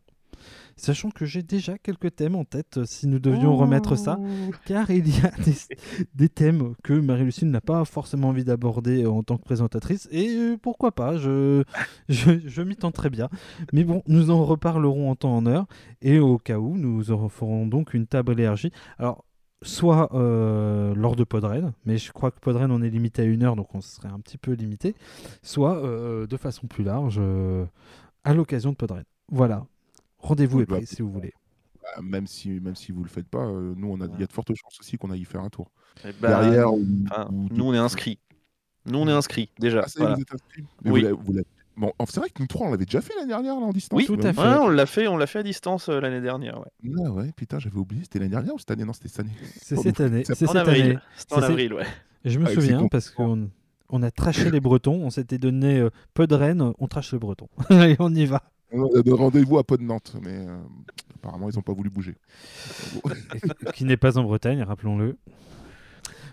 Sachant que j'ai déjà quelques thèmes en tête euh, si nous devions remettre ça, car il y a <laughs> des, des thèmes que Marie-Lucille n'a pas forcément envie d'aborder euh, en tant que présentatrice, et euh, pourquoi pas, je, <laughs> je, je m'y tente très bien. Mais bon, nous en reparlerons en temps en heure, et au cas où, nous en ferons donc une table élargie. Alors, soit euh, lors de Podren, mais je crois que Podren on est limité à une heure, donc on serait un petit peu limité, soit euh, de façon plus large euh, à l'occasion de Podren. Voilà. Rendez-vous est bah, pris si vous voulez. bah, même si même si vous le faites pas, euh, nous on a il y a de fortes chances aussi qu'on aille y faire un tour. Eh bah, Derrière. ou- enfin, ou- nous on est inscrits. Nous on est inscrits déjà. Ah, voilà. vous Oui. vous Bon, c'est vrai que nous trois on l'avait déjà fait l'année dernière là, en distance. Oui, tout à fait. Ouais, on l'a fait, on l'a fait à distance euh, l'année dernière. ouais. Ah ouais, putain, j'avais oublié. C'était l'année dernière ou cette année? Non, c'était cette année. C'est Oh, cette année. c'est C'est En cette avril. année. C'était en avril, ouais. Et je me ses souviens parce qu'on on a traché les Bretons, on s'était donné euh, peu de Rennes, on trache les Bretons. <laughs> Allez, on y va. On a de rendez-vous à Pod Nantes, mais euh, apparemment ils ont pas voulu bouger. <laughs> Qui n'est pas en Bretagne, rappelons-le.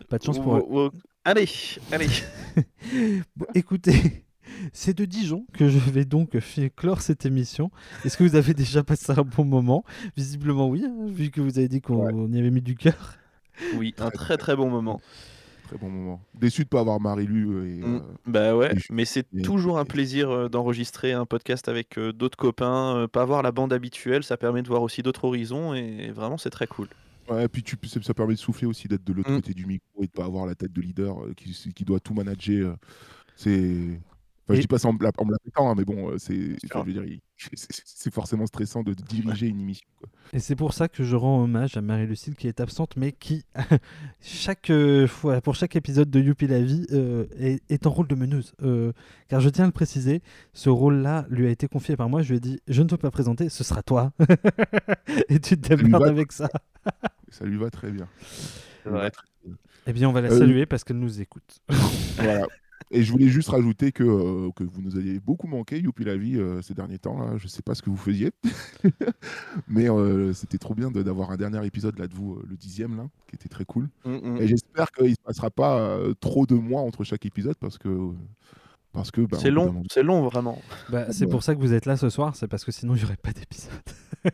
Pas de chance pour eux. Allez, allez. <laughs> Bon, écoutez, c'est de Dijon que je vais donc clore cette émission. Est-ce que vous avez déjà passé un bon moment? Visiblement oui, hein, vu que vous avez dit qu'on y avait mis du cœur. Oui, un très très bon moment. Très bon moment. Déçu de pas avoir Marie-Lu et. Mm. euh, Bah ouais, et mais c'est et- toujours un et- plaisir euh, d'enregistrer un podcast avec euh, d'autres copains, euh, pas voir la bande habituelle, ça permet de voir aussi d'autres horizons et vraiment c'est très cool. Ouais, puis tu, ça permet de souffler aussi, d'être de l'autre Mm. côté du micro et de pas avoir la tête de leader euh, qui, qui doit tout manager. euh, c'est. Enfin, Et- je dis pas ça en me la, en me la pétant, hein, mais bon, euh, <laughs> c'est, forcément stressant de diriger une émission. quoi. Et c'est pour ça que je rends hommage à Marie-Lucille qui est absente, mais qui, <laughs> chaque euh, fois, pour chaque épisode de Youpi la vie, euh, est, est en rôle de meneuse. Euh, car je tiens à le préciser, ce rôle-là lui a été confié par moi. Je lui ai dit Je ne peux pas présenter, ce sera toi. <laughs> Et tu te démerdes avec ça. Ça lui va très bien. Ça lui va Ouais. Eh bien, on va la Euh, saluer parce qu'elle nous écoute. Voilà. Et je voulais juste rajouter que, euh, que vous nous avez beaucoup manqué, Youpi la vie, euh, ces derniers temps. Là. Je sais pas ce que vous faisiez, <laughs> mais euh, c'était trop bien de- d'avoir un dernier épisode là de vous, euh, le dixième, là, qui était très cool. Mm, mm. Et j'espère qu'il ne se passera pas euh, trop de mois entre chaque épisode parce que. Parce que bah, C'est long, c'est long vraiment. Bah, <laughs> c'est ouais. pour ça que vous êtes là ce soir, c'est parce que sinon il n'y aurait pas d'épisode.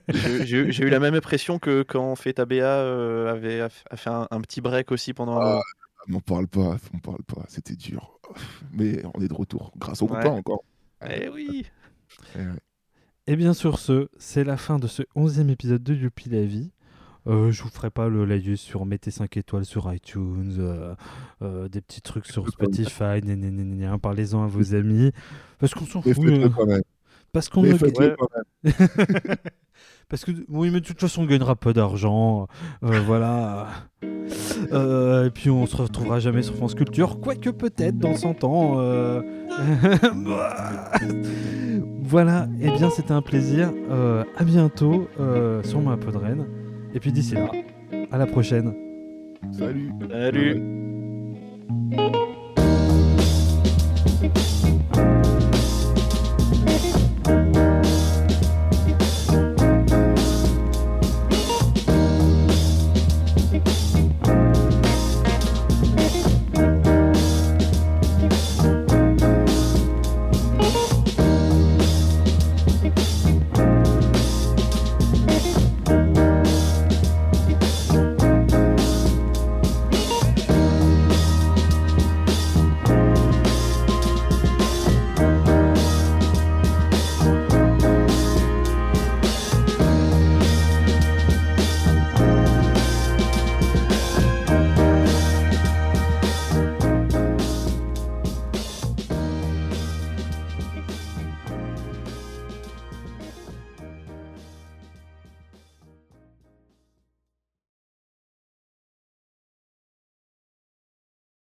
<laughs> J'ai eu- la même impression que quand Feta BA euh, avait a a fait un, un petit break aussi pendant. Ah, M'en parle pas, m'en parle pas, c'était dur. Mais on est de retour, grâce au Ouais. copain encore. Eh oui. <laughs> Eh ouais. Et bien sur ce, c'est la fin de ce onzième épisode de Youpi la vie. Euh, je vous ferai pas le laïus sur mettez 5 étoiles sur iTunes, euh, euh, des petits trucs sur Spotify, parlez-en à vos <laughs> amis. Parce qu'on s'en fout. euh, même. parce qu'on ne- <laughs> Parce que oui, mais de toute façon, on gagnera pas d'argent. euh, voilà. Euh, et puis on se retrouvera jamais sur France Culture, quoique peut-être dans 100 ans. euh. <laughs> voilà. Et bien, c'était un plaisir. Euh, à bientôt, euh, sûrement à Podren. Et puis d'ici là, à la prochaine. Salut. Salut.